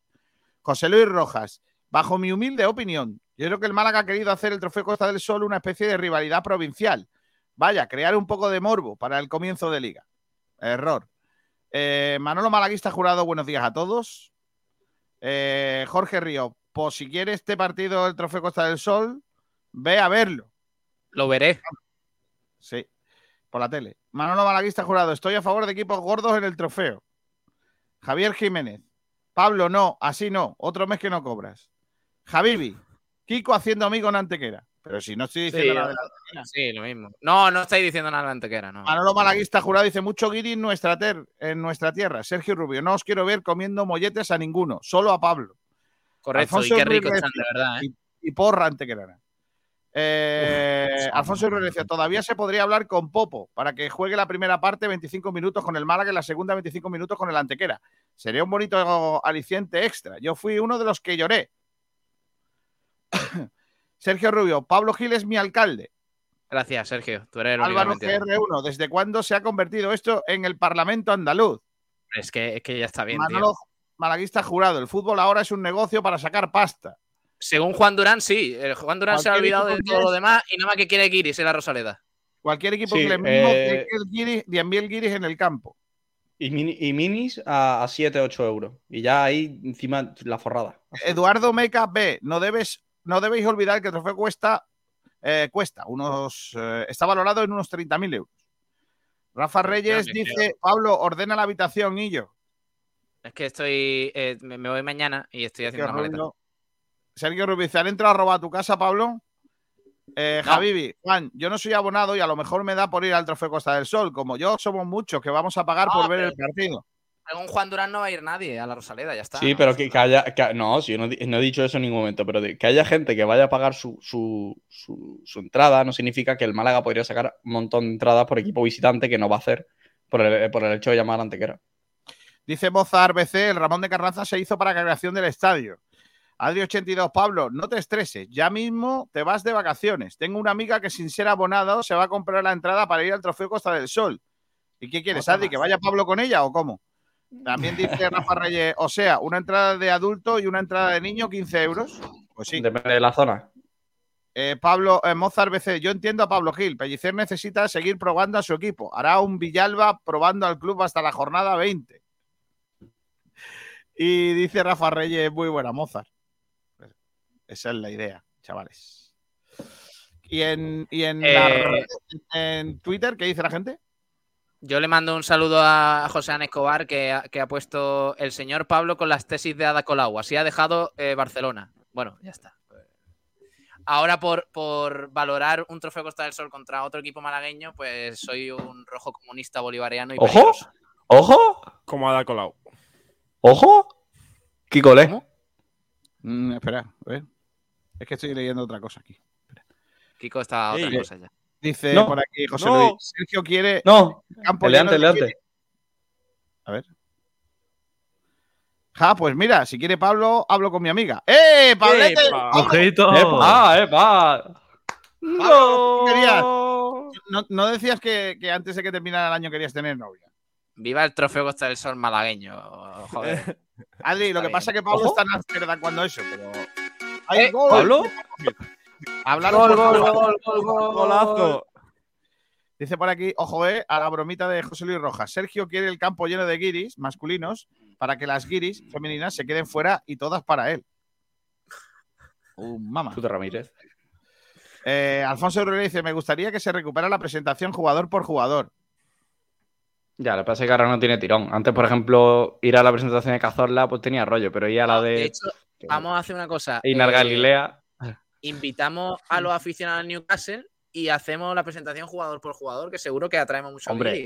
José Luis Rojas, bajo mi humilde opinión, yo creo que el Málaga ha querido hacer el Trofeo Costa del Sol una especie de rivalidad provincial. Vaya, crear un poco de morbo para el comienzo de liga. Error. Eh, Manolo Malaguista jurado, buenos días a todos. Eh, Jorge Ríos, pues si quieres este partido del Trofeo Costa del Sol, ve a verlo. Lo veré. Sí, por la tele. Manolo Malaguista jurado, estoy a favor de equipos gordos en el trofeo. Javier Jiménez, Pablo, no, así no, otro mes que no cobras. Javibi, Kiko haciendo amigo en Antequera. Pero si no estoy diciendo Sí, nada de la Antequera. Sí, lo mismo. No, no estáis diciendo nada de Antequera, no. Manolo Malaguista jurado dice mucho guiri en nuestra, ter- en nuestra tierra. Sergio Rubio, no os quiero ver comiendo molletes a ninguno, solo a Pablo. Correcto, Alfonso y qué rico están, de verdad, ¿eh? Y, y porra antequerana. Eh, Alfonso decía, todavía se podría hablar con Popo para que juegue la primera parte 25 minutos con el Málaga y la segunda 25 minutos con el Antequera. Sería un bonito aliciente extra. Yo fui uno de los que lloré. (coughs) Sergio Rubio, Pablo Gil es mi alcalde. Gracias, Sergio. Tú eres el Álvaro me entiende. CR1, ¿desde cuándo se ha convertido esto en el Parlamento andaluz? Es que, es que ya está bien, Manolo tío. Malaguista jurado, el fútbol ahora es un negocio para sacar pasta. Según Juan Durán, sí. El Juan Durán se ha olvidado de todo lo demás y nada más que quiere Guiris en la Rosaleda. Cualquier equipo Sí, que le mismo eh, que el Guiris, 10.000 guiris en el campo. Y, mini- y minis a, a 7, 8 euros. Y ya ahí encima la forrada. Eduardo Meca B, no debes, no debéis olvidar que el trofeo cuesta, eh, cuesta unos, eh, está valorado en unos 30.000 euros. Rafa Reyes dice, Pablo, ordena la habitación, y yo. Es que estoy. eh, me, voy mañana y estoy haciendo una maleta. Sergio dice, ¿han entrado a robar tu casa, Pablo? Eh, No. Javibi, Juan, yo no soy abonado y a lo mejor me da por ir al Trofeo Costa del Sol. Como yo, somos muchos que vamos a pagar por ver el partido. Según Juan Durán no va a ir nadie a la Rosaleda, ya está. Sí, ¿no? pero que, que haya. que- no, yo no, he dicho eso en ningún momento, pero de- que haya gente que vaya a pagar su, su, su- su entrada no significa que el Málaga podría sacar un montón de entradas por equipo visitante que no va a hacer por el, por el hecho de llamar a Antequera. Dice Mozart BC, el Ramón de Carranza se hizo para la creación del estadio. Adri82, Pablo, no te estreses, ya mismo te vas de vacaciones. Tengo una amiga que sin ser abonado se va a comprar la entrada para ir al Trofeo Costa del Sol. ¿Y qué quieres, Adri? ¿Que vaya Pablo con ella o cómo? También dice Rafa Reyes, o sea, una entrada de adulto y una entrada de niño, 15 euros. Pues sí. Depende de la zona. Eh, Pablo eh, Mozart BC, yo entiendo a Pablo Gil. Pellicer necesita seguir probando a su equipo. Hará un Villalba probando al club hasta la jornada 20. Y dice Rafa Reyes, muy buena Mozart. Esa es la idea, chavales. Y en, y en, la Eh, en Twitter, ¿qué dice la gente? Yo le mando un saludo a José Ana Escobar que ha, que ha puesto el señor Pablo con las tesis de Ada Colau. Así ha dejado eh, Barcelona. Bueno, ya está. Ahora por, por valorar un trofeo Costa del Sol contra otro equipo malagueño, pues soy un rojo comunista bolivariano y ¡Ojo! peligroso. ¡Ojo! Como ha Colau. ¡Ojo! Kikole. Mm, espera, a ver. Es que estoy leyendo otra cosa aquí. Kiko está a otra Ey. cosa ya. Dice No, por aquí José no. Luis. Sergio quiere No, campo eleante, lleno de eleante. A ver. Ja, pues mira, si quiere Pablo, hablo con mi amiga. ¡Eh, Pablete! ¡Ojito! ¡Epa! ¡Epa! Pablo, ¿qué querías? No, no decías que, que antes de que terminara el año querías tener novia. Viva el trofeo Costa del Sol malagueño. Joder. Adri, lo que bien. pasa es que Pablo Ojo. está en Amsterdam cuando eso, pero. ¡Ay, Eh, gol! ¿Pablo? Hablaros Gol, gol, gol, gol, gol. Golazo. Dice por aquí, ojo, eh, a la bromita de José Luis Rojas. Sergio quiere el campo lleno de guiris masculinos para que las guiris femeninas se queden fuera y todas para él. Uh, mamá. Puta Ramírez. Eh, Alfonso Aurelio dice: Me gustaría que se recupera la presentación jugador por jugador. Ya, lo que pasa es que ahora no tiene tirón. Antes, por ejemplo, ir a la presentación de Cazorla, pues tenía rollo, pero ir a la De de hecho, vamos a hacer una cosa. Einar Eh, Galilea. Invitamos (laughs) a los aficionados al Newcastle y hacemos la presentación jugador por jugador, que seguro que atraemos mucho Hombre.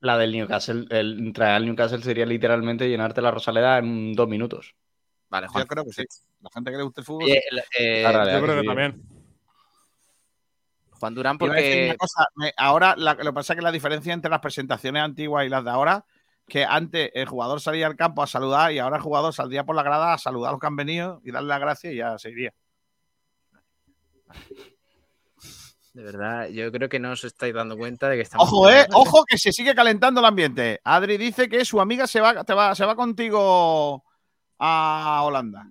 La del Newcastle, el traer al Newcastle sería literalmente llenarte la Rosaleda en dos minutos. Vale, Juan. Yo creo que sí. La gente que le gusta el fútbol. Eh, realidad Yo creo que también. Juan Durán, porque una cosa, me- ahora la- lo que pasa es que la diferencia entre las presentaciones antiguas y las de ahora, que antes el jugador salía al campo a saludar y ahora el jugador saldría por la grada a saludar a los que han venido y darle las gracias y ya se iría. De verdad, yo creo que no os estáis dando cuenta de que estamos. Ojo, eh, ojo que se sigue calentando el ambiente. Adri dice que su amiga se va, te va, se va contigo a Holanda.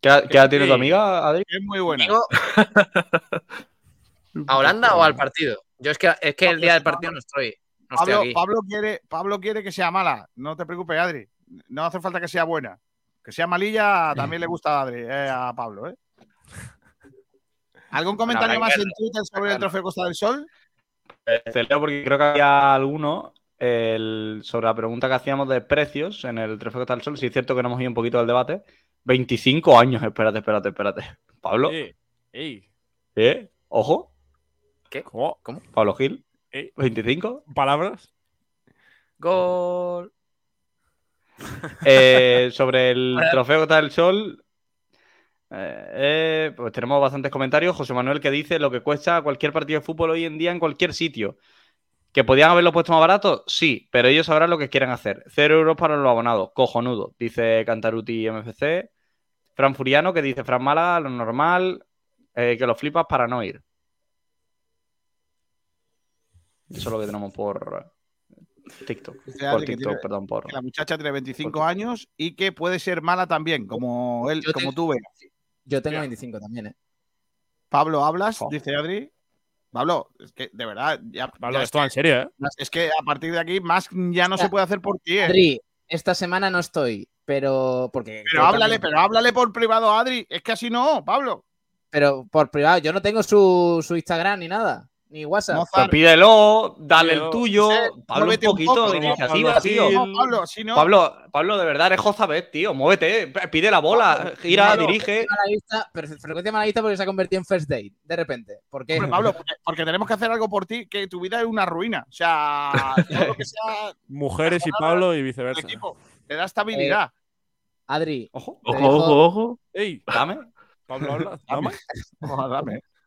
¿Qué, edad tiene tu amiga, Adri? Es muy buena. Digo, ¿A Holanda o al partido? Yo es que, es que el día del partido no estoy. No estoy Pablo, aquí. Pablo quiere, Pablo quiere que sea mala. No te preocupes, Adri. No hace falta que sea buena. Que sea malilla también le gusta a Adri, eh, a Pablo, ¿eh? ¿Algún comentario más en Twitter sobre el trofeo Costa del Sol? Eh, Te leo porque creo que había alguno el- sobre la pregunta que hacíamos de precios en el Trofeo Costa del Sol. Si es cierto que no hemos ido un poquito del debate. 25 años, espérate, espérate, espérate. Pablo, Ey, ey, ¿eh? Ojo, ¿Qué? ¿cómo? ¿Cómo? Pablo Gil, Ey, 25. ¿Palabras? Gol. Eh, sobre el Trofeo Costa del Sol, eh, eh, pues tenemos bastantes comentarios. José Manuel que dice lo que cuesta cualquier partido de fútbol hoy en día en cualquier sitio. ¿Que podían haberlo puesto más barato? Sí, pero ellos sabrán lo que quieren hacer. Cero euros para los abonados. Cojonudo, dice Cantaruti MFC. Fran Furiano que dice Fran Málaga, lo normal, eh, que lo flipas para no ir. Eso es lo que tenemos por TikTok. Dice Por TikTok, tiene- perdón, por. La muchacha tiene 25 años y que puede ser mala también, como él, como tú ves. Yo tengo 25 también, ¿eh? Pablo, ¿hablas? Dice Adri. Pablo, es que de verdad, ya, Pablo, ya esto en serio, ¿eh? es que a partir de aquí más ya no se puede hacer por ti. ¿eh? Adri, esta semana no estoy, pero. Porque Pero háblale, también- pero háblale por privado, Adri. Es que así no, Pablo. Pero por privado, yo no tengo su, su Instagram ni nada. Ni WhatsApp. Pues pídelo, dale el tuyo. Sí, Pablo, un poquito poco, de iniciativa, Pablo, tío. No, Pablo, así no. Pablo, Pablo, de verdad, eres Jozabet, tío. Muévete, p- pide la bola, gira, Pablo, dirige. frecuencia malaguista porque se ha convertido en first date, de repente. ¿Por qué? Hombre, Pablo, porque, porque tenemos que hacer algo por ti, que tu vida es una ruina. O sea, (laughs) todo lo que sea Mujeres y Pablo y viceversa. equipo, te da estabilidad. Adri, Ojo, Ojo, dejo- ojo, ojo. ¡Ey! dame. Pablo habla. ¿Dame? Dame. (laughs)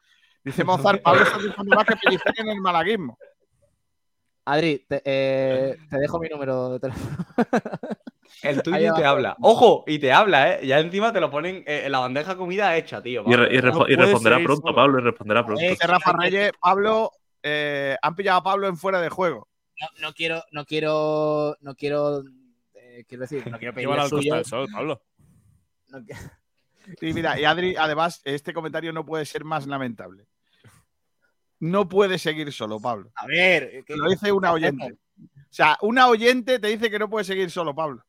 Dice Mozart, (laughs) Pablo está triunfando más que Pellicer en el malaguismo. Adri, te, eh, te dejo mi número de teléfono. (laughs) El tuyo y te habla. Ojo, y te habla, ¿eh? Ya encima te lo ponen eh, en la bandeja comida hecha, tío. Y, re- y respo- y puede responderá pronto, solo. Pablo, y responderá pronto. Eh, Rafa Reyes, Pablo, eh, han pillado a Pablo en fuera de juego. No, no quiero, no quiero, no quiero, eh, quiero decir, no quiero (laughs) pedir el suyo. del Sol, Pablo. no qui- Y mira, y Adri, además, este comentario no puede ser más lamentable. No puede seguir solo, Pablo. A ver, que- Lo dice una oyente. O sea, una oyente te dice que no puede seguir solo, Pablo.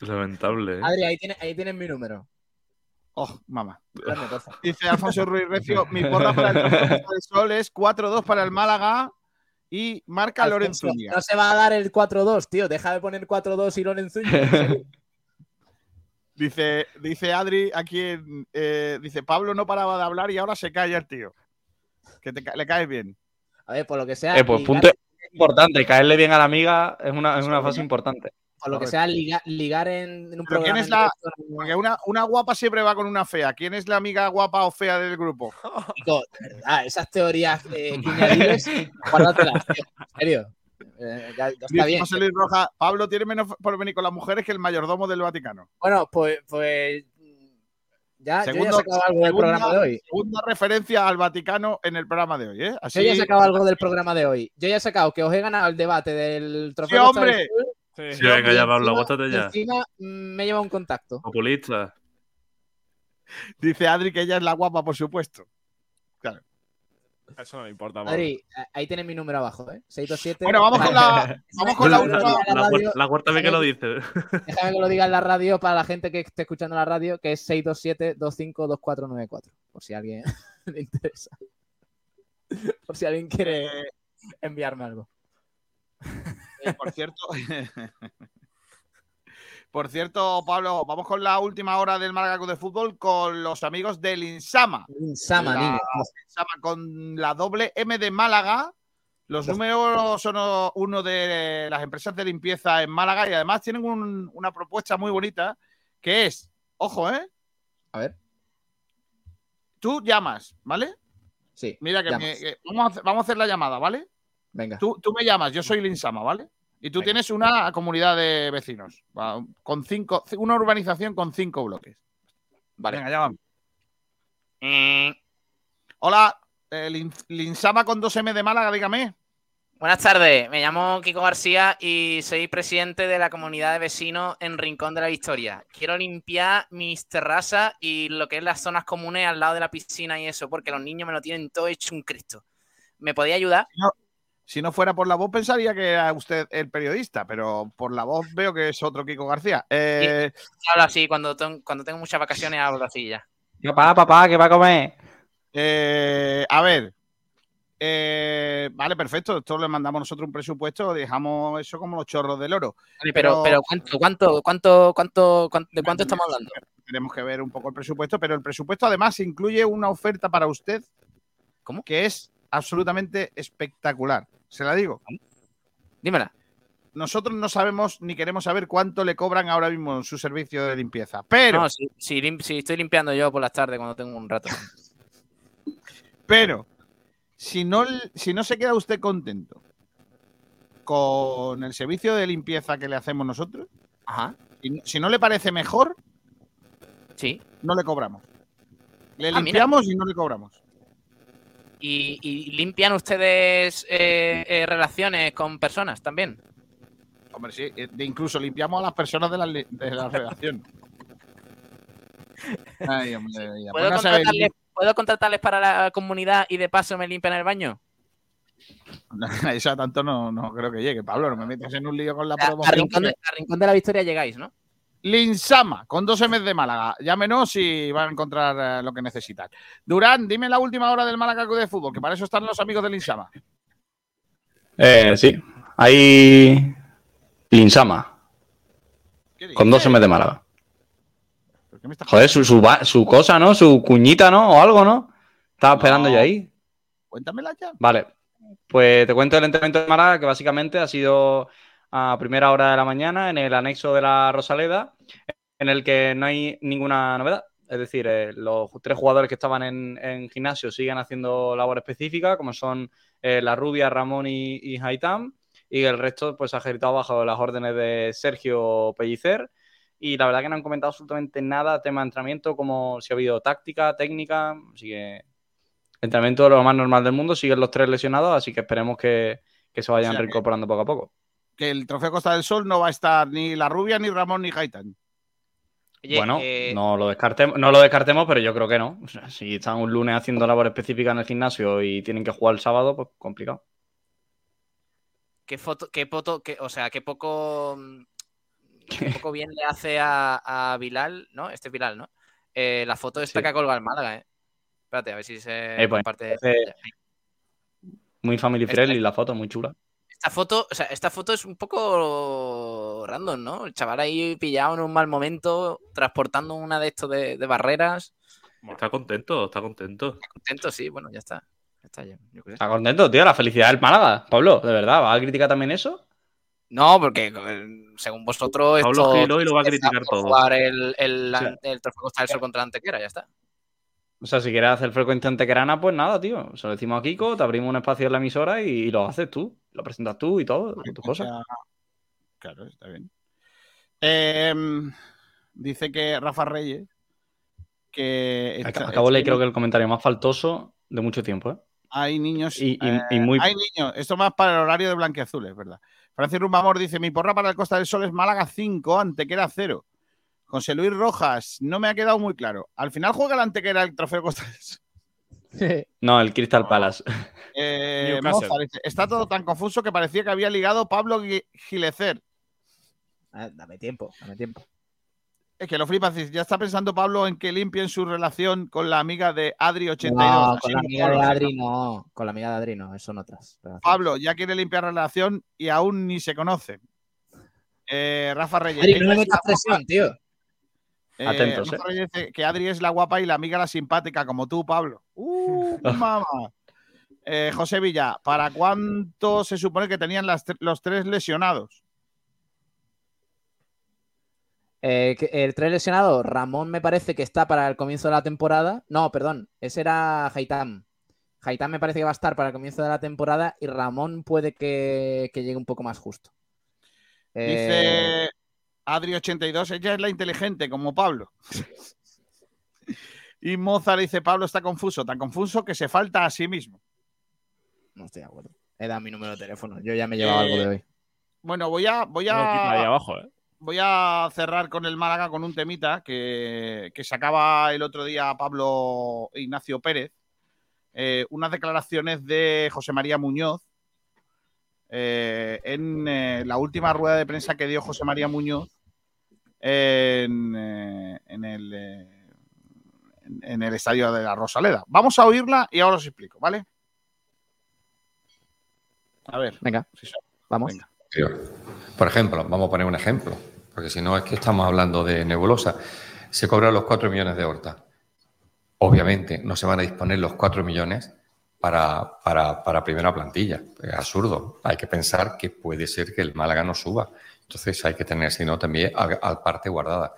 Lamentable, ¿eh? Adri, ahí tienes, ahí tienes mi número. Oh, mamá. Dice Alfonso Ruiz Recio, mi porra para el Sol es 4-2 para el Málaga y marca Lorenzo Alfonso, Uña. No se va a dar el 4-2, tío. Deja de poner 4-2 y Lorenzo. (laughs) Dice, dice Adri aquí, en, eh, dice Pablo no paraba de hablar y ahora se calla el tío. Que te le caes bien. A ver, por lo que sea. Eh, pues ligar- punto importante. Caerle bien a la amiga es una, es una fase importante. por lo que sea, liga- ligar en, en un programa. ¿quién es la- Porque una, una guapa siempre va con una fea. ¿Quién es la amiga guapa o fea del grupo? Chico, de verdad, esas teorías eh, quiñadiles, guárdatelas, tío. En serio. Eh, ya, ya está Dice bien. José Luis Roja, Pablo tiene menos por venir con las mujeres que el mayordomo del Vaticano. Bueno, pues, pues ya, yo ya he Segundo- sacado algo del segunda- programa de hoy. Segunda referencia al Vaticano en el programa de hoy, ¿eh? Así, Yo ya he sacado algo del programa de hoy. Yo ya he sacado que os he ganado el debate del ¡Sí, trofeo. Del hombre! Sí. Sí, venga, ya, Pablo, aguántate ya. Encima mm, me lleva un contacto. Populista. Dice Adri que ella es la guapa, por supuesto. Eso no me importa. Adri, ahí tienes mi número abajo, ¿eh? 627. Bueno, vamos con la, vamos con la última. La, la cuarta- radio. la cuarta vez que lo dice. Déjame que lo diga en la radio para la gente que esté escuchando la radio, que es 627-252494. Por si a alguien (laughs) le interesa. Por si alguien quiere enviarme algo. Eh, por cierto. (laughs) Por cierto, Pablo, vamos con la última hora del Málaga Club de Fútbol con los amigos del Insama. Insama, La-. Insama con la doble M de Málaga. Los números son uno de las empresas de limpieza en Málaga y además tienen un- una propuesta muy bonita que es, ojo, ¿eh? A ver. Tú llamas, ¿vale? Sí. Mira que, llamas. me- que vamos, a hacer, vamos a hacer la llamada, ¿vale? Venga. Tú, tú me llamas, yo soy el Insama, ¿vale? Y tú tienes una comunidad de vecinos, con cinco, una urbanización con cinco bloques. Vale. Venga, llámame. Mm. Hola, el In- el Insama con 2M de Málaga, dígame. Buenas tardes, me llamo Kiko García y soy presidente de la comunidad de vecinos en Rincón de la Victoria. Quiero limpiar mis terrazas y lo que es las zonas comunes al lado de la piscina y eso, porque los niños me lo tienen todo hecho un Cristo. ¿Me podía ayudar? Si no fuera por la voz, pensaría que era usted el periodista, pero por la voz veo que es otro Kiko García. Eh, Hablo así, cuando, ten- cuando tengo muchas vacaciones hablo así ya. Papá, papá, ¿qué va a comer? eh, a ver. eh, vale, perfecto. Esto le mandamos nosotros un presupuesto, dejamos eso como los chorros del oro. Vale, pero, pero ¿cuánto, cuánto, cuánto, cuánto, cuánto- de cuánto estamos hablando? Tenemos que ver un poco el presupuesto, pero el presupuesto además incluye una oferta para usted. ¿Cómo? Que es absolutamente espectacular. Se la digo. Dímela. Nosotros no sabemos ni queremos saber cuánto le cobran ahora mismo en su servicio de limpieza. Pero, No, si, si lim- si estoy limpiando yo por las tardes cuando tengo un rato. pero, si no, si no se queda usted contento con el servicio de limpieza que le hacemos nosotros, Ajá. si, si no le parece mejor, Sí. no le cobramos. Le Ah, mira. limpiamos y no le cobramos. ¿Y, y limpian ustedes eh, eh, relaciones con personas también? Hombre, sí, eh, de- incluso limpiamos a las personas de la, de la redacción. (laughs) Ay, hombre. ¿Puedo, Bueno, sabe- contratarles, ¿Puedo contratarles para la comunidad y de paso me limpian el baño? (laughs) Eso a tanto no, no creo que llegue, Pablo. No me metas en un lío con la A, a promoción. Rincón de, a Rincón de la Victoria llegáis, ¿no? Linsama, con dos M's de Málaga. Llámenos y van a encontrar eh, lo que necesitan. Durán, dime la última hora del Málaga Club de Fútbol, que para eso están los amigos del Linsama. Eh, sí, hay Linsama. Con dos M de Málaga. ¿Por qué me estás Joder, su, su, va- su cosa, ¿no? Su cuñita, ¿no? O algo, ¿no? Estaba esperando No. yo ahí. Cuéntamela ya. Vale, pues te cuento el entrenamiento de Málaga, que básicamente ha sido a primera hora de la mañana en el anexo de la Rosaleda, en el que no hay ninguna novedad. Es decir, eh, los tres jugadores que estaban en, en gimnasio siguen haciendo labor específica, como son eh, La Rubia, Ramón y, y Haitán, y el resto pues ha ejercitado bajo las órdenes de Sergio Pellicer. Y la verdad que no han comentado absolutamente nada tema de entrenamiento, como si ha habido táctica, técnica, así que entrenamiento de lo más normal del mundo, siguen los tres lesionados, así que esperemos que, que se vayan O sea que- reincorporando poco a poco. Que el trofeo Costa del Sol no va a estar ni la rubia, ni Ramón, ni Gaitán. Oye, bueno, eh, no, lo descartemos, no lo descartemos, pero yo creo que no. O sea, si están un lunes haciendo labor específica en el gimnasio y tienen que jugar el sábado, pues complicado. qué foto, qué foto, qué- o sea, qué poco, mm, (laughs) qué poco bien le hace a, a Bilal, ¿no? Este es Bilal, ¿no? Eh, la foto esta Sí. que ha colgado el Málaga, ¿eh? Espérate, a ver si se Eh, pues, comparte. eh, Muy family Este- friendly la foto, muy chula. Esta foto, o sea, esta foto es un poco random, ¿no? El chaval ahí pillado en un mal momento, transportando una de estos de, de barreras. Está contento, está contento. Contento, sí, bueno, ya está. Ya está ya, yo. Está contento, tío, la felicidad del Málaga. Pablo, de verdad, ¿vas a criticar también eso? No, porque eh, según vosotros Pablo esto Gil hoy lo va a criticar todo. jugar el, el, Sí. el trofeo Costa del Sol contra la Antequera, ya está. O sea, si quieres hacer frecuente antequerana, pues nada, tío. Se lo decimos a Kiko, te abrimos un espacio en la emisora y, y lo haces tú. Lo presentas tú y todo, tus cosas. Claro, está bien. Em, dice que Rafa Reyes que está- Acabo de leer, creo que el comentario más faltoso de mucho tiempo, ¿eh? hay niños Y, y- eh, y muy. hay niños, esto más para el horario de Blanquiazul, es verdad. Francis Rumbamor dice, mi porra para el Costa del Sol es Málaga 5, Antequera 0. José Luis Rojas, no me ha quedado muy claro. Al final juega el Antequera el trofeo Costa del Sol. (laughs) No, el Crystal Palace. Eh. Mozart está todo tan confuso que parecía que había ligado Pablo Gilecer. Ah, dame tiempo, dame tiempo. Es que lo flipas, ya está pensando Pablo en que limpien su relación con la amiga de Adri82. No, con la amiga de. Adri no. Con la amiga de Adri no, son otras. relaciones. Pablo ya quiere limpiar relación y aún ni se conoce. Eh, Rafa Reyes. Adri, no es metas presión, tío. Eh, Atentos, Reyes dice que Adri es la guapa y la amiga la simpática, como tú, Pablo. ¡Uh, (laughs) mamá! Eh, José Villa, ¿para cuánto se supone que tenían las los tres lesionados? Eh, el tres lesionado, Ramón me parece que está para el comienzo de la temporada. No, perdón, ese era Haitán. Haitán me parece que va a estar para el comienzo de la temporada y Ramón puede que, que llegue un poco más justo. Eh, Dice Adri82, ella es la inteligente, como Pablo. (laughs) y Mozart dice, Pablo está confuso, tan confuso que se falta a sí mismo. no estoy de acuerdo. He dado mi número de teléfono. Yo ya me he llevado algo de hoy. Bueno, voy a, voy No, quita ahí a, abajo, ¿eh? voy a cerrar con el Málaga con un temita que, que sacaba el otro día Pablo Ignacio Pérez. eh, unas declaraciones de José María Muñoz eh, en eh, la última rueda de prensa que dio José María Muñoz en, eh, en el, eh, en- en el estadio de la Rosaleda. Vamos a oírla y ahora os explico, ¿vale? A ver. Venga, vamos. Venga. Por ejemplo, vamos a poner un ejemplo, porque si no es que estamos hablando de nebulosa. Se cobran los 4 millones de horta. Obviamente no se van a disponer los 4 millones para, para, para primera plantilla. Es absurdo. Hay que pensar que puede ser que el Málaga no suba. Entonces hay que tener, si no, también al, parte guardada.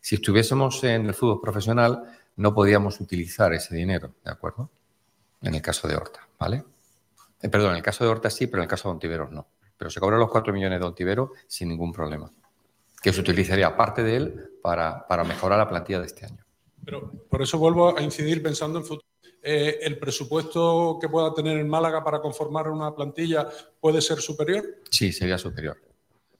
Si estuviésemos en el fútbol profesional, no podíamos utilizar ese dinero, ¿de acuerdo? En el caso de Horta, ¿vale? Eh, perdón, en el caso de Horta sí, pero en el caso de Ontiveros no. Pero se cobran los 4 millones de Ontiveros sin ningún problema. Que se utilizaría parte de él para, para mejorar la plantilla de este año. Pero por eso vuelvo a incidir pensando en futuro. Eh, ¿El presupuesto que pueda tener el Málaga para conformar una plantilla puede ser superior? Sí, sería superior.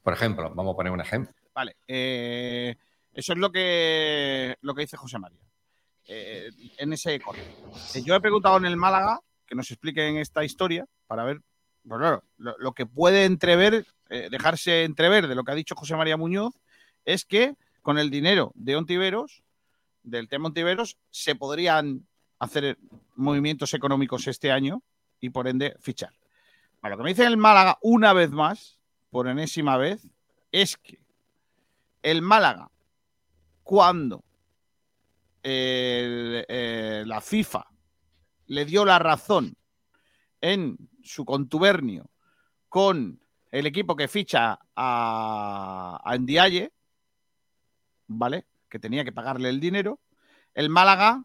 Por ejemplo, vamos a poner un ejemplo. Vale, eh, eso es lo que, lo que dice José María. Eh, en ese corte. Eh, Yo he preguntado en el Málaga que nos expliquen esta historia para ver, pues claro, lo, lo que puede entrever, eh, dejarse entrever de lo que ha dicho José María Muñoz es que con el dinero de Ontiveros, del tema Ontiveros, se podrían hacer movimientos económicos este año y por ende fichar. Lo que me dice el Málaga una vez más, por enésima vez, es que el Málaga, cuando eh, la FIFA le dio la razón en su contubernio con el equipo que ficha a, a ¿vale? Que tenía que pagarle el dinero, el Málaga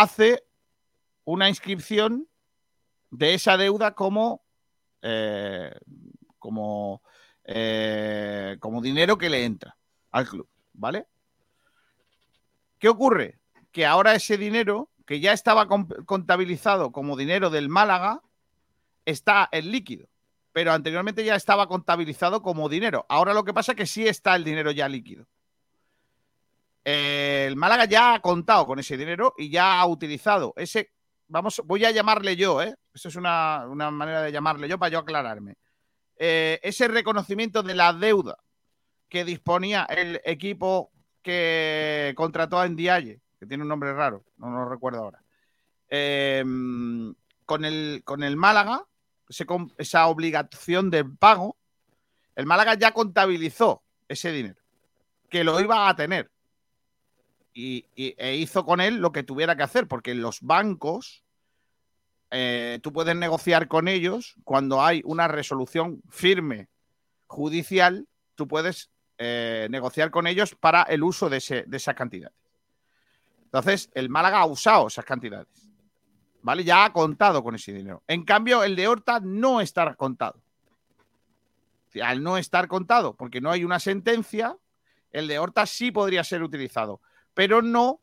hace una inscripción de esa deuda como, eh, como, eh, como dinero que le entra al club, ¿vale? ¿Qué ocurre? Que ahora ese dinero, que ya estaba contabilizado como dinero del Málaga, está en líquido. Pero anteriormente ya estaba contabilizado como dinero. Ahora lo que pasa es que sí está el dinero ya líquido. El Málaga ya ha contado con ese dinero y ya ha utilizado ese. Vamos, voy a llamarle yo, ¿eh? Eso es una, una manera de llamarle yo para yo aclararme. Eh, ese reconocimiento de la deuda que disponía el equipo que contrató a Ndiaye, que tiene un nombre raro, no lo recuerdo ahora. Eh, con, el, con el Málaga, esa obligación de pago, el Málaga ya contabilizó ese dinero, que lo iba a tener. Y, e hizo con él lo que tuviera que hacer, porque los bancos, eh, tú puedes negociar con ellos cuando hay una resolución firme judicial, tú puedes eh, negociar con ellos para el uso de, ese, de esas cantidades. Entonces, el Málaga ha usado esas cantidades. ¿Vale? Ya ha contado con ese dinero. En cambio, el de Horta no está contado. Al no estar contado, porque no hay una sentencia, el de Horta sí podría ser utilizado, pero no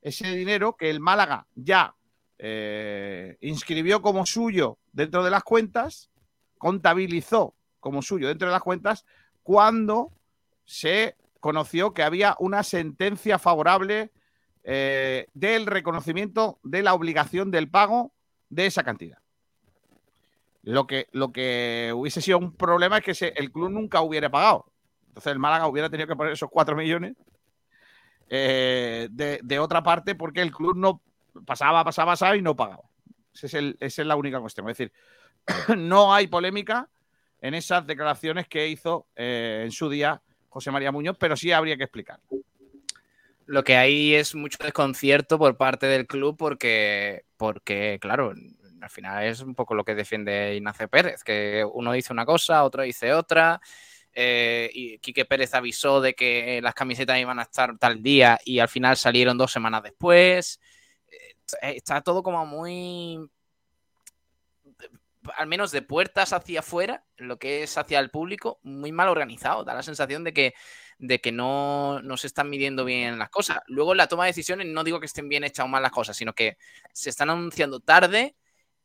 ese dinero que el Málaga ya eh, inscribió como suyo dentro de las cuentas, contabilizó como suyo dentro de las cuentas, cuando se conoció que había una sentencia favorable eh, del reconocimiento de la obligación del pago de esa cantidad. Lo que, lo que hubiese sido un problema es que el club nunca hubiera pagado. Entonces el Málaga hubiera tenido que poner esos 4 millones eh, de, de otra parte porque el club no pasaba, pasaba, pasaba y no pagaba. Ese es el- esa es la única cuestión. Es decir, (clears throat) no hay polémica en esas declaraciones que hizo eh, en su día José María Muñoz, pero sí habría que explicar. Lo que hay es mucho desconcierto por parte del club porque, porque, claro, al final es un poco lo que defiende Ignacio Pérez, que uno dice una cosa, otro dice otra. Eh, y Quique Pérez avisó de que las camisetas iban a estar tal día y al final salieron dos semanas después. Eh, Está todo como muy al menos de puertas hacia afuera, lo que es hacia el público, muy mal organizado. Da la sensación de que, de que no, no se están midiendo bien las cosas. Luego, en la toma de decisiones, no digo que estén bien hechas o mal las cosas, sino que se están anunciando tarde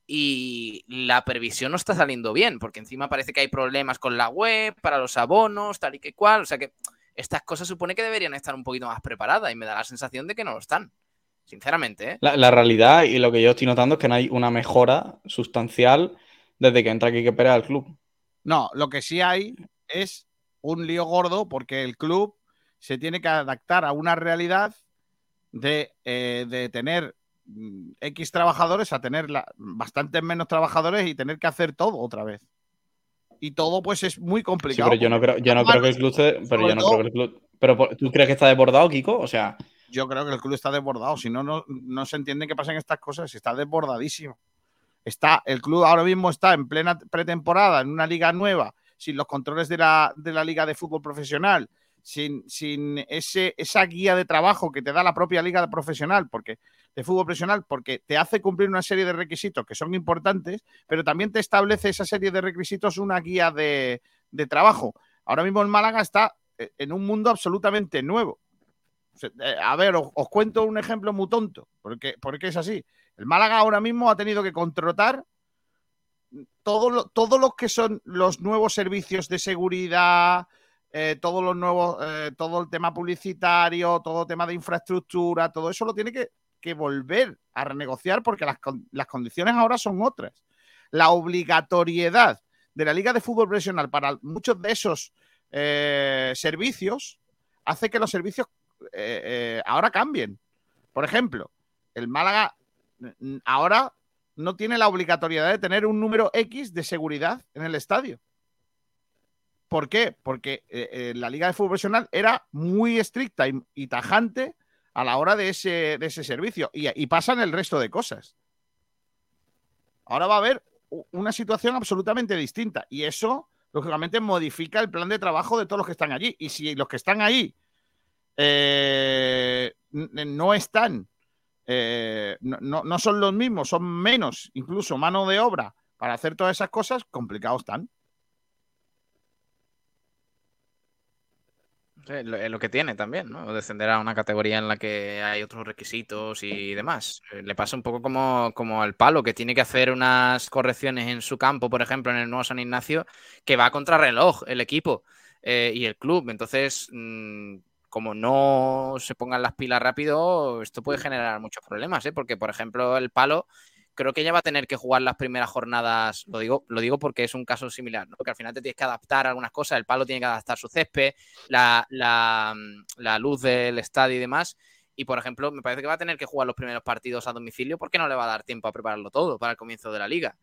y la previsión no está saliendo bien, porque encima parece que hay problemas con la web, para los abonos, tal y que cual. O sea que estas cosas supone que deberían estar un poquito más preparadas y me da la sensación de que no lo están. Sinceramente, ¿eh? La, la realidad y lo que yo estoy notando es que no hay una mejora sustancial desde que entra Quique Pérez al club. No, lo que sí hay es un lío gordo porque el club se tiene que adaptar a una realidad de, eh, de tener X trabajadores a tener la- bastantes menos trabajadores y tener que hacer todo otra vez. Y todo pues es muy Sí, complicado. pero yo no creo, yo no creo que el club se- pero yo no creo que el club. Pero ¿tú crees que está desbordado, Kiko? O sea, Yo creo que el club está desbordado. Si no, no, no se entiende que pasen estas cosas. Está desbordadísimo. Está, el club ahora mismo está en plena pretemporada, en una liga nueva, sin los controles de la, de la liga de fútbol profesional, sin, sin ese, esa guía de trabajo que te da la propia liga profesional, porque de fútbol profesional, porque te hace cumplir una serie de requisitos que son importantes, pero también te establece esa serie de requisitos una guía de, trabajo. Ahora mismo el Málaga está eh, en un mundo absolutamente nuevo. Eh, A ver, os, cuento un ejemplo muy tonto, porque, porque es así. El Málaga ahora mismo ha tenido que contratar todos los que son los nuevos servicios de seguridad, eh, todos los nuevos, todo el tema publicitario, todo el tema de infraestructura, todo eso lo tiene que, que volver a renegociar porque las, las condiciones ahora son otras. La obligatoriedad de la Liga de Fútbol Profesional para muchos de esos eh, servicios hace que los servicios eh, eh, ahora cambien. Por ejemplo, el Málaga mm, ahora no tiene la obligatoriedad de tener un número X de seguridad en el estadio. ¿Por qué? Porque la Liga de Fútbol Profesional era muy estricta y tajante a la hora de ese, ese servicio. Y, pasan el resto de cosas. Ahora va a haber una situación absolutamente distinta. Y eso, lógicamente, modifica el plan de trabajo de todos los que están allí. Y si los que están ahí eh, no están, eh, no- no son los mismos, son menos, incluso mano de obra para hacer todas esas cosas, complicados están. Es lo, es lo que tiene también, ¿no? Descender a una categoría en la que hay otros requisitos y demás. Eh, Le pasa un poco como, como al palo, que tiene que hacer unas correcciones en su campo, por ejemplo, en el nuevo San Ignacio, que va a contrarreloj el equipo eh, y el club. Entonces, mm, como no se pongan las pilas rápido, esto puede generar muchos problemas, ¿eh? Porque, por ejemplo, el palo creo que ya va a tener que jugar las primeras jornadas, lo digo, lo digo porque es un caso similar, ¿no? Porque al final te tienes que adaptar a algunas cosas, el palo tiene que adaptar su césped, la, la, la luz del estadio y demás. Y por ejemplo, me parece que va a tener que jugar los primeros partidos a domicilio porque no le va a dar tiempo a prepararlo todo para el comienzo de la liga.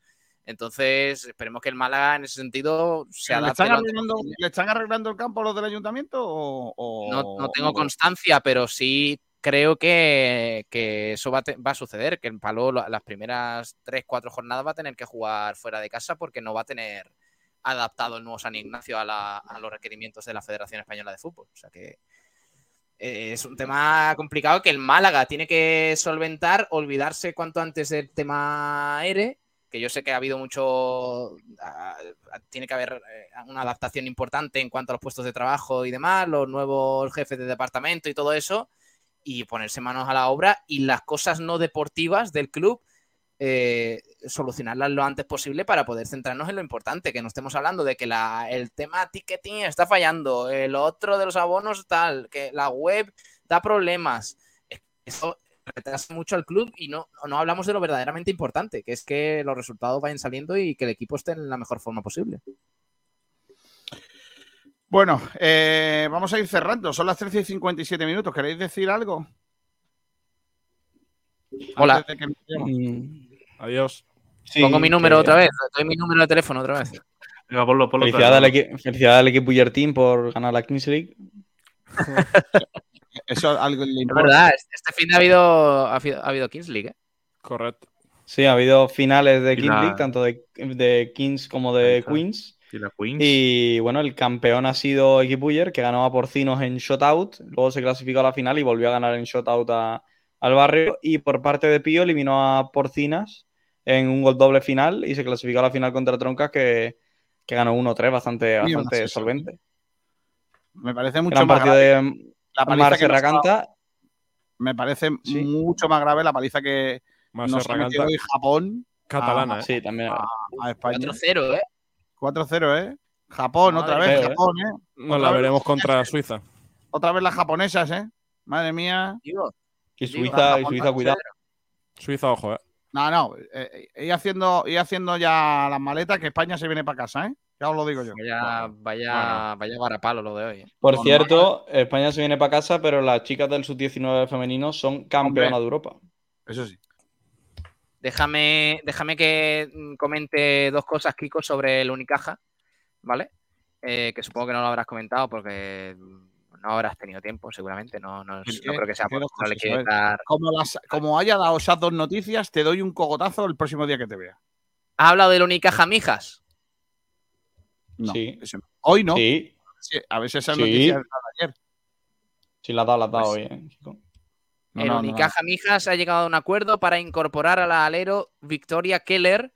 Entonces, esperemos que el Málaga en ese sentido se ¿Le adapte. están, lo antes arreglando, le están arreglando el campo los del ayuntamiento o, o- No, no tengo constancia, pero sí creo que, eso va a, suceder, que el Palo la- las primeras tres, cuatro jornadas va a tener que jugar fuera de casa porque no va a tener adaptado el nuevo San Ignacio a, la- los requerimientos de la Federación Española de Fútbol. O sea que eh, es un tema complicado que el Málaga tiene que solventar, olvidarse cuanto antes del tema ERE, que yo sé que ha habido mucho, ah, tiene que haber eh, una adaptación importante en cuanto a los puestos de trabajo y demás, los nuevos jefes de departamento y todo eso, y ponerse manos a la obra y las cosas no deportivas del club eh, solucionarlas lo antes posible para poder centrarnos en lo importante, que no estemos hablando de que el tema ticketing está fallando, el otro de los abonos tal, que la web da problemas. Eso retrasa mucho al club y no, no hablamos de lo verdaderamente importante, que es que los resultados vayan saliendo y que el equipo esté en la mejor forma posible. Bueno, eh, vamos a ir cerrando. Son las 13 y 57 minutos. ¿Queréis decir algo? Hola. Que empecemos. Adiós. Pongo mi número otra vez, doy mi número de teléfono otra vez. Venga, ponlo, ponlo otra Felicidades al, equi- felicidades al equipo Team por ganar la Kings League. (laughs) Eso algo le Es verdad, este fin de ha habido, ha habido, ha habido Kings League, ¿eh? Correcto. Sí, ha habido finales de Kings League, tanto de, de Kings como de Queens. Y la Queens. Y bueno, el campeón ha sido Equipuyer, que ganó a Porcinos en Shotout. Luego se clasificó a la final y volvió a ganar en Shotout a- al barrio. Y por parte de Pío eliminó a Porcinas en un gol doble final y se clasificó a la final contra Troncas, que, que ganó 1-3, bastante, bastante solvente. Me parece mucho Gran más grave. de La paliza Mar que Serracanta. Me parece Sí. mucho más grave la paliza que nos ha metido Serracanta. hoy Japón Catalana, a, ¿eh? Sí, también. a- a España. 4-0, ¿eh? 4-0, ¿eh? Japón, Madre otra vez. Japón, ¿eh? Nos la vez- veremos contra Suiza. Otra vez las japonesas, ¿eh? Madre mía. Digo, Y Suiza, y Suiza, cuidado. Suiza, ojo, ¿eh? No, no, eh, eh, ir haciendo, ir haciendo ya las maletas que España se viene para casa, ¿eh? Ya os lo digo yo. Vaya, vaya, vaya varapalo lo de hoy. ¿eh? Por Normal. cierto, España se viene para casa, pero las chicas del sub-19 femenino son campeonas Hombre. de Europa. Eso sí. Déjame, déjame que mm, comente dos cosas, Kiko, sobre el Unicaja, ¿vale? Eh, que supongo que no lo habrás comentado porque mm, no habrás tenido tiempo, seguramente. No, no, no creo que sea por no le dar. Como, las, como haya dado esas dos noticias, te doy un cogotazo el próximo día que te vea. ¿Has hablado del Unicaja Mijas? No, Sí. Hoy no. Sí, Sí, a si esas Sí. noticias de ayer. sí, la has dado, la has dado Pues- hoy, eh, chico. No, el no, no, Unicaja Mijas ha llegado a un acuerdo para incorporar a la alero Victoria Keller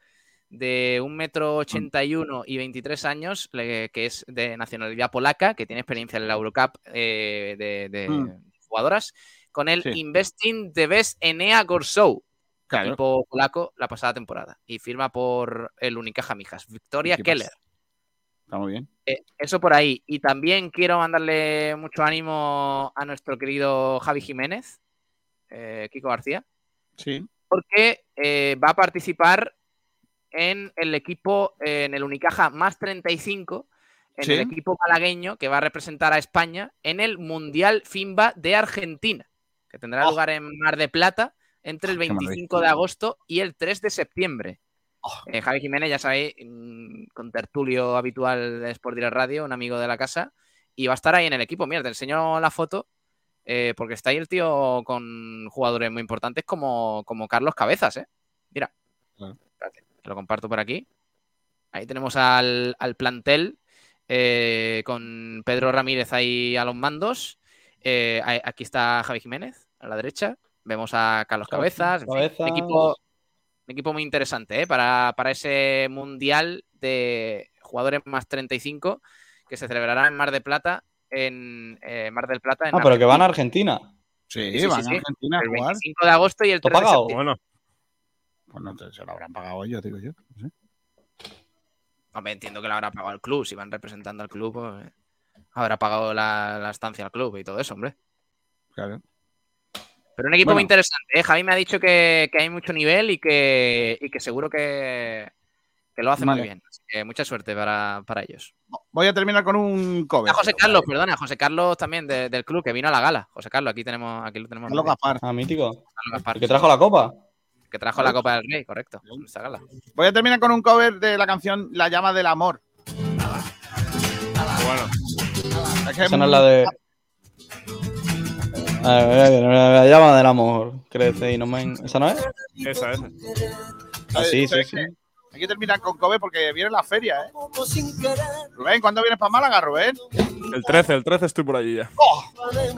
de 1,81 m y 23 años, que es de nacionalidad polaca, que tiene experiencia en la Eurocup eh, de, de Mm. jugadoras, con el Sí. Investing de Best Enea Gorsou, Claro. equipo polaco, la pasada temporada. Y firma por el Unicaja Mijas, Victoria. Keller. Está muy bien. Eh, eso por ahí. Y también quiero mandarle mucho ánimo a nuestro querido Javi Jiménez, eh, Kiko García, Sí. porque eh, va a participar en el equipo, eh, en el Unicaja más 35, en Sí. el equipo malagueño que va a representar a España en el Mundial FIMBA de Argentina, que tendrá Oh. lugar en Mar de Plata entre el Qué maravilla. 25 de agosto y el 3 de septiembre. Eh, Javi Jiménez, ya sabéis, mm, con tertulio habitual de Sport Direct Radio, un amigo de la casa, y va a estar ahí en el equipo. Mira, te enseño la foto, eh, porque está ahí el tío con jugadores muy importantes como, como Carlos Cabezas, ¿eh? Mira, Espérate, te lo comparto por aquí. Ahí tenemos al, al plantel eh, con Pedro Ramírez ahí a los mandos. Eh, aquí está Javi Jiménez a la derecha. Vemos a Carlos Cabezas. un, equipo, un equipo muy interesante ¿eh? para, para ese mundial de jugadores más 35 que se celebrará en Mar de Plata. En eh, Mar del Plata. En Ah, pero que van a Argentina. Sí, Sí, sí, van sí, a sí. Argentina El jugar. 25 de agosto y el ¿Todo 3 de pagado? septiembre. Bueno, Pues no te- se lo habrán pagado ellos, digo yo. no sé. Hombre, entiendo que lo habrá pagado el club. Si van representando al club, pues, eh, habrá pagado la, la estancia al club y todo eso, hombre. Claro. Pero un equipo Bueno. muy interesante. ¿eh? Javi me ha dicho que, que hay mucho nivel y que, y que seguro que, que lo hace Vale. muy bien. Que mucha suerte para, para ellos. Voy a terminar con un cover. A José Carlos, perdona, José Carlos también de- del club que vino a la gala. José Carlos, aquí tenemos, aquí lo tenemos. Carlos Gaspar. Ah, mítico. Carlos Gaspar, ¿El que trajo la copa? que trajo la Copa del Rey, correcto. en esta gala. Voy a terminar con un cover de la canción La llama del amor. bueno. Es que Esa no es la de. A ver, La llama del amor. Crece y no me. ¿Esa no es? Esa, esa. Ah, sí, Eh, sí, es sí. Hay que terminar con cover porque viene la feria, ¿eh? Rubén, ¿cuándo vienes para Málaga, Rubén? El 13, el 13 estoy por allí ya.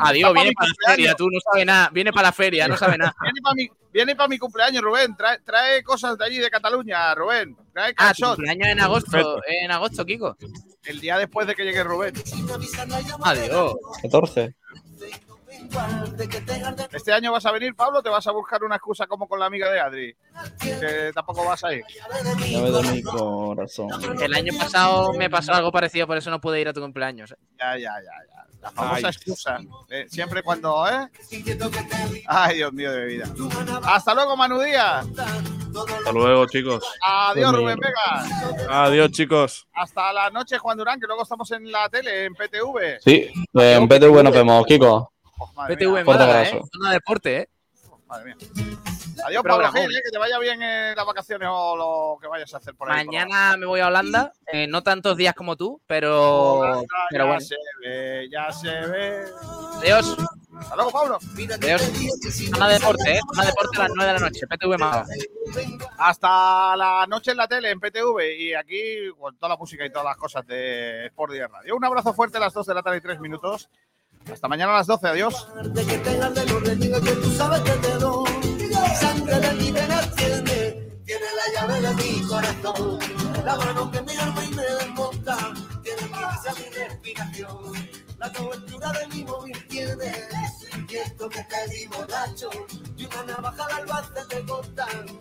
Adiós, pa' viene para la feria, tú no sabes nada. Viene para la feria, no sabe nada. (laughs) Viene para mi, viene pa' mi cumpleaños, Rubén. Trae, trae cosas de allí, de Cataluña, Rubén. Trae Ah, tu cumpleaños en agosto, Perfecto. en agosto, Kiko. El día después de que llegue Rubén. Adiós. 14. ¿Este año vas a venir, Pablo? ¿Te vas a buscar una excusa como con la amiga de Adri? Que tampoco vas a ir. De mi corazón. El año pasado me pasó algo parecido, por eso no pude ir a tu cumpleaños. Ya, ya, ya, ya. La famosa Ay. excusa. Eh, siempre cuando, ¿eh? Ay, Dios mío de mi vida. Hasta luego, Manu Díaz. Hasta luego, chicos. Adiós, Rubén Vega. Adiós, chicos. Hasta la noche, Juan Durán, que luego estamos en la tele, en PTV. Sí, en PTV nos vemos, Kiko. Oh, madre PTV Málaga, ¿eh? Zona de deporte, ¿eh? madre mía. Adiós, Pablo. Gil, eh, que te vaya bien en las vacaciones o lo que vayas a hacer por ahí. por Mañana me voy a Holanda, eh, no tantos días como tú, pero, Holanda, pero ya bueno. se ve, ya se ve. Adiós. Hasta luego, Pablo. Adiós. Zona de deporte, ¿eh? Zona de deporte a las 9 de la noche. PTV Málaga. Hasta la noche en la tele, en PTV, y aquí con toda la música y todas las cosas de Sport Día Radio. Un abrazo fuerte a las 2 de la tarde y 3 minutos. Hasta mañana a las 12. Adiós. de de de la de cobertura de mi móvil tiene, esto que te di borracho, y una navaja al albacete te corta.